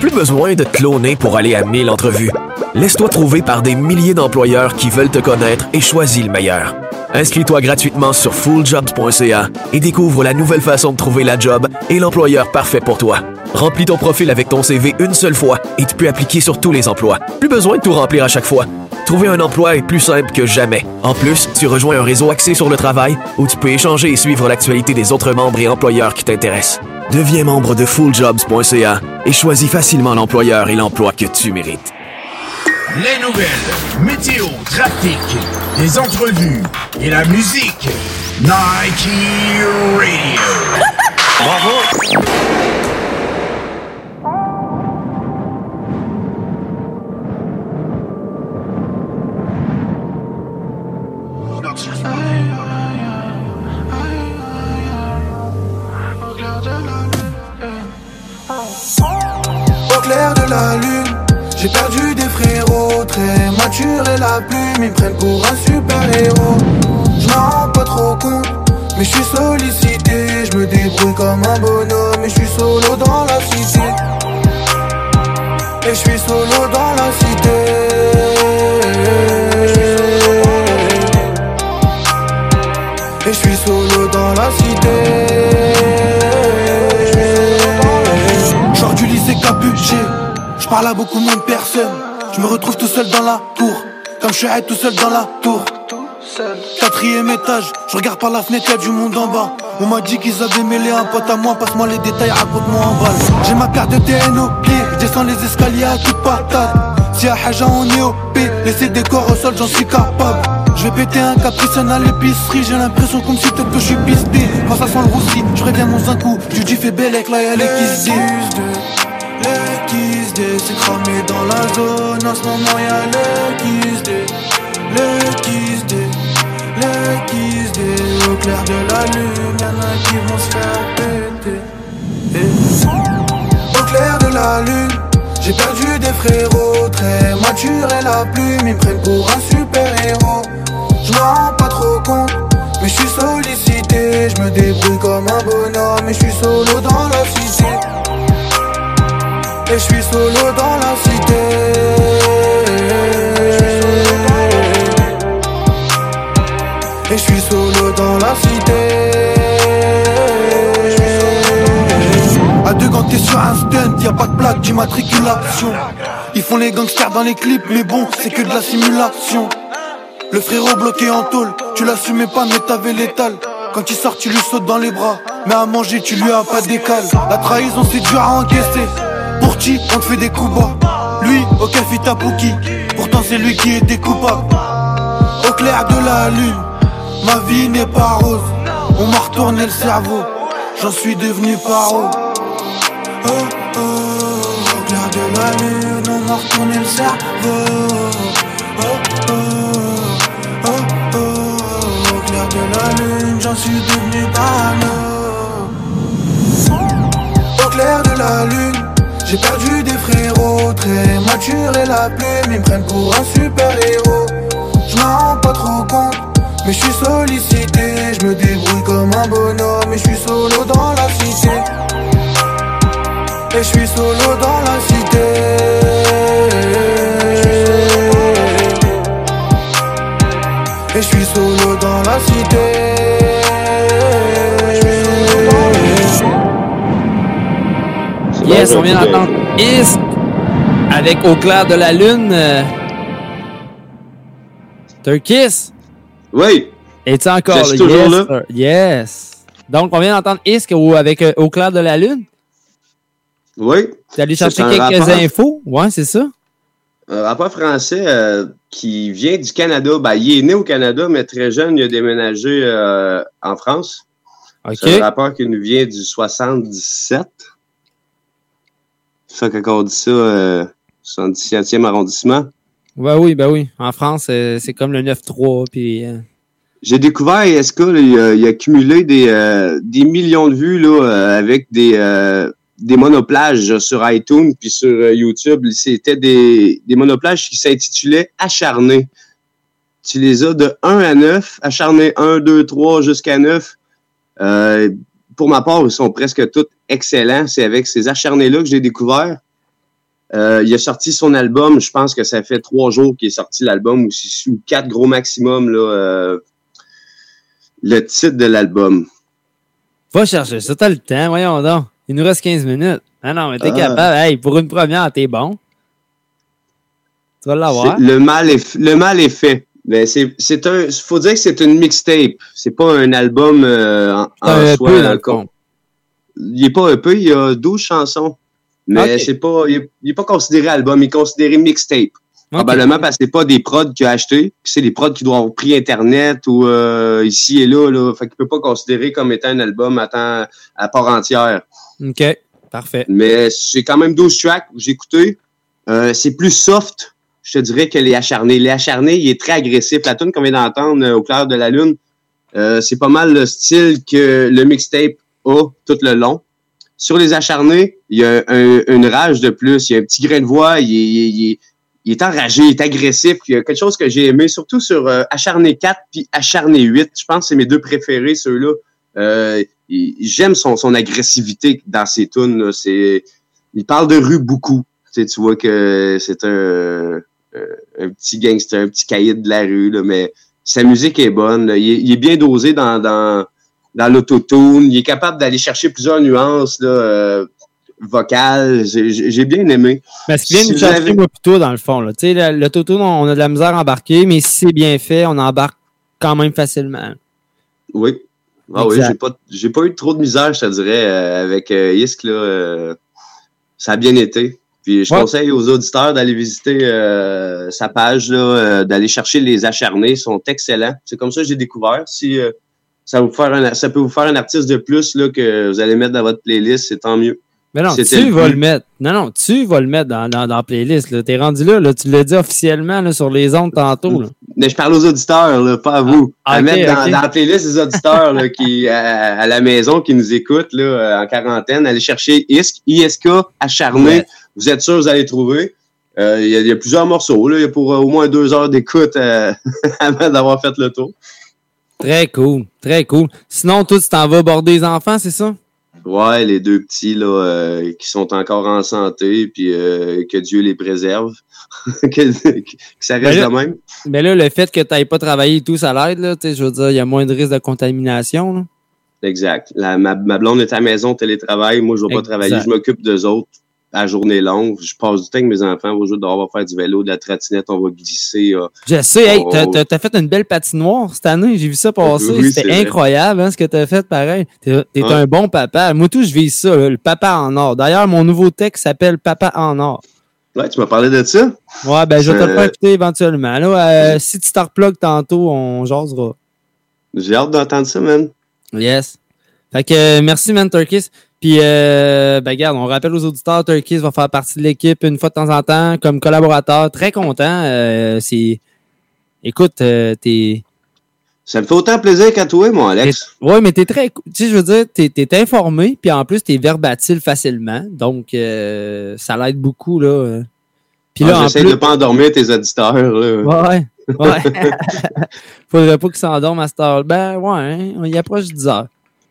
[SPEAKER 7] Plus besoin de te cloner pour aller à 1000 entrevues. Laisse-toi trouver par des milliers d'employeurs qui veulent te connaître et choisis le meilleur. Inscris-toi gratuitement sur fulljobs.ca et découvre la nouvelle façon de trouver la job et l'employeur parfait pour toi. Remplis ton profil avec ton CV une seule fois et tu peux appliquer sur tous les emplois. Plus besoin de tout remplir à chaque fois. Trouver un emploi est plus simple que jamais. En plus, tu rejoins un réseau axé sur le travail où tu peux échanger et suivre l'actualité des autres membres et employeurs qui t'intéressent. Deviens membre de fulljobs.ca et choisis facilement l'employeur et l'emploi que tu mérites.
[SPEAKER 51] Les nouvelles, météo, trafic, les entrevues et la musique. Nike Radio.
[SPEAKER 7] Bravo!
[SPEAKER 52] La
[SPEAKER 53] plume, ils me prennent pour un super-héros. Je m'en rends pas trop compte, mais je suis sollicité. Je me débrouille comme un bonhomme, et je suis solo dans la cité. Et je suis solo dans la cité. Et je suis solo dans la cité. Genre du lycée capuché, je parle à beaucoup moins de personnes. Je me retrouve tout seul dans la cour, comme je suis tout seul dans la tour. Quatrième étage, je regarde par la fenêtre, y'a du monde en bas. On m'a dit qu'ils avaient mêlé un pote à moi, passe-moi les détails, raconte-moi en balle. J'ai ma carte de TN au pied, descends les escaliers à toute patate. Si y'a Haja, on est au P, laisser des corps au sol, j'en suis capable. Je vais péter un capricène à l'épicerie, j'ai l'impression comme si peut-être que je suis pisté. Quand ça sent le roussi, je préviens mon un coup, dis fais belle avec là y'a les. C'est cramé dans la zone, en ce moment y'a le kiss D. Le kiss D, le kiss D, au clair de la lune, y'en a qui vont se faire péter. Et Au clair de la lune, j'ai perdu des frérots, très mature et la plume, ils me prennent pour un super-héros. Je m'en rends pas trop compte, mais je suis sollicité, je me débrouille comme un bonhomme, et je suis solo dans solo dans la cité. Et je suis solo dans la cité. À deux quand t'es sur un stunt, y a pas de plaque d'immatriculation. Ils font les gangsters dans les clips, mais bon, c'est que de la simulation. Le frérot bloqué en tôle, tu l'assumais pas, mais t'avais l'étal. Quand il sort, tu lui sautes dans les bras. Mais à manger, tu lui as pas d'écale. La trahison, c'est dur à encaisser. On te fait des coups bas Lui, au café Tapouki. Pourtant, c'est lui qui était coupable. Au clair de la lune, ma vie n'est pas rose. On m'a retourné le cerveau, j'en suis devenu paro. Oh, oh, au clair de la lune, on m'a retourné le cerveau. Oh, oh, oh, oh, au clair de la lune, j'en suis devenu parano. Au clair de la lune, j'ai perdu des frérots, très mature et la plume, ils me prennent pour un super-héros. Je m'en rends pas trop compte, mais je suis sollicité, je me débrouille comme un bonhomme, et je suis solo dans la cité. Et je suis solo dans la cité. Et je suis solo dans la cité.
[SPEAKER 2] Yes, on vient d'entendre Is avec Au clair de la lune. euh, Turkis?
[SPEAKER 49] Oui.
[SPEAKER 2] Es-tu encore là?
[SPEAKER 49] toujours
[SPEAKER 2] yes,
[SPEAKER 49] là.
[SPEAKER 2] sir. Yes. Donc, on vient d'entendre Isk ou avec euh, Au clair de la lune?
[SPEAKER 49] Oui.
[SPEAKER 2] Tu allé chercher quelques infos? Ouais, c'est ça.
[SPEAKER 49] Un rappeur français euh, qui vient du Canada. Ben, il est né au Canada, mais très jeune, il a déménagé euh, en France. C'est un rappeur qui nous vient du 77. Ça, quand on dit ça, euh, 77e arrondissement?
[SPEAKER 2] Ouais, oui, ben oui. En France, euh, c'est comme le 9-3. Puis, euh,
[SPEAKER 49] J'ai découvert ESK, il, a, il a cumulé des, euh, des millions de vues là, euh, avec des, euh, des monoplages sur iTunes puis sur YouTube. C'était des, des monoplages qui s'intitulaient Acharnés. Tu les as de 1 à 9, Acharnés 1, 2, 3 jusqu'à 9. Euh, pour ma part, ils sont presque tous excellents. C'est avec ces acharnés-là que j'ai découvert. Euh, il a sorti son album, je pense que ça fait trois jours qu'il est sorti l'album, ou, six- ou quatre gros maximum, là, euh, le titre de l'album.
[SPEAKER 2] va chercher ça. T'as le temps. Voyons donc. Il nous reste 15 minutes. Ah non, mais t'es
[SPEAKER 49] Ah.
[SPEAKER 2] capable. Hey, pour une première, t'es bon. Tu vas l'avoir.
[SPEAKER 49] C'est- Le mal est, le mal est fait. Mais c'est, c'est un, faut dire que c'est une mixtape. C'est pas un album euh, en, soi.
[SPEAKER 2] dans le
[SPEAKER 49] con- Il est pas un peu, il y a 12 chansons. Mais c'est pas, il est, il est pas considéré album, il est considéré mixtape. Probablement parce que c'est pas des prods qu'il a acheté, c'est des prods qui doivent avoir pris Internet ou euh, ici et là, là. Fait qu'il peut pas considérer comme étant un album à, temps- à part entière.
[SPEAKER 2] OK. Parfait.
[SPEAKER 49] Mais c'est quand même 12 tracks que j'ai écouté. Euh, c'est plus soft, je te dirais, que les acharnés. Les acharnés, il est très agressif. La tune qu'on vient d'entendre euh, au clair de la lune, euh, c'est pas mal le style que le mixtape a tout le long. Sur les acharnés, il y a un- une rage de plus. Il y a un petit grain de voix. Il est, enragé, il est agressif. Il y a quelque chose que j'ai aimé, surtout sur euh, Acharné 4 puis Acharné 8. Je pense que c'est mes deux préférés, ceux-là. J'aime son, agressivité dans ses tunes. il parle de rue beaucoup. Tu, sais, tu vois que c'est un, un petit gangster, un petit caïd de la rue, là, mais sa musique est bonne. là. Il, est, il est bien dosé dans, dans, dans l'autotune. Il est capable d'aller chercher plusieurs nuances là, euh, vocales. J'ai- bien aimé.
[SPEAKER 2] Mais ce qui vient
[SPEAKER 49] Si vous
[SPEAKER 2] chercher,
[SPEAKER 49] avez-
[SPEAKER 2] moi, plutôt, dans le fond. Toto, on a de la misère à embarquer, mais si c'est bien fait, on embarque quand même facilement.
[SPEAKER 49] Oui. Ah oui, j'ai pas, j'ai pas eu trop de misère, je te dirais, euh, avec euh, Isk, là. euh, ça a bien été. Puis je
[SPEAKER 2] Ouais.
[SPEAKER 49] conseille aux auditeurs d'aller visiter euh, sa page, là, euh, d'aller chercher les acharnés. Ils sont excellents. C'est comme ça que j'ai découvert. Si euh, ça, vous faire un, ça peut vous faire un artiste de plus là, que vous allez mettre dans votre playlist, c'est tant mieux.
[SPEAKER 2] Mais non,
[SPEAKER 49] C'était
[SPEAKER 2] tu vas le mettre. Non, non, tu vas le mettre dans, dans, dans la playlist. là. T'es rendu là, là, tu l'as dit officiellement là, sur les ondes tantôt. Là.
[SPEAKER 49] Mais je parle aux auditeurs, là, pas à vous.
[SPEAKER 2] Ah,
[SPEAKER 49] à mettre dans, la playlist des auditeurs là, qui, à, à la maison qui nous écoutent là, en quarantaine. Allez chercher ISK, ISK acharné.
[SPEAKER 2] Ouais.
[SPEAKER 49] Vous êtes sûr que vous allez trouver? Euh, Il y, a- il y a plusieurs morceaux. Là. Il y a pour euh, au moins deux heures d'écoute euh, avant d'avoir fait le tour.
[SPEAKER 2] Très cool, très cool. Sinon, toi, tu t'en vas border les enfants, c'est ça?
[SPEAKER 49] Ouais, les deux petits là, qui sont encore en santé, puis que Dieu les préserve. que, que ça reste
[SPEAKER 2] là-
[SPEAKER 49] de même.
[SPEAKER 2] Mais là, le fait que tu n'aies pas travaillé et tout, ça l'aide. Je veux dire, il y a moins de risque de contamination. là.
[SPEAKER 49] Exact. La- ma, ma blonde est à la maison, télétravail. Moi, je vais pas travailler. Je m'occupe d'eux autres à journée longue. Je passe du temps avec mes enfants. Au jeu on va faire du vélo, de la trottinette, on va glisser. euh.
[SPEAKER 2] Je sais, hey, t'as- t'as t'as fait une belle patinoire cette année. J'ai vu ça passer.
[SPEAKER 49] Oui,
[SPEAKER 2] C'était incroyable hein, ce que tu as fait, pareil. T'es
[SPEAKER 49] Ouais.
[SPEAKER 2] un bon papa. Moi, tout, je vis ça, le papa en or. D'ailleurs, mon nouveau texte s'appelle Papa en or.
[SPEAKER 49] Ouais, tu m'as parlé de ça?
[SPEAKER 2] Ouais, ben, je vais te le
[SPEAKER 49] Euh,
[SPEAKER 2] faire écouter éventuellement. Là, euh, si tu te replugues tantôt, on jasera.
[SPEAKER 49] J'ai hâte d'entendre ça, man.
[SPEAKER 2] Yes. Fait que euh, merci, man, Turkis. Puis, euh, ben, regarde, on rappelle aux auditeurs, Turkis va faire partie de l'équipe une fois de temps en temps comme collaborateur. Très content. Euh, c'est. Écoute, euh, t'es.
[SPEAKER 49] Ça me fait autant plaisir qu'à toi, mon Alex.
[SPEAKER 2] Ouais, mais t'es très. Tu sais, je veux dire, t'es es informé, puis en plus, t'es verbatile facilement. Donc, euh, ça l'aide beaucoup, là. Puis là,
[SPEAKER 49] Ah, J'essaie
[SPEAKER 2] plus.
[SPEAKER 49] de pas endormir tes auditeurs. Là.
[SPEAKER 2] Ouais, ouais. Faudrait pas qu'ils s'endorment à cette heure. Ben, ouais, hein, on y approche 10 heures.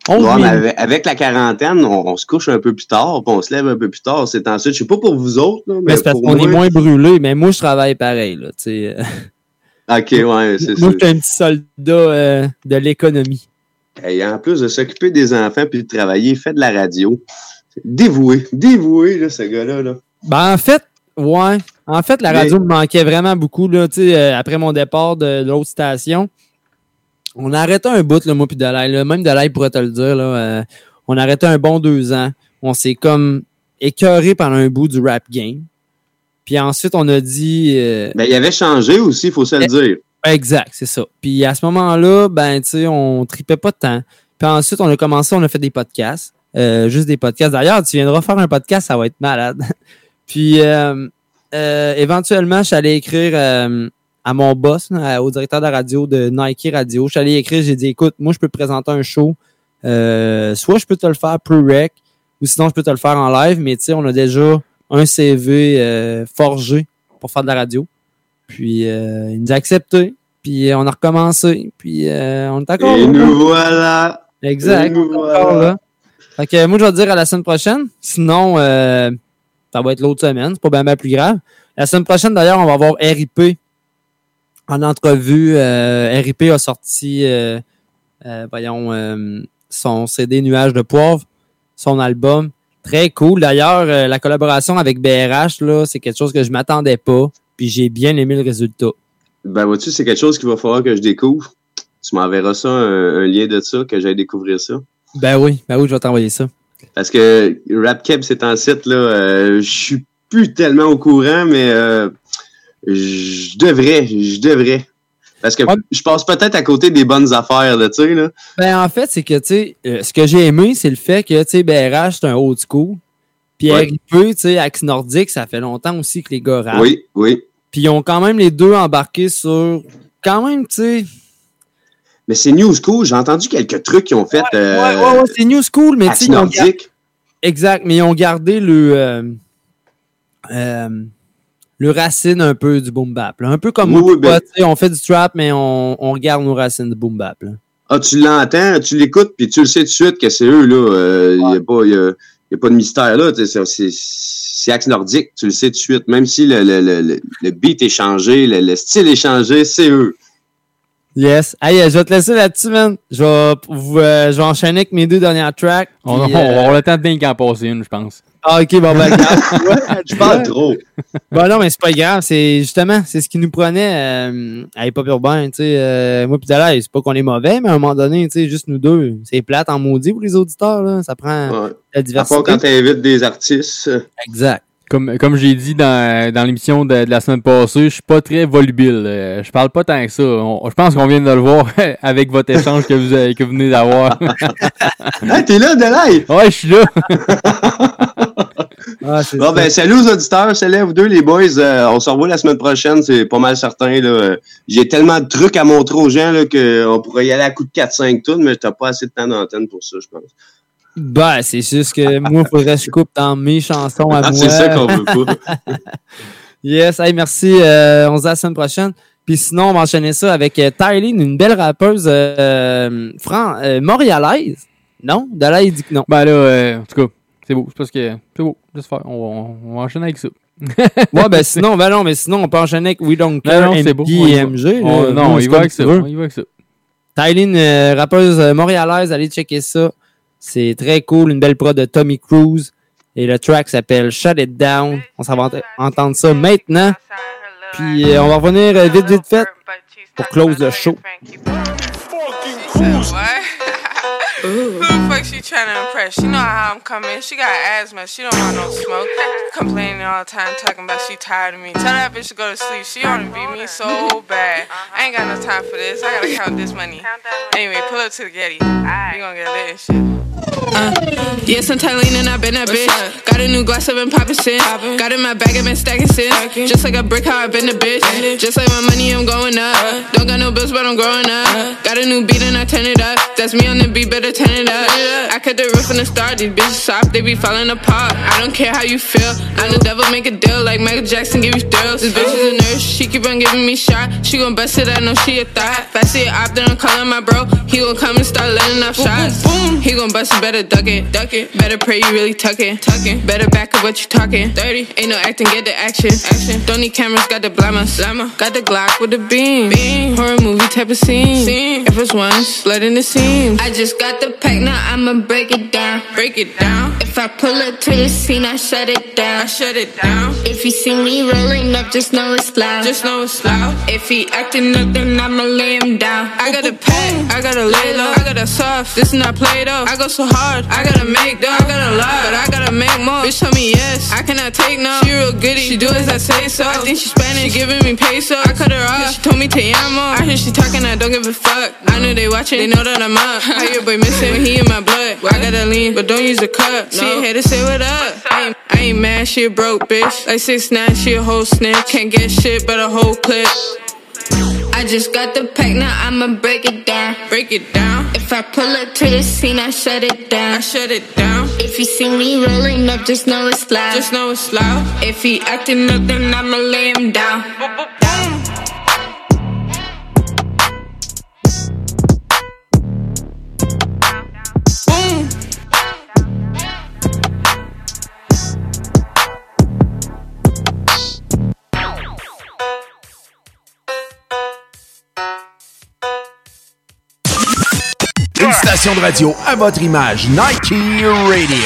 [SPEAKER 2] 11
[SPEAKER 49] Ouais, mais
[SPEAKER 2] minutes.
[SPEAKER 49] avec, avec la quarantaine, on, on se couche un peu plus tard, puis on se lève un peu plus tard. C'est ensuite, je sais pas pour vous autres, là, mais
[SPEAKER 2] Mais c'est parce qu'on est moins brûlé, mais moi, je travaille pareil, là, tu sais.
[SPEAKER 49] Ok, ouais, c'est ça.
[SPEAKER 2] Moi, je suis un petit soldat euh, de l'économie.
[SPEAKER 49] Et en plus de s'occuper des enfants puis de travailler, il fait de la radio. Dévoué, dévoué, là, ce gars-là. Là.
[SPEAKER 2] Ben, en fait, ouais. En fait, la
[SPEAKER 49] Mais-
[SPEAKER 2] radio me manquait vraiment beaucoup, là, tu sais, euh, après mon départ de l'autre station. On a arrêté un bout, là, moi puis Delay, là. Même Delay pourrait te le dire, là. euh, on a arrêté un bon deux ans. On s'est comme écœuré pendant un bout du rap game. Puis ensuite, on a dit... euh,
[SPEAKER 49] Ben, il avait changé aussi, il faut se le dire.
[SPEAKER 2] Exact, c'est ça. Puis à ce moment-là, ben, tu sais, on tripait pas de temps. Puis ensuite, on a commencé, on a fait des podcasts. Euh, juste des podcasts. D'ailleurs, tu viendras faire un podcast, ça va être malade. Puis euh, euh, éventuellement, je suis allé écrire euh, à mon boss, là, au directeur de la radio de Nike Radio. Je suis allé écrire, j'ai dit écoute, moi, je peux te présenter un show. Euh, soit je peux te le faire pre-rec, ou sinon je peux te le faire en live, mais tu sais, on a déjà un CV euh, forgé pour faire de la radio. Puis euh, il nous a accepté. Puis euh, on a recommencé. Puis euh, on est encore
[SPEAKER 49] Et nous voilà.
[SPEAKER 2] Exact.
[SPEAKER 49] Et nous voilà.
[SPEAKER 2] là. Fait que moi, je vais te dire à la semaine prochaine. Sinon, euh, ça va être l'autre semaine. C'est pas bien, bien plus grave. La semaine prochaine, d'ailleurs, on va avoir RIP en entrevue. Euh, RIP a sorti, euh, euh, voyons, son CD Nuage de poivre, son album. Très cool. D'ailleurs, la collaboration avec BRH, là, c'est quelque chose que je m'attendais pas. Puis j'ai bien aimé le résultat.
[SPEAKER 49] Ben, vois-tu, c'est quelque chose qu'il va falloir que je découvre. Tu m'enverras ça, un, un lien de ça, que j'aille découvrir ça.
[SPEAKER 2] Ben oui, ben oui, je vais t'envoyer ça.
[SPEAKER 49] Parce que RapKeb, c'est en site, là, je suis plus tellement au courant, mais je devrais, je devrais. Parce que je passe peut-être à côté des bonnes affaires, là, tu sais, là.
[SPEAKER 2] Ben, en fait, c'est que, tu sais, euh, ce que j'ai aimé, c'est le fait que, tu sais, BRH, c'est un old school. Puis
[SPEAKER 49] Ouais.
[SPEAKER 2] RIP, tu sais, Axe Nordique, ça fait longtemps aussi que les gars rappent.
[SPEAKER 49] Oui, oui.
[SPEAKER 2] Puis ils ont quand même les deux embarqués sur, quand même, tu sais.
[SPEAKER 49] Mais c'est New School, j'ai entendu quelques trucs qu'ils ont fait. euh,
[SPEAKER 2] Ouais, ouais, ouais, c'est New School, mais tu sais, ont
[SPEAKER 49] Nordique.
[SPEAKER 2] Exact, mais ils ont gardé le. euh, euh, le racine un peu du boom bap. là. Un peu comme
[SPEAKER 49] Oui,
[SPEAKER 2] moi,
[SPEAKER 49] oui, ben-
[SPEAKER 2] on fait du trap, mais on, on regarde nos racines de boom bap. là.
[SPEAKER 49] Ah, tu l'entends, tu l'écoutes, puis tu le sais tout de suite que c'est eux, là. Il n'y a, pas- y a, y a pas de mystère, là. C'est axe nordique, tu le sais tout de suite. Même si le, le, le, le- le beat est changé, le, le style est changé, c'est eux.
[SPEAKER 2] Yes. Hey, euh, je vais te laisser là-dessus, man. Je vais, vous, euh, je vais enchaîner avec mes deux dernières tracks.
[SPEAKER 3] On,
[SPEAKER 2] puis,
[SPEAKER 3] on
[SPEAKER 2] euh,
[SPEAKER 3] va avoir le temps de bien qu'en passer une, je pense.
[SPEAKER 2] Ah, ok, bon, ben, regarde.
[SPEAKER 49] Je parle trop.
[SPEAKER 2] Bon, non, mais c'est pas grave. C'est justement, c'est ce qui nous prenait euh, à Hip Hop Urbain. Tu sais, euh, moi, pis Dalai, c'est pas qu'on est mauvais, mais à un moment donné, tu sais, juste nous deux, c'est plate en maudit pour les auditeurs, là. Ça prend
[SPEAKER 49] Ouais.
[SPEAKER 2] la
[SPEAKER 49] À
[SPEAKER 2] diversité.
[SPEAKER 49] part quand tu invites des artistes.
[SPEAKER 2] Exact.
[SPEAKER 3] Comme, comme j'ai dit dans, dans l'émission de, de la semaine passée, je suis pas très volubile. Euh, je parle pas tant que ça. On- je pense qu'on vient de le voir avec votre échange que vous, avez- que vous venez d'avoir.
[SPEAKER 49] Ah, t'es là, Delay!
[SPEAKER 3] ouais, je suis là.
[SPEAKER 2] Ah,
[SPEAKER 49] Bon, ben, salut aux auditeurs, salut à vous deux, les boys. Euh, on se revoit la semaine prochaine, c'est pas mal certain. Là. Euh, J'ai tellement de trucs à montrer aux gens là, qu'on pourrait y aller à coup de 4-5 tonnes, mais t'as pas assez de temps d'antenne pour ça, je pense.
[SPEAKER 2] Ben, c'est juste que moi, il faudrait que je coupe dans mes chansons à
[SPEAKER 49] Ah,
[SPEAKER 2] moi.
[SPEAKER 49] c'est ça qu'on veut pas.
[SPEAKER 2] Yes, hey, merci. Euh, on se dit à la semaine prochaine. Puis sinon, on va enchaîner ça avec euh, Tylene, une belle rappeuse euh, fran euh, montréalaise. Non? Dalai, il dit que non.
[SPEAKER 3] Ben là, euh, en tout cas, c'est beau. C'est parce que c'est beau. Laisse faire. On, on, on va enchaîner avec ça.
[SPEAKER 2] Ouais, ben sinon, ben non, mais sinon, on peut enchaîner avec We Don't Care, MG.
[SPEAKER 3] On-
[SPEAKER 2] là.
[SPEAKER 3] non, on
[SPEAKER 2] c'est
[SPEAKER 3] y va avec ça. On y va avec ça.
[SPEAKER 2] Tylene, euh, rappeuse montréalaise, allez checker ça. C'est très cool, une belle prod de Tommy Cruise. Et le track s'appelle Shut It Down. On s'en va ent- entendre ça maintenant. Puis euh, on va revenir euh, vite, vite fait pour close le show.
[SPEAKER 54] Who the fuck she trying to impress? She know how I'm coming. She got asthma. She don't want no smoke. Complaining all the time, talking about she tired of me. Tell that bitch to go to sleep. She wanna beat me so bad. I ain't got no time for this. I gotta count this money. Anyway, pull up to the Getty. You gonna get lit and shit.
[SPEAKER 55] Uh, yes, I'm Tylene and I've been that bitch. Got a new glass, I've been popping since. Got in my bag, I've been stacking since. Just like a brick, how I've been the bitch. Just like my money, I'm going up. Don't got no bills, but I'm growing up. Got a new beat and I turn it up. That's me on the beat, better turn it up. I cut the roof from the start, these bitches soft, they be falling apart. I don't care how you feel. I'm the devil, make a deal like Michael Jackson, give you thrills. This bitch is a nurse, she keep on giving me shot. She gon' bust it, I know she a thought. If I see it op, then I'm calling my bro. He gon' come and start letting off shots. Boom, He gon' bust it, better duck it, duck it. Better pray you really tuck it, tuck it. Better back up what you talking. 30, ain't no acting, get the action. Action. Don't need cameras, got the blammers. Blammer. Got the Glock with the beam. beam. Horror movie type of scene. scene. If it's one, blood in the seams. I just got the pack, now I'ma break it down. Break it down. If I pull up to the scene, I shut it down. I shut it down. If you see me rolling up, just know it's loud. Just know it's loud. If he acting up, then I'ma lay him down. I got a pack, I gotta lay low. I got a soft, this is not play though. I go so hard, I gotta make though. I gotta lie, but I gotta make more. Bitch told me yes, I cannot take no. She real goody, she do as I say so. I think she Spanish, she giving me peso. I cut her off, she told me te amo. I hear she talking, I don't give a fuck. I know they watching, they know that I'm up. How your boy missing when he in my blood? I gotta lean, but don't use a cup. See a to say what up. I ain't, I ain't mad, she a broke bitch. Like six nine, she a whole snitch. Can't get shit, but a whole clip. I just got the pack, now I'ma break it down. Break it down. If I pull up to the scene, I shut it down. I shut it down. If you see me rolling up, just know it's loud. Just know it's loud. If he acting up, then I'ma lay him down. Boom.
[SPEAKER 13] Station de radio à votre image, Nike Radio.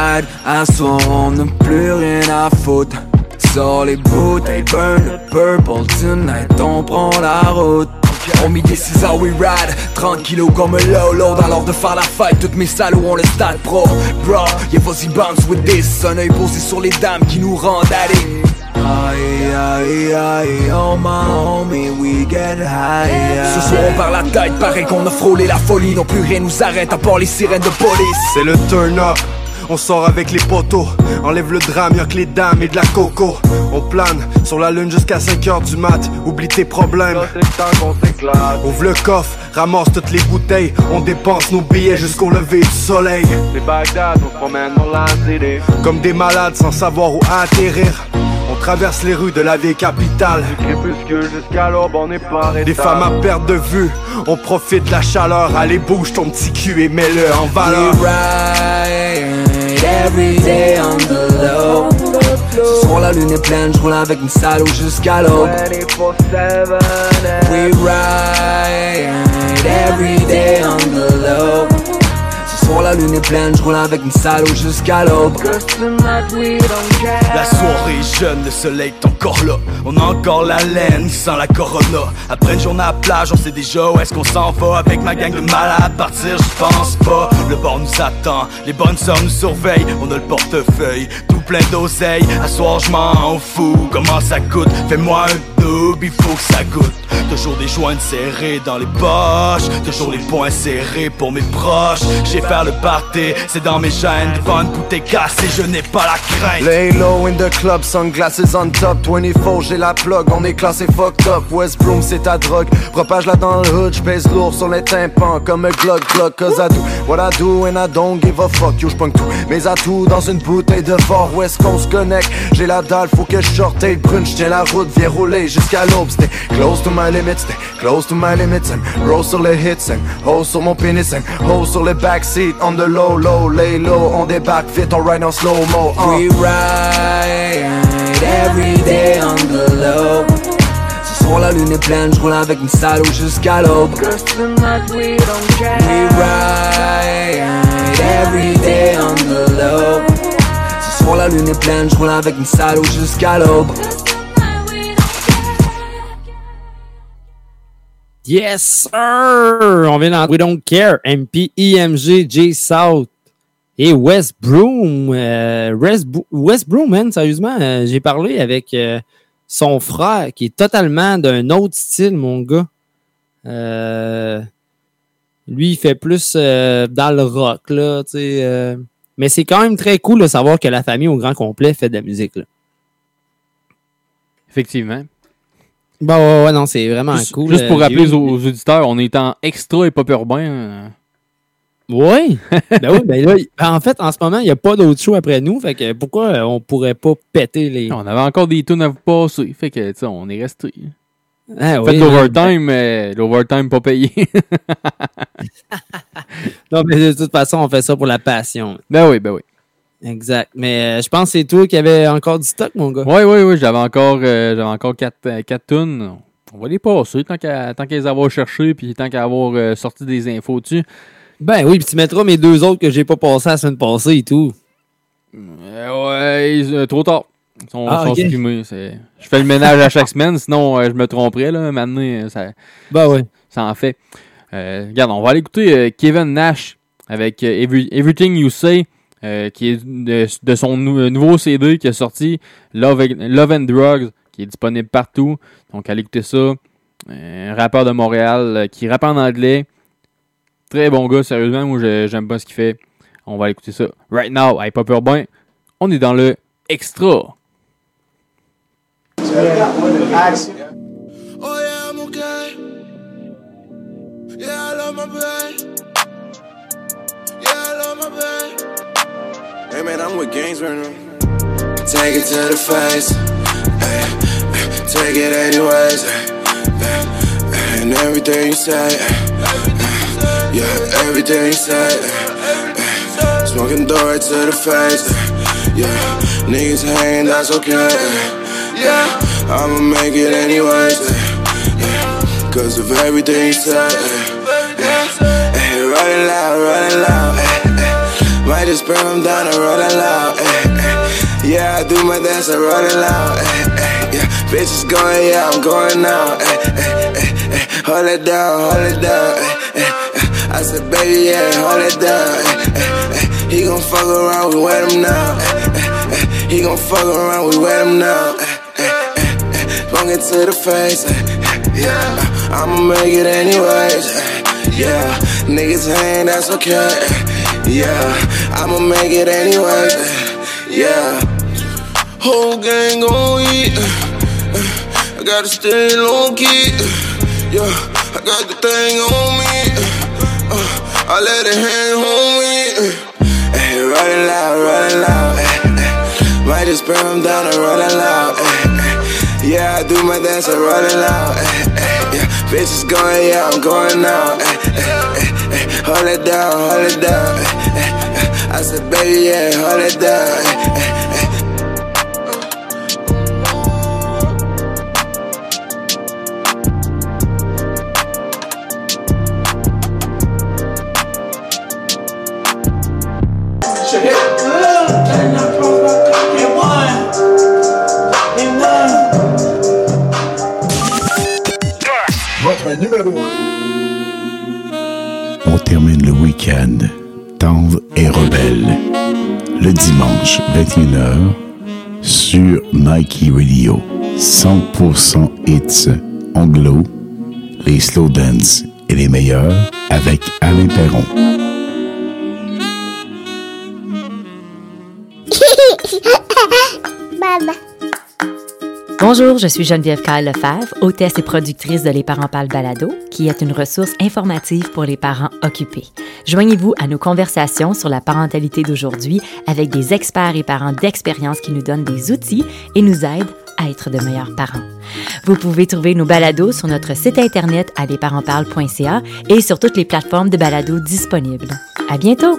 [SPEAKER 36] Ride, à on n'a plus rien à foutre. Sors les bouteilles, burn the purple. Tonight on prend la route.
[SPEAKER 56] On mit des 6 how we ride. 30 kilos comme un low Dans l'ordre de faire la fête Toutes mes salauds ont le stade pro. Bro, yeah vas-y bounce with this. Un œil posé sur les dames qui nous rendent addicts. Aïe aïe aïe, oh my homie, we get high Ce soir on parle la tête, pareil qu'on a frôlé la folie. Non plus rien nous arrête à part les sirènes de police.
[SPEAKER 57] C'est le turn up on sort avec les poteaux, enlève le drame, y'a que les dames et de la coco. On plane sur la lune jusqu'à 5h du mat, oublie tes problèmes. Ouvre le coffre, ramasse toutes les bouteilles, on dépense nos billets jusqu'au lever du soleil.
[SPEAKER 58] Bagdad, on se promène dans la cité.
[SPEAKER 57] Comme des malades sans savoir où atterrir. On traverse les rues de la vieille capitale.
[SPEAKER 58] Du crépuscule jusqu'à l'aube, on est pas
[SPEAKER 57] Des femmes à perte de vue, on profite de la chaleur. Allez, bouge ton petit cul et mets-le en valeur.
[SPEAKER 56] Every day on the low. Ce soir la lune est pleine, je roule avec une salaud jusqu'à l'aube. We ride every day on the low Soir la lune est pleine, je roule avec une salaud jusqu'à l'aube
[SPEAKER 17] La soirée est jeune, le soleil est encore là. On a encore la laine sans la corona. Après une journée à la plage, on sait déjà où est-ce qu'on s'en va. Avec ma gang de malades, partir, je pense pas. Le bord nous attend, les bonnes sœurs nous surveillent. On a le portefeuille, tout plein d'oseille. À soir, je m'en fous, comment ça coûte? Fais-moi un double, il faut que ça goûte. Toujours des joints serrés dans les poches, toujours les poings serrés pour mes proches. J'ai le party, c'est dans mes gènes. Devant une bouteille cassée, je n'ai pas la crainte.
[SPEAKER 57] Lay low in the club, sunglasses on top. 24, j'ai la plug, on est classé fucked up. West Broom, c'est ta drogue. Propage-la dans le hood, j'pèse lourd sur les tympans. Comme un glug glug, cause I do what I do And I don't give a fuck, yo j'punk tout. Mes atouts dans une bouteille de fort West Coast Connect J'ai la dalle, faut que je et brune J'tiens la route, viens rouler jusqu'à l'aube. C'était close to my limits, close to my limits. And roll sur les hits, and hold sur mon pénis And hold sur le backseat, on the low, low Lay low, on débarque vite, on ride en slow-mo uh.
[SPEAKER 56] We ride every day on the low. Ce soir la lune est pleine, je roule avec une salaud jusqu'à l'aube We ride every day on the low. Ce soir la lune est pleine, je roule avec une salaud jusqu'à l'aube
[SPEAKER 2] Yes, sir! On vient dans We Don't Care, MP, IMG, J South et West Broom. Euh, West, Bro- West Broom, man, sérieusement, euh, j'ai parlé avec euh, son frère qui est totalement d'un autre style, mon gars. Euh, lui, il fait plus dans le rock, là, tu sais. mais c'est quand même très cool de savoir que la famille au grand complet fait de la musique, là.
[SPEAKER 3] Effectivement.
[SPEAKER 2] Bon, ouais, ouais, non, c'est vraiment
[SPEAKER 3] Juste,
[SPEAKER 2] cool.
[SPEAKER 3] juste
[SPEAKER 2] Euh,
[SPEAKER 3] pour
[SPEAKER 2] j'ai
[SPEAKER 3] rappeler
[SPEAKER 2] eu-
[SPEAKER 3] aux, auditeurs, on est en extra et pop urbain. euh.
[SPEAKER 2] Oui. ben oui, ben là, y- en fait, en ce moment, il n'y a pas d'autre show après nous. Fait que pourquoi euh, on pourrait pas péter les.
[SPEAKER 3] On avait encore des tunes à vous passer. Fait que, tu sais, on est resté.
[SPEAKER 2] Ah
[SPEAKER 3] Faites
[SPEAKER 2] oui,
[SPEAKER 3] l'overtime, mais l'overtime pas payé.
[SPEAKER 2] Non, mais de toute façon, on fait ça pour la passion.
[SPEAKER 3] ben oui, ben oui.
[SPEAKER 2] Exact. Mais euh, je pense que c'est toi qui avais encore du stock, mon gars.
[SPEAKER 3] Oui, oui, oui, j'avais encore, euh, j'avais encore 4, quatre tunes. On va les passer tant qu'à qu'à les avoir cherchées puis tant qu'à avoir euh, sorti des infos dessus.
[SPEAKER 2] Ben oui, puis tu mettras mes deux autres que j'ai pas passés la semaine passée et tout.
[SPEAKER 3] Euh, ouais, euh, trop tard. Ils sont,
[SPEAKER 2] Ah,
[SPEAKER 3] sont supprimés, Je fais le ménage à chaque semaine, sinon euh, je me tromperais. Là. Maintenant, euh, ça,
[SPEAKER 2] Ben oui.
[SPEAKER 3] ça en fait. Euh, regarde, on va aller écouter euh, Kevin Nash avec euh, Every- Everything You Say, euh, qui est de, son nou- euh, nouveau CD qui est sorti, Love, Love and Drugs, qui est disponible partout. Donc, allez écouter ça. Euh, Un rappeur de Montréal euh, qui rappe en anglais. Très bon gars, sérieusement. Moi, j'aime pas ce qu'il fait. On va aller écouter ça. Right now, à Hip Hop Urbain, on est dans le extra.
[SPEAKER 59] Oh Hey man, I'm with gangs right now. Take it to the face. Ay, ay, take it anyways. ay, ay, ay, And everything you say. ay, ay, Yeah, everything you say. ay, ay, Smoking dough right to the face. Yeah, niggas hanging, that's okay. ay, Yeah, I'ma make it anyways. Yeah, cause of everything you. Yeah, hey, rolling loud, rolling loud. Might just bring them down and rolling loud. eh, eh. Yeah, I do my dance and rolling loud. eh, eh. Yeah, bitches going, yeah, I'm going now. Eh, eh, eh, hold it down, hold it down. I said, baby, yeah, hold it down. He gon' fuck around, we wet him now. He gon' fuck around, we wet him now. Bung it to the face, yeah. I'ma make it anyways, yeah. Niggas ain't, that's okay, yeah. I'ma make it anyways, eh, yeah. Whole gang gon' eat. I gotta stay low key. Yeah, I got the thing on me. uh, I let it hang on me. Hey, rolling loud, rolling loud. eh. Might just burn them down and rolling loud. eh. Yeah, I do my dance and rolling loud. Yeah, bitches going, yeah, I'm going out. Hold it down, hold it down. eh, eh, eh. I said, baby, yeah, hold it down.
[SPEAKER 13] Termine le week-end tendre et rebelle. Le dimanche 21h sur Nike Radio. 100% hits anglo, les slow dance et les meilleurs avec Alain Perron.
[SPEAKER 60] Bonjour, je suis Geneviève Kyle Lefebvre, hôtesse et productrice de Les Parents Parlent Balado, qui est une ressource informative pour les parents occupés. Joignez-vous à nos conversations sur la parentalité d'aujourd'hui avec des experts et parents d'expérience qui nous donnent des outils et nous aident à être de meilleurs parents. Vous pouvez trouver nos balados sur notre site internet à lesparentsparlent.ca et sur toutes les plateformes de balados disponibles. À bientôt!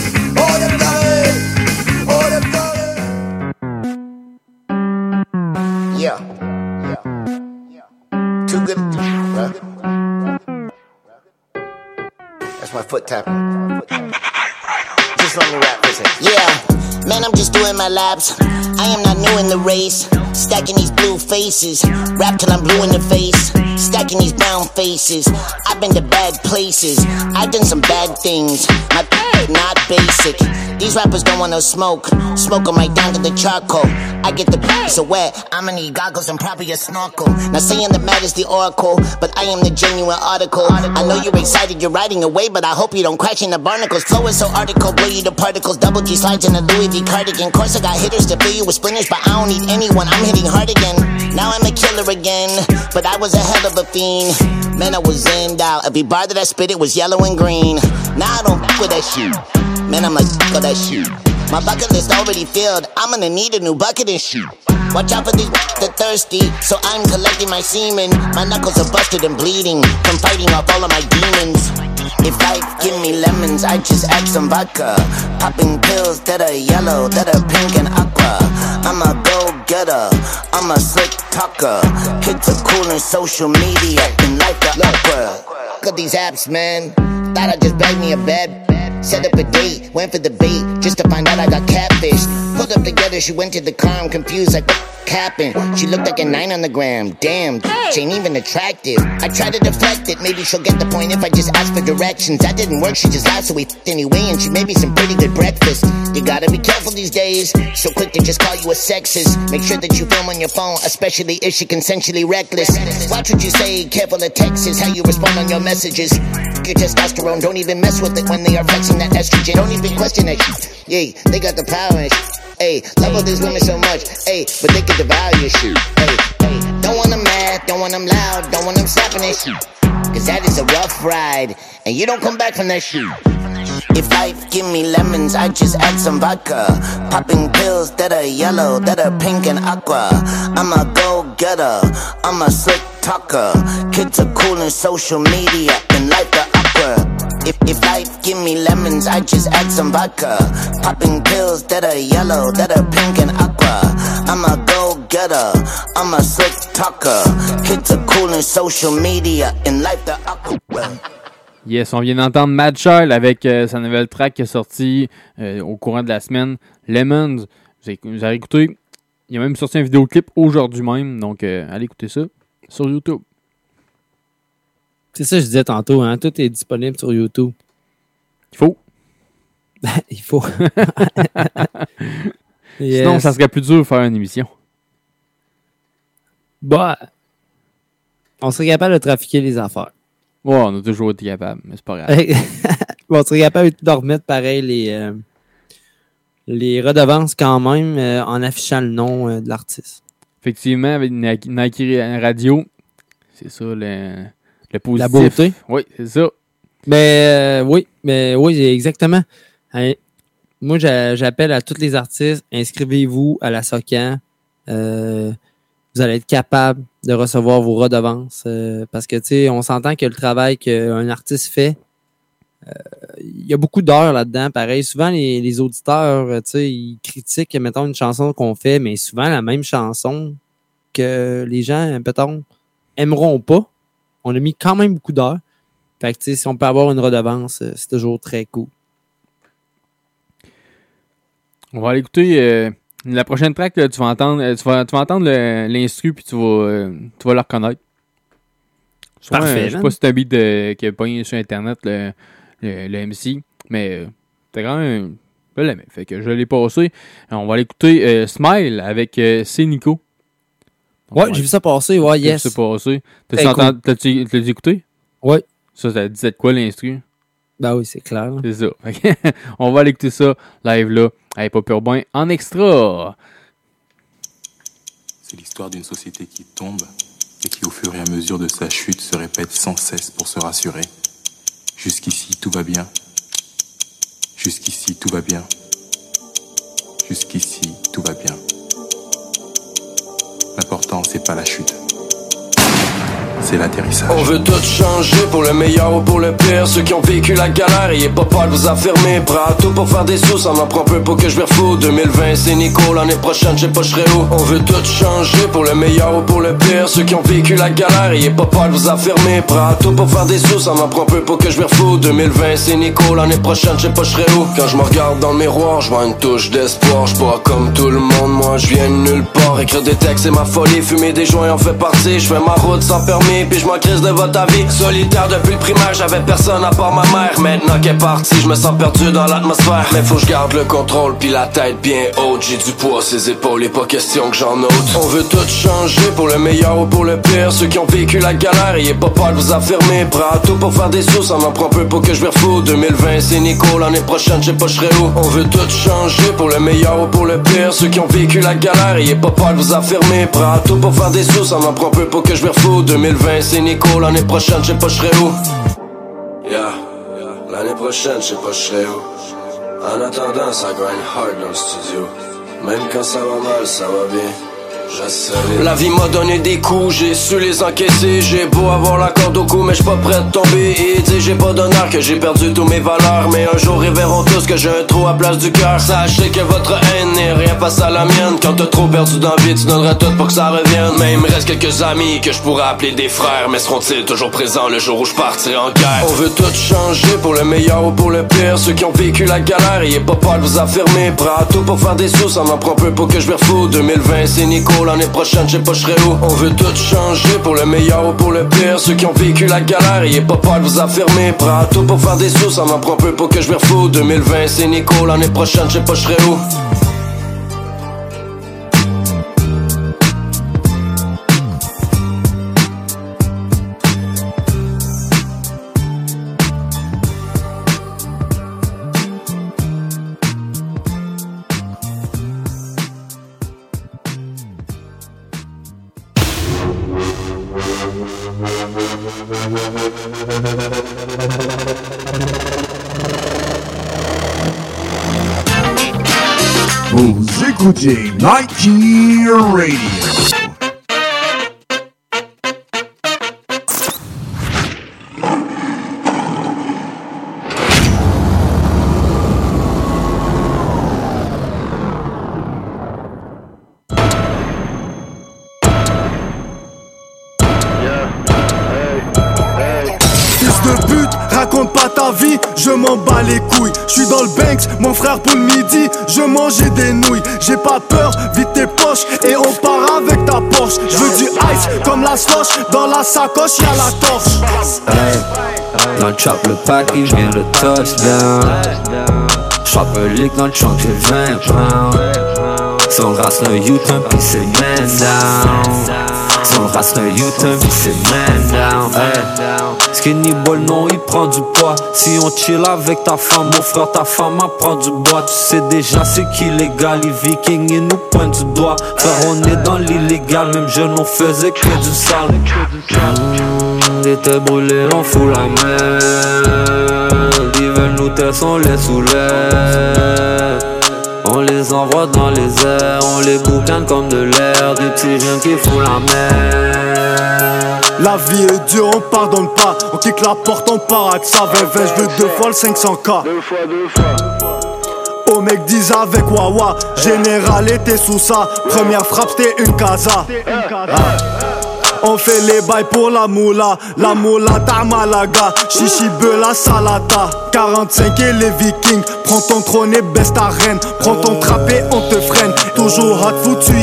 [SPEAKER 61] Yeah. Too good. That's my foot tapping. Just let me rap for.
[SPEAKER 62] Yeah, man, I'm just doing my laps. I am not new in the race. Stacking these blue faces. Rap till I'm blue in the face. Stacking these brown faces. I've been to bad places. I've done some bad things. My not basic. These rappers don't want no smoke. Smoke 'em right down to the charcoal. I get the so wet. I'ma need goggles and probably a snorkel. Now saying the mat is the oracle, but I am the genuine article. I know you're excited, you're riding away, but I hope you don't crash in the barnacles. Flow is so article, blow you to particles. Double G slides in a Louis V cardigan. Course I got hitters to fill you with splinters, but I don't need anyone. I'm hitting hard again. Now I'm a killer again, but I was a hell a fiend. Man, I was in out. Every bar that I spit, it was yellow and green. Now I don't f with that shit. Man, I'm like f with that shit. My bucket list already filled. I'm gonna need a new bucket and shoot. Watch out for these that thirsty, so I'm collecting my semen. My knuckles are busted and bleeding from fighting off all of my demons. If life give me lemons, I just add some vodka. Popping pills that are yellow, that are pink and aqua. I'm a go-getter, I'm a slick talker. Kids are cool in social media and life the opera. Look at these apps, man. Thought I just bagged me a bed. Set up a date, went for the bait, just to find out I got catfish. Pulled up together, she went to the car, I'm confused, like what happened? She looked like a nine on the gram, damn, she ain't even attractive. I tried to deflect it, maybe she'll get the point if I just ask for directions. That didn't work, she just laughed, so we f***ed anyway, and she made me some pretty good breakfast. You gotta be careful these days, so quick to just call you a sexist. Make sure that you film on your phone, especially if she consensually reckless. Watch what you say, careful of texts, how you respond on your messages. Your testosterone, don't even mess with it when they are flexing that estrogen. Don't even question that shit. Yeah, they got the power and shit. Hey, love all these women so much. Hey, but they can devour your shit. Hey, hey, don't want them mad, don't want them loud, don't want them slapping and shit. Cause that is a rough ride, and you don't come back from that shit. If life give me lemons, I just add some vodka. Popping pills that are yellow, that are pink and aqua. I'm a go-getter, I'm a slick talker. Kids are cool in social media, and life the awkward. If, if life give me lemons, I just add some vodka. Popping pills that are yellow, that are pink and aqua. I'm a go-getter, I'm a slick talker. Kids are cool in social media, and life the awkward.
[SPEAKER 3] Yes, on vient d'entendre Mad Child avec euh, sa nouvelle track qui est sortie euh, au courant de la semaine, Lemons. Vous avez, vous avez écouté, il a même sorti un vidéoclip aujourd'hui même, donc euh, allez écouter ça sur YouTube.
[SPEAKER 2] C'est ça que je disais tantôt, hein? Tout est disponible sur YouTube.
[SPEAKER 3] Il faut.
[SPEAKER 2] Il faut.
[SPEAKER 3] Sinon, ça serait plus dur de faire une émission.
[SPEAKER 2] Bah, on serait capable de trafiquer les affaires.
[SPEAKER 3] Ouais, on a toujours été capable, mais c'est pas grave.
[SPEAKER 2] On serait capable de remettre pareil les, euh, les redevances quand même euh, en affichant le nom euh, de l'artiste.
[SPEAKER 3] Effectivement, avec Nike Radio, c'est ça le, le positif.
[SPEAKER 2] La beauté.
[SPEAKER 3] Oui, c'est ça.
[SPEAKER 2] Mais euh, oui, mais oui, exactement. Hein, moi, j'a- j'appelle à tous les artistes, inscrivez-vous à la SOCAN. Euh, vous allez être capable de recevoir vos redevances. euh, parce que, tu sais, on s'entend que le travail qu'un artiste fait, euh, il y a beaucoup d'heures là-dedans. Pareil, souvent, les, les auditeurs, tu sais, ils critiquent, mettons, une chanson qu'on fait, mais souvent la même chanson que les gens, peut-être, aimeront pas. On a mis quand même beaucoup d'heures. Fait que, si on peut avoir une redevance, euh, c'est toujours très cool.
[SPEAKER 3] On va aller écouter euh, la prochaine track, là, tu vas entendre, euh, tu vas, tu vas entendre l'instru puis tu vas, euh, tu vas le reconnaître. Soit,
[SPEAKER 2] Parfait,
[SPEAKER 3] euh, je sais pas si c'est un beat de, qui a pogné sur internet le, le, le MC, mais t'es quand même. Je l'aimais. Fait que je l'ai passé. On va aller écouter euh, Smile avec C. Nico.
[SPEAKER 2] Ouais, j'ai vu ça passer, ouais, yes. Très
[SPEAKER 3] T'as-tu entendu-
[SPEAKER 2] cool.
[SPEAKER 3] t'as-tu- t'as-tu écouté?
[SPEAKER 2] Ouais.
[SPEAKER 3] Ça, ça disait de quoi l'instru?
[SPEAKER 2] Ben oui, c'est clair.
[SPEAKER 3] C'est ça. On va aller écouter ça live là. Hey, Pop Urbain en extra.
[SPEAKER 63] C'est l'histoire d'une société qui tombe et qui, au fur et à mesure de sa chute, se répète sans cesse pour se rassurer. Jusqu'ici, tout va bien. Jusqu'ici, tout va bien. Jusqu'ici, tout va bien. L'important, c'est pas la chute. C'est l'atterrissage.
[SPEAKER 64] On veut tout changer pour le meilleur ou pour le pire. Ceux qui ont vécu la galère, ayez pas peur de vous affirmer. Prêt à tout pour faire des sous, ça m'en prend peu pour que je me refous. 2020, c'est Nico, l'année prochaine, je sais pas, où. On veut tout changer pour le meilleur ou pour le pire. Ceux qui ont vécu la galère, ayez pas peur de vous affirmer. Prêt à tout pour faire des sous, ça m'en prend peu pour que je me refous. 2020, c'est Nico, l'année prochaine, je sais pas, où. Quand je me regarde dans le miroir, je vois une touche d'espoir. Je comme tout le monde, moi je viens nulle part. Écrire des textes, c'est ma folie. Fumer des joints en fait partie. Je fais ma route sans permis, puis je m'en crise de votre avis. Solitaire depuis le primaire, j'avais personne à part ma mère. Maintenant qu'elle est partie, je me sens perdu dans l'atmosphère. Mais faut que je garde le contrôle, puis la tête bien haute. J'ai du poids, ses épaules, et pas question que j'en ôte. On veut tout changer pour le meilleur ou pour le pire. Ceux qui ont vécu la galère, ayez pas peur de vous affirmer. À tout pour faire des sous, ça m'en prend peu pour que je me refous. 2020, c'est Nico, l'année prochaine, je pas, je serai où. On veut tout changer pour le meilleur ou pour le pire. Ceux qui ont vécu la galère, ayez pas peur de vous affirmer. À tout pour faire des sous, ça m'en prend peu pour que je me refous. 2020, c'est Nico, l'année prochaine, je sais pas, où. Yeah, l'année prochaine, je sais pas, où. En attendant, ça grind hard dans le studio. Même quand ça va mal, ça va bien. La vie m'a donné des coups, j'ai su les encaisser. J'ai beau avoir la corde au cou, mais j'suis pas prêt de tomber. Et dire j'ai pas d'honneur, que j'ai perdu tous mes valeurs. Mais un jour ils verront tous que j'ai un trou à place du cœur. Sachez que votre haine n'est rien face à la mienne. Quand t'as trop perdu d'envie, tu donneras tout pour que ça revienne. Mais il me reste quelques amis que je pourrais appeler des frères. Mais seront-ils toujours présents le jour où je partirai en guerre? On veut tout changer pour le meilleur ou pour le pire. Ceux qui ont vécu la galère, ayez pas peur de vous affirmer. À tout pour faire des sous, ça m'en prend peu pour que je me refous. 2020, c'est Nico, l'année prochaine, serai où. On veut tout changer pour le meilleur ou pour le pire. Ceux qui ont vécu la galère, ayez pas peur de vous affirmer. Prêt à tout pour faire des sous, ça m'en prend peu pour que je me refous. 2020, c'est Nico, l'année prochaine, serai où.
[SPEAKER 15] Radio.
[SPEAKER 17] De pute, raconte pas ta vie, je m'en bats les couilles. Je suis dans le Banks, mon frère pour le je mangeais des nouilles. J'ai pas peur, vide tes poches et on part avec ta Porsche. Je veux du ice comme la slosh, dans la sacoche y'a la torche.
[SPEAKER 36] Dans le chop, le package vient de touchdown. J'frappe un lick dans le trunk, j'ai 20 pounds. Si on race le pis c'est man. Si on race U-turn, pis c'est man down. Hey. Skinny ball, non, il prend du poids. Si on chill avec ta femme, mon frère, ta femme apprend du bois. Tu sais déjà c'est qu'illégal, les vikings, ils nous pointent du doigt. Frère, on est dans l'illégal, même jeune, on faisait que du sale. Mmh, têtes brûlées, on fout la merde. Ils veulent nous tester, on les soulève. On les envoie dans les airs, on les boucane comme de l'air. Des petits jeunes qui font la merde.
[SPEAKER 17] La vie est dure, on pardonne pas. On kick la porte, on part avec ça. 20 je veux deux fois le 500k. Deux fois, deux fois. Au mec 10 avec Wawa, général était sous ça. Première frappe, c'était une casa. On fait les bails pour la moula, la moula ta Malaga, chichi la salata, 45 et les vikings, prends ton trône et baisse ta reine, prends ton trap et on te freine, toujours hot foutu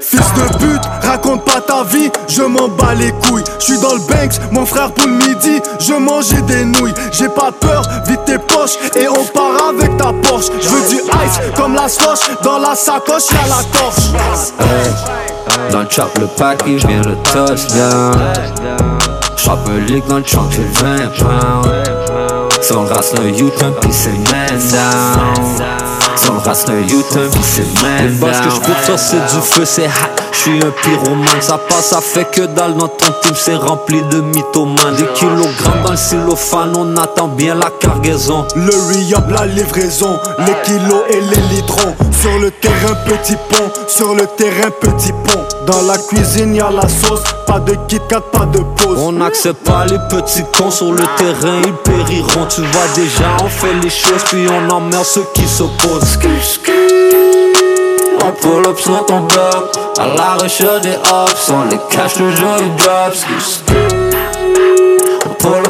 [SPEAKER 17] Fils de pute, raconte pas ta vie, je m'en bats les couilles. Je suis dans le Banks, mon frère pour le midi, je mangeais des nouilles. J'ai pas peur, vide tes poches et on part avec ta Porsche. Je veux du ice comme la slosh, dans la sacoche y'a la torche.
[SPEAKER 36] Dans le chop, le package vient de touchdown. J'frappe un lick dans le trunk, j'ai 20 pounds. Si on race le U-turn, pis c'est down. On race le U-turn, pis c'est down. Parce que faire, c'est du feu, c'est hot. J'suis un pyromane, ça passe, ça fait que dalle dans ton team, c'est rempli de mythomanes. Des kilogrammes dans le cellophane, on attend bien la cargaison.
[SPEAKER 17] Le re-up, la livraison, les kilos et les litrons. Sur le terrain, petit pont, sur le terrain, petit pont. Dans la cuisine, y'a la sauce, pas de Kit Kat, pas de pause.
[SPEAKER 36] On n'accepte pas les petits cons sur le terrain, ils périront. Tu vois déjà, on fait les choses, puis on emmerde ceux qui s'opposent. On pull up sur ton bloc, à la recherche des hops, on les cache toujours les drops.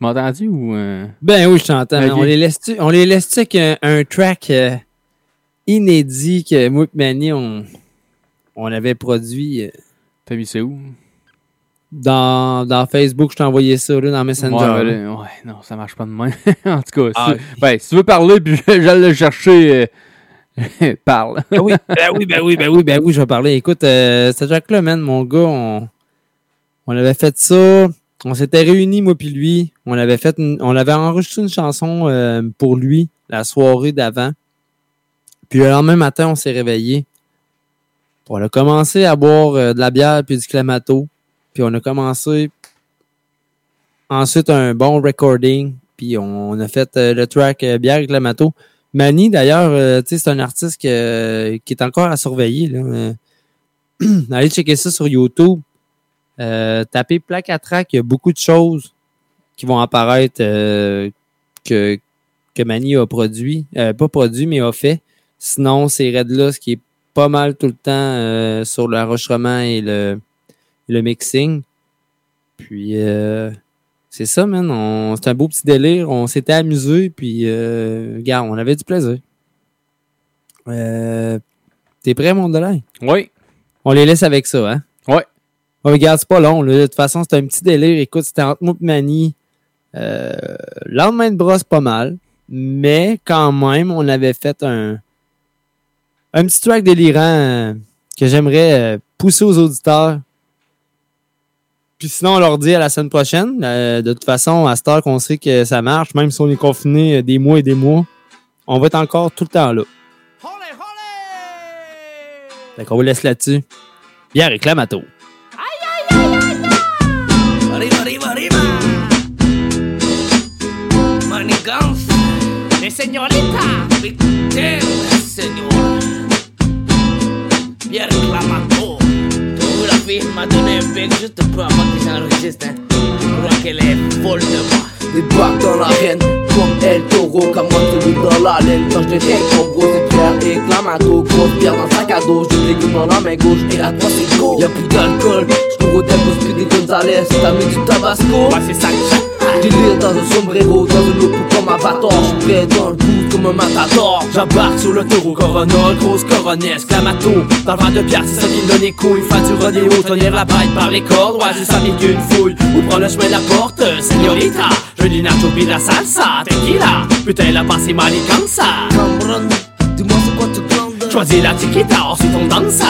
[SPEAKER 3] Tu m'as entendu ou. euh?
[SPEAKER 2] Ben oui, je t'entends. On les laisse-tu on les laisse avec un, un track euh, inédit que moi et Manny, on, on avait produit euh,
[SPEAKER 3] T'as vu c'est où?
[SPEAKER 2] dans, dans Facebook. Je t'ai envoyé ça là, dans Messenger.
[SPEAKER 3] Ouais,
[SPEAKER 2] là.
[SPEAKER 3] ben, ouais, non, ça marche pas de même. en tout cas,
[SPEAKER 2] Ah,
[SPEAKER 3] si, ben, si tu veux parler, puis j'allais le chercher, euh, parle.
[SPEAKER 2] Ben oui, ben oui, ben oui, ben oui, ben oui, je vais parler. Écoute, euh, ce track-là, man, mon gars, on, on avait fait ça. On s'était réunis, moi puis lui. On avait enregistré une chanson euh, pour lui la soirée d'avant. Puis le lendemain matin, on s'est réveillé. On a commencé à boire euh, de la bière puis du clamato. Puis on a commencé ensuite un bon recording. Puis on, a fait euh, le track bière et clamato. Manny, d'ailleurs, c'est un artiste qui est encore à surveiller. Là. Allez checker ça sur YouTube. Euh, tapez plaque à track, il y a beaucoup de choses qui vont apparaître euh, que, que Manny a produit. Euh, pas produit, mais a fait. Sinon, c'est Red Loss qui est pas mal tout le temps euh, sur l'enregistrement et le, le mixing. Puis euh, c'est ça, man. On, c'est un beau petit délire. On s'était amusé, puis euh, regarde, on avait du plaisir. Euh, T'es prêt, mon Delay?
[SPEAKER 3] Oui.
[SPEAKER 2] On les laisse avec ça, hein? Oh, regarde, c'est pas long. là. De toute façon, c'était un petit délire. Écoute, c'était entre moi et Manny. Euh, lendemain de brosse, pas mal. Mais quand même, on avait fait un, un petit track délirant euh, que j'aimerais euh, pousser aux auditeurs. Puis sinon, on leur dit à la semaine prochaine. Euh, de toute façon, à cette heure qu'on sait que ça marche, même si on est confiné euh, des mois et des mois, on va être encore tout le temps là. Fait qu'on vous laisse là-dessus. Bien, réclamato.
[SPEAKER 65] Manigans. Les señoritas. Victim, señor. Bien reclamando. Tu la firma de un bec juste pour avant que j'enregistre. Hein. Je crois qu'elle
[SPEAKER 38] Débarque dans l'arène comme El Toro Comme moi celui dans la laine. Quand je détecte mon gros c'est pierre et clamato. Grosse pierre dans sac à dos Je légumes dans la main gauche. Et la droite c'est go. Y'a plus d'alcool Je cours au tempo Speedy Gonzalez T'as mis du tabasco. Ouais c'est ça. Délire dans un sombrero Dans une autre comme avatar. J'suis prêt dans le booth comme un matador.
[SPEAKER 66] J'embarque sur le taureau Corona, grosse coronesse, clamato. Dans le vent de pierre, c'est ça qui donne les couilles. Faire du rodéo, tenir la baille par les cordes. Ouais, juste avec une fouille. Ou le chemin de la porte, señorita? Je dis nacho pis la salsa, tequila. Putain, elle a passé mal et comme ça?
[SPEAKER 38] Cameron, dis-moi c'est quoi tu glandes
[SPEAKER 66] Choisis la ensuite on danse